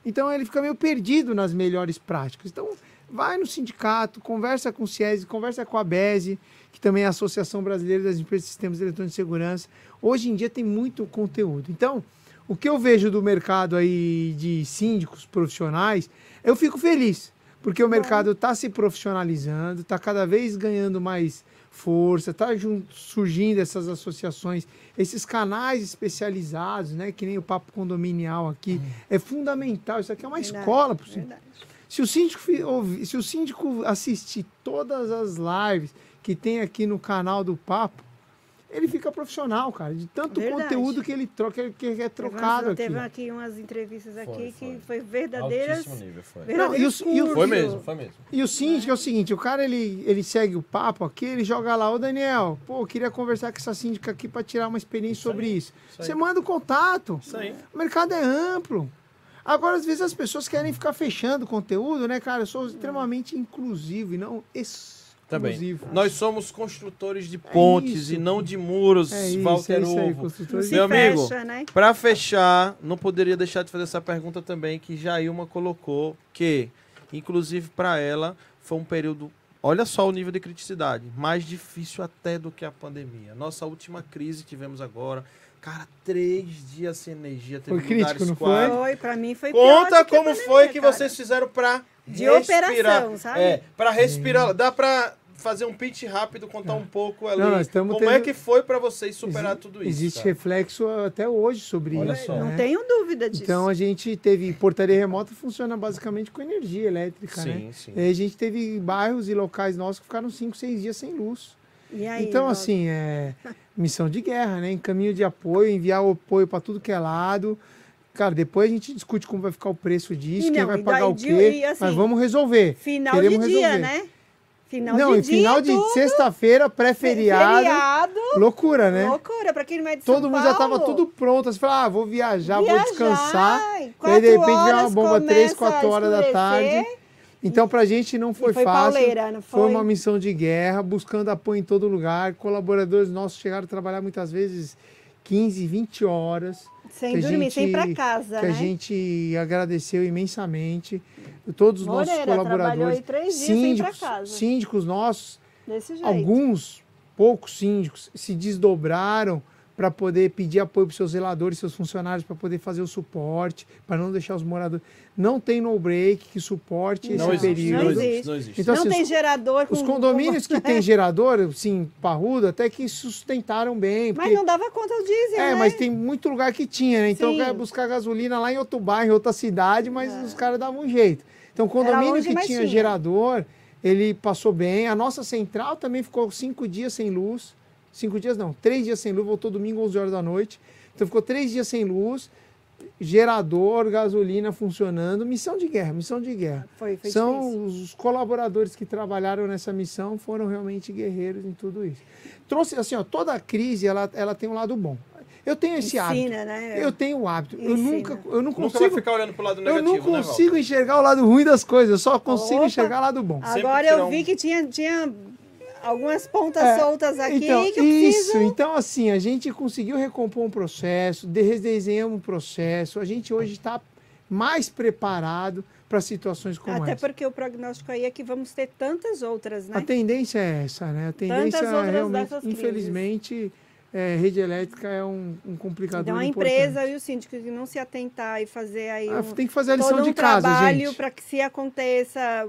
Speaker 3: Então ele fica meio perdido nas melhores práticas. Então, vai no sindicato, conversa com o CIESE, conversa com a BESE, que também é a Associação Brasileira das Empresas de Sistemas Eletrônicos de Segurança. Hoje em dia tem muito conteúdo. Então, o que eu vejo do mercado aí de síndicos profissionais, eu fico feliz, porque o mercado está se profissionalizando, está cada vez ganhando mais força, está surgindo essas associações, esses canais especializados, né, que nem o Papo Condominial aqui, é fundamental, isso aqui é uma
Speaker 2: Verdade,
Speaker 3: escola para o. Se o síndico, se o síndico assistir todas as lives que tem aqui no canal do Papo, ele fica profissional, cara, de tanto
Speaker 2: Verdade.
Speaker 3: conteúdo que ele troca, que é trocado aqui.
Speaker 2: Teve aqui umas entrevistas aqui
Speaker 4: Foi,
Speaker 2: que
Speaker 4: foi.
Speaker 2: foi verdadeiras.
Speaker 4: Altíssimo nível, foi.
Speaker 3: Não, e o- e o-.
Speaker 4: Foi mesmo, foi mesmo.
Speaker 3: E o síndico é o seguinte, o cara ele, ele segue o papo aqui, ele joga lá, ô Daniel, pô, eu queria conversar com essa síndica aqui para tirar uma experiência
Speaker 4: Isso
Speaker 3: sobre
Speaker 4: aí,
Speaker 3: isso.
Speaker 4: isso.
Speaker 3: Você manda o contato.
Speaker 1: Isso aí.
Speaker 3: O mercado é amplo. Agora, às vezes, as pessoas querem ficar fechando conteúdo, né, cara? Eu sou extremamente inclusivo e não
Speaker 1: Também.
Speaker 3: exclusivo.
Speaker 1: Nós somos construtores de pontes
Speaker 3: isso.
Speaker 1: e não de muros,
Speaker 3: É isso,
Speaker 1: Walter
Speaker 3: é isso aí, construtores
Speaker 1: Meu amigo,
Speaker 2: fecha, né?
Speaker 1: Para fechar, não poderia deixar de fazer essa pergunta também que Jailma colocou, que inclusive para ela foi um período, olha só o nível de criticidade, mais difícil até do que a pandemia. Nossa última crise que tivemos agora, cara, três dias sem energia, teve
Speaker 3: Foi crítico, não foi?
Speaker 2: Foi, pra mim foi pior
Speaker 1: Conta como
Speaker 2: pandemia,
Speaker 1: foi que
Speaker 2: cara.
Speaker 1: vocês fizeram para
Speaker 2: De operação, sabe?
Speaker 1: É, para respirar, dá para fazer um pitch rápido, contar um pouco ali.
Speaker 3: Não,
Speaker 1: como é
Speaker 3: tendo-
Speaker 1: que foi para vocês superar
Speaker 3: Exi-
Speaker 1: tudo isso?
Speaker 3: Existe
Speaker 1: cara?
Speaker 3: reflexo até hoje sobre
Speaker 4: Olha
Speaker 3: isso.
Speaker 4: só.
Speaker 2: Não
Speaker 3: né?
Speaker 2: tenho dúvida disso.
Speaker 3: Então a gente teve portaria remota funciona basicamente com energia elétrica, né?
Speaker 1: Sim, sim.
Speaker 3: E a gente teve bairros e locais nossos que ficaram 5, 6 dias sem luz.
Speaker 2: E aí,
Speaker 3: então,
Speaker 2: Walter?
Speaker 3: assim, é missão de guerra, né? Em caminho de apoio, enviar o apoio para tudo que é lado. Cara, depois a gente discute como vai ficar o preço disso,
Speaker 2: E
Speaker 3: quem vai
Speaker 2: e
Speaker 3: pagar
Speaker 2: daí
Speaker 3: o quê.
Speaker 2: e assim,
Speaker 3: mas vamos resolver.
Speaker 2: Final
Speaker 3: queremos
Speaker 2: de dia,
Speaker 3: resolver.
Speaker 2: né? Final
Speaker 3: Não,
Speaker 2: de dia,
Speaker 3: final de sexta-feira, pré-feriado,
Speaker 2: feriado,
Speaker 3: loucura, né?
Speaker 2: loucura. Pra quem não é de
Speaker 3: Todo
Speaker 2: São
Speaker 3: mundo já tava
Speaker 2: Paulo,
Speaker 3: tudo pronto. Você fala, ah, vou viajar, vou
Speaker 2: viajar,
Speaker 3: descansar.
Speaker 2: quatro
Speaker 3: Aí, de repente, vem uma bomba três, quatro horas da tarde. Então, pra gente não foi,
Speaker 2: foi
Speaker 3: fácil.
Speaker 2: pauleira, não
Speaker 3: Foi
Speaker 2: foi?
Speaker 3: uma missão de guerra, buscando apoio em todo lugar. Colaboradores nossos chegaram a trabalhar muitas vezes 15, 20 horas.
Speaker 2: Sem
Speaker 3: a
Speaker 2: dormir, sem ir
Speaker 3: gente-
Speaker 2: casa,
Speaker 3: que
Speaker 2: né?
Speaker 3: a gente agradeceu imensamente. Todos os nossos
Speaker 2: Moreira,
Speaker 3: colaboradores.
Speaker 2: aí três dias sem
Speaker 3: síndicos,
Speaker 2: casa.
Speaker 3: síndicos nossos, alguns poucos síndicos se desdobraram para poder pedir apoio para seus zeladores, seus funcionários, para poder fazer o suporte, para não deixar os moradores. Não tem no break que suporte
Speaker 2: Não
Speaker 3: esse
Speaker 2: existe,
Speaker 3: período.
Speaker 2: não existe.
Speaker 1: não existe.
Speaker 3: Então,
Speaker 2: não
Speaker 3: assim,
Speaker 2: tem
Speaker 3: os-
Speaker 2: gerador com...
Speaker 3: Os condomínios que tem gerador, assim, parrudo, até que sustentaram bem.
Speaker 2: Mas
Speaker 3: porque-
Speaker 2: não dava conta o diesel,
Speaker 3: é,
Speaker 2: né?
Speaker 3: mas tem muito lugar que tinha, né? Então
Speaker 2: Sim.
Speaker 3: quer buscar gasolina lá em outro bairro, em outra cidade, mas os caras davam um jeito. Então, o condomínio
Speaker 2: longe,
Speaker 3: que tinha
Speaker 2: tinha.
Speaker 3: gerador, ele passou bem. A nossa central também ficou cinco dias sem luz. Cinco dias não, três dias sem luz, voltou domingo 11 horas da noite. Então ficou três dias sem luz, gerador, gasolina funcionando, missão de guerra, missão de guerra.
Speaker 2: Foi, foi
Speaker 3: São
Speaker 2: difícil.
Speaker 3: os colaboradores que trabalharam nessa missão foram realmente guerreiros em tudo isso. Trouxe assim, ó, toda a crise ela, ela tem um lado bom. Eu tenho esse hábito.
Speaker 2: Ensina, né?
Speaker 3: Eu tenho o hábito. Eu
Speaker 2: Ensina.
Speaker 3: nunca, eu não
Speaker 1: Nunca vai
Speaker 3: consigo,
Speaker 1: ficar olhando pro lado
Speaker 3: eu
Speaker 1: negativo,
Speaker 3: não
Speaker 1: né,
Speaker 3: consigo enxergar o lado ruim das coisas. Eu só consigo
Speaker 2: Opa.
Speaker 3: enxergar o lado bom.
Speaker 2: Agora eu
Speaker 1: um-
Speaker 2: vi que tinha, tinha algumas pontas
Speaker 3: É,
Speaker 2: soltas aqui
Speaker 3: então,
Speaker 2: que eu
Speaker 3: isso.
Speaker 2: preciso...
Speaker 3: Então, assim, a gente conseguiu recompor um processo, de- redesenhamos um processo. A gente hoje está mais preparado para situações como
Speaker 2: Até
Speaker 3: essa.
Speaker 2: porque o prognóstico aí é que vamos ter tantas outras, né?
Speaker 3: A tendência é essa, né? A tendência
Speaker 2: outras
Speaker 3: realmente, infelizmente, é, rede elétrica é um, um complicador
Speaker 2: Então a
Speaker 3: importante.
Speaker 2: empresa e o síndico que não se atentar e fazer aí
Speaker 3: Ah,
Speaker 2: um,
Speaker 3: tem que fazer a lição
Speaker 2: um
Speaker 3: de casa,
Speaker 2: trabalho
Speaker 3: gente.
Speaker 2: para que se aconteça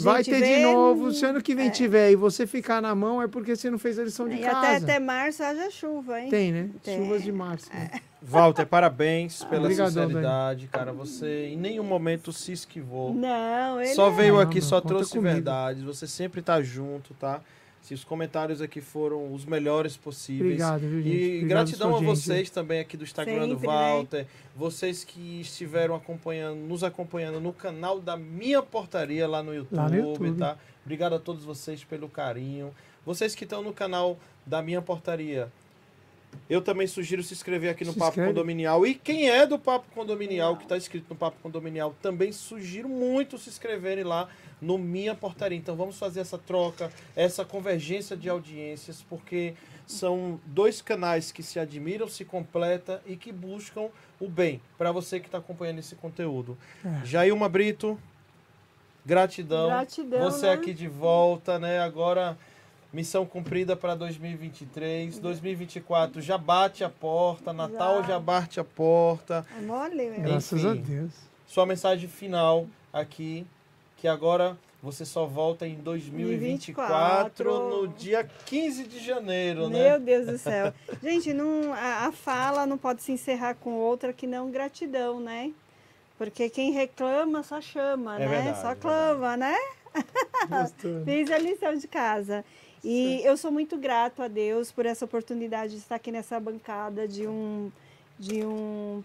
Speaker 3: Vai ter
Speaker 2: vê,
Speaker 3: de novo, se ano que vem
Speaker 2: é.
Speaker 3: tiver e você ficar na mão, é porque você não fez a lição de
Speaker 2: E
Speaker 3: casa.
Speaker 2: até, até março haja chuva, hein?
Speaker 3: Tem, né?
Speaker 2: Tem.
Speaker 3: Chuvas de março. né?
Speaker 1: Walter, parabéns pela
Speaker 3: Obrigadão,
Speaker 1: sinceridade, cara. Você em nenhum momento se esquivou.
Speaker 2: Não, ele
Speaker 1: Só
Speaker 2: é-
Speaker 1: veio
Speaker 3: Não,
Speaker 1: aqui,
Speaker 3: não,
Speaker 1: só trouxe
Speaker 3: comigo.
Speaker 1: verdades. Você sempre tá junto, tá? Se os comentários aqui foram os melhores possíveis.
Speaker 3: Obrigado, viu, gente?
Speaker 1: E
Speaker 3: Obrigado
Speaker 1: gratidão a vocês também aqui do Instagram do
Speaker 2: Sempre, né?
Speaker 1: Walter. Vocês que estiveram acompanhando, nos acompanhando no canal da Minha Portaria lá no YouTube,
Speaker 3: Lá no YouTube.
Speaker 1: tá? Obrigado a todos vocês pelo carinho. Vocês que estão no canal da Minha Portaria, eu também sugiro se inscrever aqui no
Speaker 3: Se
Speaker 1: Papo
Speaker 3: inscreve.
Speaker 1: Condominial. E quem é do Papo Condominial, que está inscrito no Papo Condominial, também sugiro muito se inscreverem lá no Minha Portaria. Então vamos fazer essa troca, essa convergência de audiências, porque são dois canais que se admiram, se completam e que buscam o bem para você que está acompanhando esse conteúdo.
Speaker 3: É.
Speaker 1: Jailma Brito, gratidão.
Speaker 2: Gratidão,
Speaker 1: Você
Speaker 2: né?
Speaker 1: aqui de volta, né? Agora Missão cumprida para 2023. 2024 já bate a porta. Natal já,
Speaker 2: Já.
Speaker 1: bate a porta.
Speaker 2: É mole, meu.
Speaker 3: Graças a Deus.
Speaker 1: Sua mensagem final aqui, que agora você só volta em 2024,
Speaker 2: 2024.
Speaker 1: no dia 15 de janeiro,
Speaker 2: Meu
Speaker 1: né?
Speaker 2: Deus do céu. Gente, não, a, a fala não pode se encerrar com outra que não gratidão, né? Porque quem reclama só chama,
Speaker 1: É
Speaker 2: né?
Speaker 1: verdade,
Speaker 2: só
Speaker 1: é
Speaker 2: clama, né?
Speaker 3: Gostou.
Speaker 2: Fiz a lição de casa. E eu sou muito grato a Deus por essa oportunidade de estar aqui nessa bancada de um de um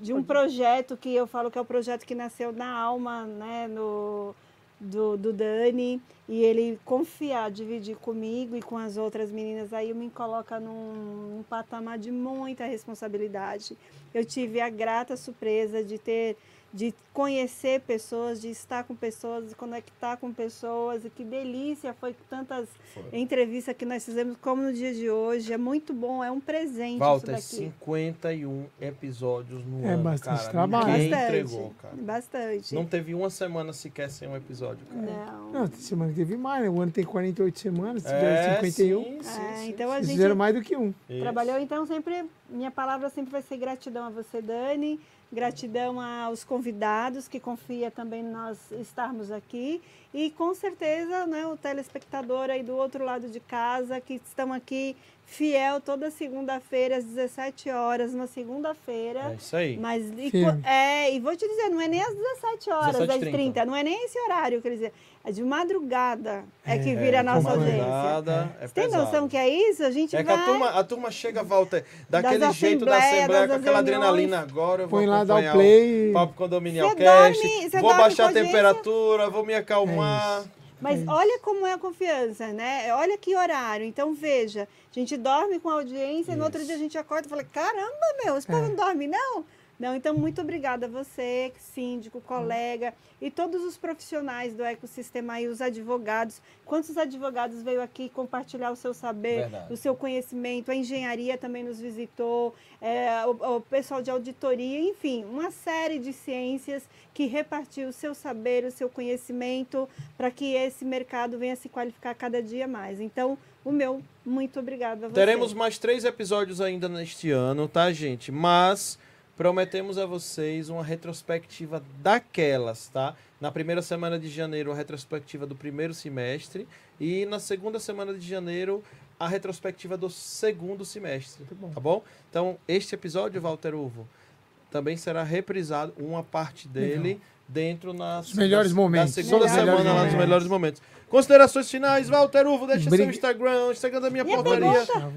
Speaker 2: de um projeto que eu falo que é o projeto que nasceu na alma, né, no do, do Dani e ele confiar, dividir comigo e com as outras meninas aí me coloca num, num patamar de muita responsabilidade. Eu tive a grata surpresa de ter de conhecer pessoas, de estar com pessoas, de conectar com pessoas. E que delícia foi tantas
Speaker 1: Foi.
Speaker 2: entrevistas que nós fizemos, como no dia de hoje. É muito bom, é um presente
Speaker 1: Walter,
Speaker 2: isso daqui.
Speaker 1: 51 episódios no
Speaker 3: É
Speaker 1: ano,
Speaker 3: bastante
Speaker 1: cara.
Speaker 3: trabalho.
Speaker 1: Ninguém
Speaker 2: Bastante,
Speaker 1: entregou, cara.
Speaker 2: bastante.
Speaker 1: Não teve uma semana sequer sem um episódio, cara.
Speaker 2: Não.
Speaker 3: Não, tem semana que teve mais, né? O ano tem 48 semanas, se
Speaker 1: É,
Speaker 3: 51.
Speaker 1: sim, sim,
Speaker 2: É,
Speaker 1: sim,
Speaker 2: então a
Speaker 3: Vocês
Speaker 2: gente
Speaker 3: fizeram mais do que um.
Speaker 1: Isso.
Speaker 2: Trabalhou, então sempre, minha palavra sempre vai ser gratidão a você, Dani, gratidão aos convidados que confia também nós estarmos aqui. E com certeza né, o telespectador aí do outro lado de casa que estão aqui fiel toda segunda-feira às 17 horas, na
Speaker 1: É
Speaker 2: segunda-feira.
Speaker 1: isso aí.
Speaker 2: Mas e, é, e vou te dizer, não é nem às 17 horas,
Speaker 1: 17h30.
Speaker 2: às 30, não é nem esse horário, quer dizer, é de madrugada é que
Speaker 3: É,
Speaker 2: vira a nossa audiência.
Speaker 1: madrugada, é
Speaker 2: Você tem noção que é isso? A gente
Speaker 1: É que
Speaker 2: vai...
Speaker 1: a turma, a turma chega, Walter, daquele
Speaker 2: Das
Speaker 1: jeito da Assembleia, com aquela
Speaker 2: reuniões.
Speaker 1: adrenalina agora, eu vou
Speaker 3: Põe lá, dá o play.
Speaker 1: o Papo Condominial Cast,
Speaker 2: dorme-
Speaker 1: vou baixar a temperatura, vou me acalmar.
Speaker 2: Mas
Speaker 3: É isso.
Speaker 2: olha como é a confiança, né? Olha que horário. Então, veja, a gente dorme com a audiência e no outro
Speaker 1: Isso.
Speaker 2: dia a gente acorda e fala, caramba, meu, esse povo
Speaker 3: É.
Speaker 2: não dorme, não? Não, então, muito obrigada a você, síndico, colega e todos os profissionais do ecossistema aí, os advogados. Quantos advogados veio aqui compartilhar o seu saber,
Speaker 1: Verdade.
Speaker 2: o seu conhecimento? A engenharia também nos visitou, é, o, o pessoal de auditoria, enfim, uma série de ciências que repartiu o seu saber, o seu conhecimento, para que esse mercado venha se qualificar cada dia mais. Então, o meu, muito obrigada a você.
Speaker 1: Teremos mais três episódios ainda neste ano, tá, gente? Mas prometemos a vocês uma retrospectiva daquelas, tá? Na primeira semana de janeiro, a retrospectiva do primeiro semestre. E na segunda semana de janeiro, a retrospectiva do segundo semestre.
Speaker 3: Bom.
Speaker 1: Tá bom? Então, este episódio, Walter Uvo, também será reprisado, uma parte dele, dentro nas
Speaker 3: melhores
Speaker 1: na-
Speaker 3: momentos.
Speaker 1: Na segunda
Speaker 2: Melhores
Speaker 1: semana, lá nos melhores momentos. Considerações finais, Walter Uvo, deixa seu Instagram, o Instagram da minha
Speaker 2: E a
Speaker 1: portaria.
Speaker 3: Ah.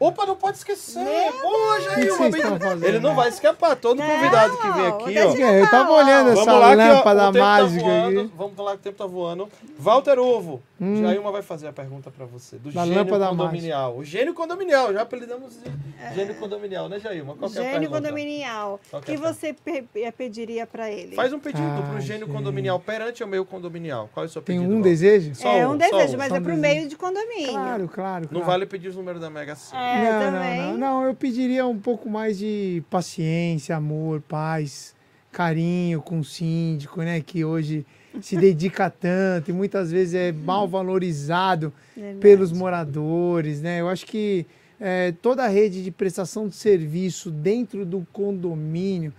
Speaker 1: Opa, não pode esquecer.
Speaker 3: Vocês estão fazendo?
Speaker 1: Ele não vai escapar. Todo
Speaker 2: Não,
Speaker 1: convidado que vem aqui, ó.
Speaker 3: É, eu tava olhando essa
Speaker 1: Vamos lá que ó,
Speaker 3: lâmpada
Speaker 1: tempo
Speaker 3: mágica
Speaker 1: tá voando.
Speaker 3: aqui.
Speaker 1: Vamos lá que o tempo tá voando. Walter Ovo,
Speaker 3: Hum.
Speaker 1: Jailma vai fazer a pergunta pra você. Do
Speaker 3: Da
Speaker 1: gênio
Speaker 3: lâmpada
Speaker 1: condominial. O gênio condominial, já apelidamos de gênio condominial, né, Jailma? Qual que é a
Speaker 2: Gênio
Speaker 1: pergunta?
Speaker 2: condominial. O
Speaker 1: que é
Speaker 2: você pe- eh, pediria para ele?
Speaker 1: Faz um pedido
Speaker 3: Ah,
Speaker 1: pro gênio condominial perante o meu condominial. Qual é o seu
Speaker 3: Tem
Speaker 1: pedido?
Speaker 3: um
Speaker 1: Walter?
Speaker 3: desejo?
Speaker 1: Só
Speaker 2: é
Speaker 1: um,
Speaker 2: um desejo,
Speaker 1: um.
Speaker 2: mas
Speaker 3: Só
Speaker 2: é
Speaker 3: um
Speaker 2: pro
Speaker 3: desejo.
Speaker 2: meio de condomínio.
Speaker 3: Claro, claro,
Speaker 1: Não
Speaker 3: claro.
Speaker 1: vale pedir os números da Mega Sena.
Speaker 2: É,
Speaker 3: não,
Speaker 2: também.
Speaker 3: não, não, não, eu pediria um pouco mais de paciência, amor, paz, carinho com o síndico, né? Que hoje se dedica tanto e muitas vezes é mal valorizado
Speaker 2: Verdade.
Speaker 3: pelos moradores, né? Eu acho que é, toda a rede de prestação de serviço dentro do condomínio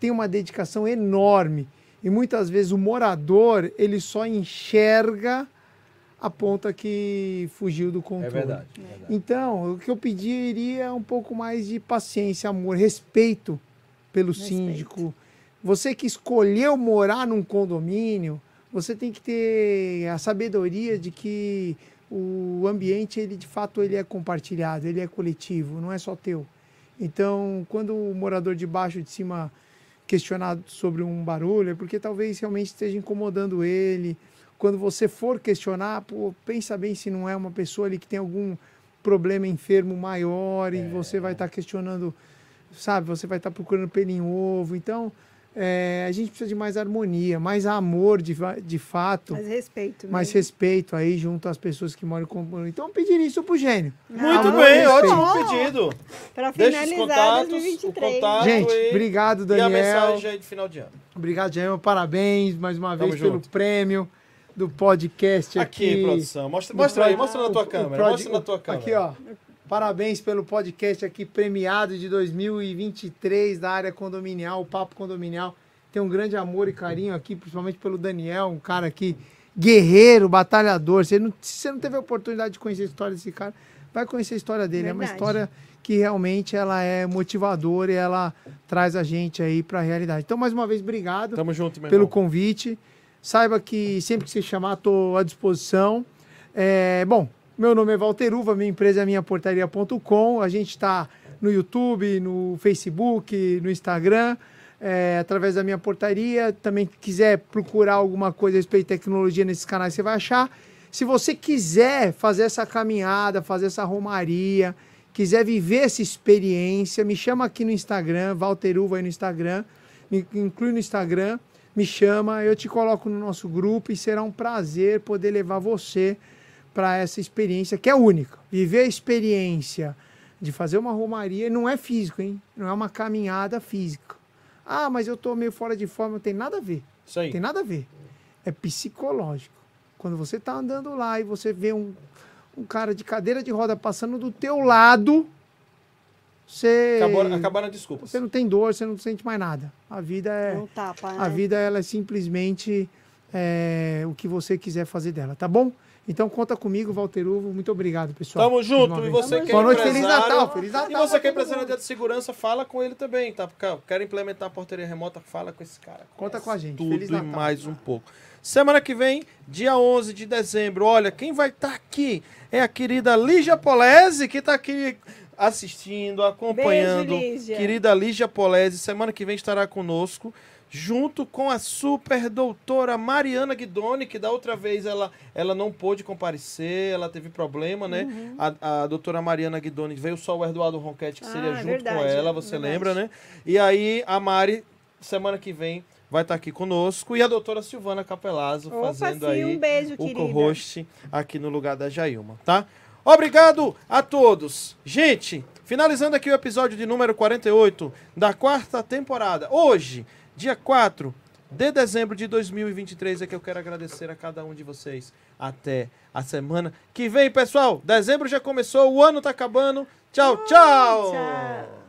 Speaker 3: tem uma dedicação enorme e muitas vezes o morador ele só enxerga a ponta que fugiu do
Speaker 1: É
Speaker 3: controle.
Speaker 1: verdade. é verdade.
Speaker 3: Então, o que eu pediria é um pouco mais de paciência, amor, respeito pelo
Speaker 2: Respeito.
Speaker 3: síndico. Você que escolheu morar num condomínio, você tem que ter a sabedoria de que o ambiente, ele de fato, ele é compartilhado, ele é coletivo, não é só teu. Então, quando o morador de baixo de cima questionar sobre um barulho, é porque talvez realmente esteja incomodando ele. Quando você for questionar, pô, pensa bem se não é uma pessoa ali que tem algum problema enfermo maior e você vai estar questionando, sabe? Você vai estar procurando pelo em ovo. Então, é, a gente precisa de mais harmonia, mais amor de, de fato,
Speaker 2: Mais respeito.
Speaker 3: mais
Speaker 2: mesmo.
Speaker 3: respeito aí junto às pessoas que moram com. Então, eu pediria isso pro gênio.
Speaker 1: Muito
Speaker 3: Amor
Speaker 1: bem, ótimo pedido.
Speaker 2: Para
Speaker 1: Deixa os
Speaker 2: finalizar
Speaker 1: contatos,
Speaker 2: 2023.
Speaker 1: o contato.
Speaker 3: Gente,
Speaker 1: e-
Speaker 3: obrigado,
Speaker 1: E a
Speaker 3: Daniel.
Speaker 1: mensagem aí de final de ano.
Speaker 3: Obrigado, Jair. Parabéns mais uma
Speaker 1: Tamo
Speaker 3: vez pelo
Speaker 1: junto.
Speaker 3: prêmio. Do podcast
Speaker 1: aqui.
Speaker 3: aqui.
Speaker 1: produção. Mostra, mostra aí, mostra na tua
Speaker 3: o- o
Speaker 1: câmera.
Speaker 3: prod-
Speaker 1: mostra na tua câmera.
Speaker 3: Aqui, ó. Parabéns pelo podcast aqui premiado de 2023 da área condominial, o Papo Condominial. Tem um grande amor e carinho aqui, principalmente pelo Daniel, um cara aqui guerreiro, batalhador. Você não, se você não teve a oportunidade de conhecer a história desse cara, vai conhecer a história dele. É uma
Speaker 2: Verdade.
Speaker 3: história que realmente ela é motivadora e ela traz a gente aí para a realidade. Então, mais uma vez, obrigado
Speaker 1: Tamo junto, meu
Speaker 3: pelo
Speaker 1: irmão.
Speaker 3: convite. Saiba que sempre que você chamar, estou à disposição. É, bom, meu nome é Walter Uva, minha empresa é minhaportaria.com. A gente está no YouTube, no Facebook, no Instagram, é, através da minha portaria. Também quiser procurar alguma coisa a respeito de tecnologia nesses canais, você vai achar. Se você quiser fazer essa caminhada, fazer essa romaria, quiser viver essa experiência, me chama aqui no Instagram, Walter Uva aí no Instagram, me inclui no Instagram, me chama, eu te coloco no nosso grupo e será um prazer poder levar você para essa experiência que é única. Viver a experiência de fazer uma romaria não é físico, hein? Não é uma caminhada física. Ah, mas eu tô meio fora de forma, não tem nada a ver.
Speaker 1: Isso aí.
Speaker 3: Tem nada a ver. É psicológico. Quando você tá andando lá e você vê um, um cara de cadeira de roda passando do teu lado, você
Speaker 1: acabaram as desculpas.
Speaker 3: você não tem dor, você não sente mais nada. A vida é
Speaker 2: Um tapa, né?
Speaker 3: a vida ela é simplesmente é, o que você quiser fazer dela, tá bom? Então conta comigo, Walter Uvo. Muito obrigado, pessoal.
Speaker 1: Tamo junto. E você que é
Speaker 3: Boa noite, Feliz Natal. Feliz Natal.
Speaker 1: E você que é empresário de segurança, fala com ele também, tá? Porque eu quero implementar a portaria remota, fala com esse cara.
Speaker 3: Conta com a gente.
Speaker 1: Tudo
Speaker 3: Feliz
Speaker 1: e
Speaker 3: Natal.
Speaker 1: mais um pouco. Semana que vem, dia 11 de dezembro, olha, quem vai estar aqui é a querida Lígia Polese, que está aqui assistindo, acompanhando.
Speaker 2: Beijo, Lígia.
Speaker 1: Querida Lígia Polese, semana que vem estará conosco, junto com a super doutora Mariana Guidoni, que da outra vez ela, ela não pôde comparecer, ela teve problema, né?
Speaker 2: Uhum.
Speaker 1: A, a doutora Mariana Guidoni veio só o Eduardo Ronquete, que
Speaker 2: Ah,
Speaker 1: seria
Speaker 2: é
Speaker 1: junto
Speaker 2: verdade,
Speaker 1: com ela, você
Speaker 2: verdade.
Speaker 1: lembra, né? E aí a Mari, semana que vem, vai estar aqui conosco. E a doutora Silvana Capelazzo
Speaker 2: Opa,
Speaker 1: fazendo
Speaker 2: sim,
Speaker 1: aí
Speaker 2: um beijo,
Speaker 1: o co-host aqui no lugar da Jailma, tá? Obrigado a todos. Gente, finalizando aqui o episódio de número 48 da quarta temporada. Hoje, dia 4 de dezembro de 2023, é que eu quero agradecer a cada um de vocês. Até a semana que vem, pessoal. Dezembro já começou, o ano tá acabando. Tchau, tchau.
Speaker 2: Tchau.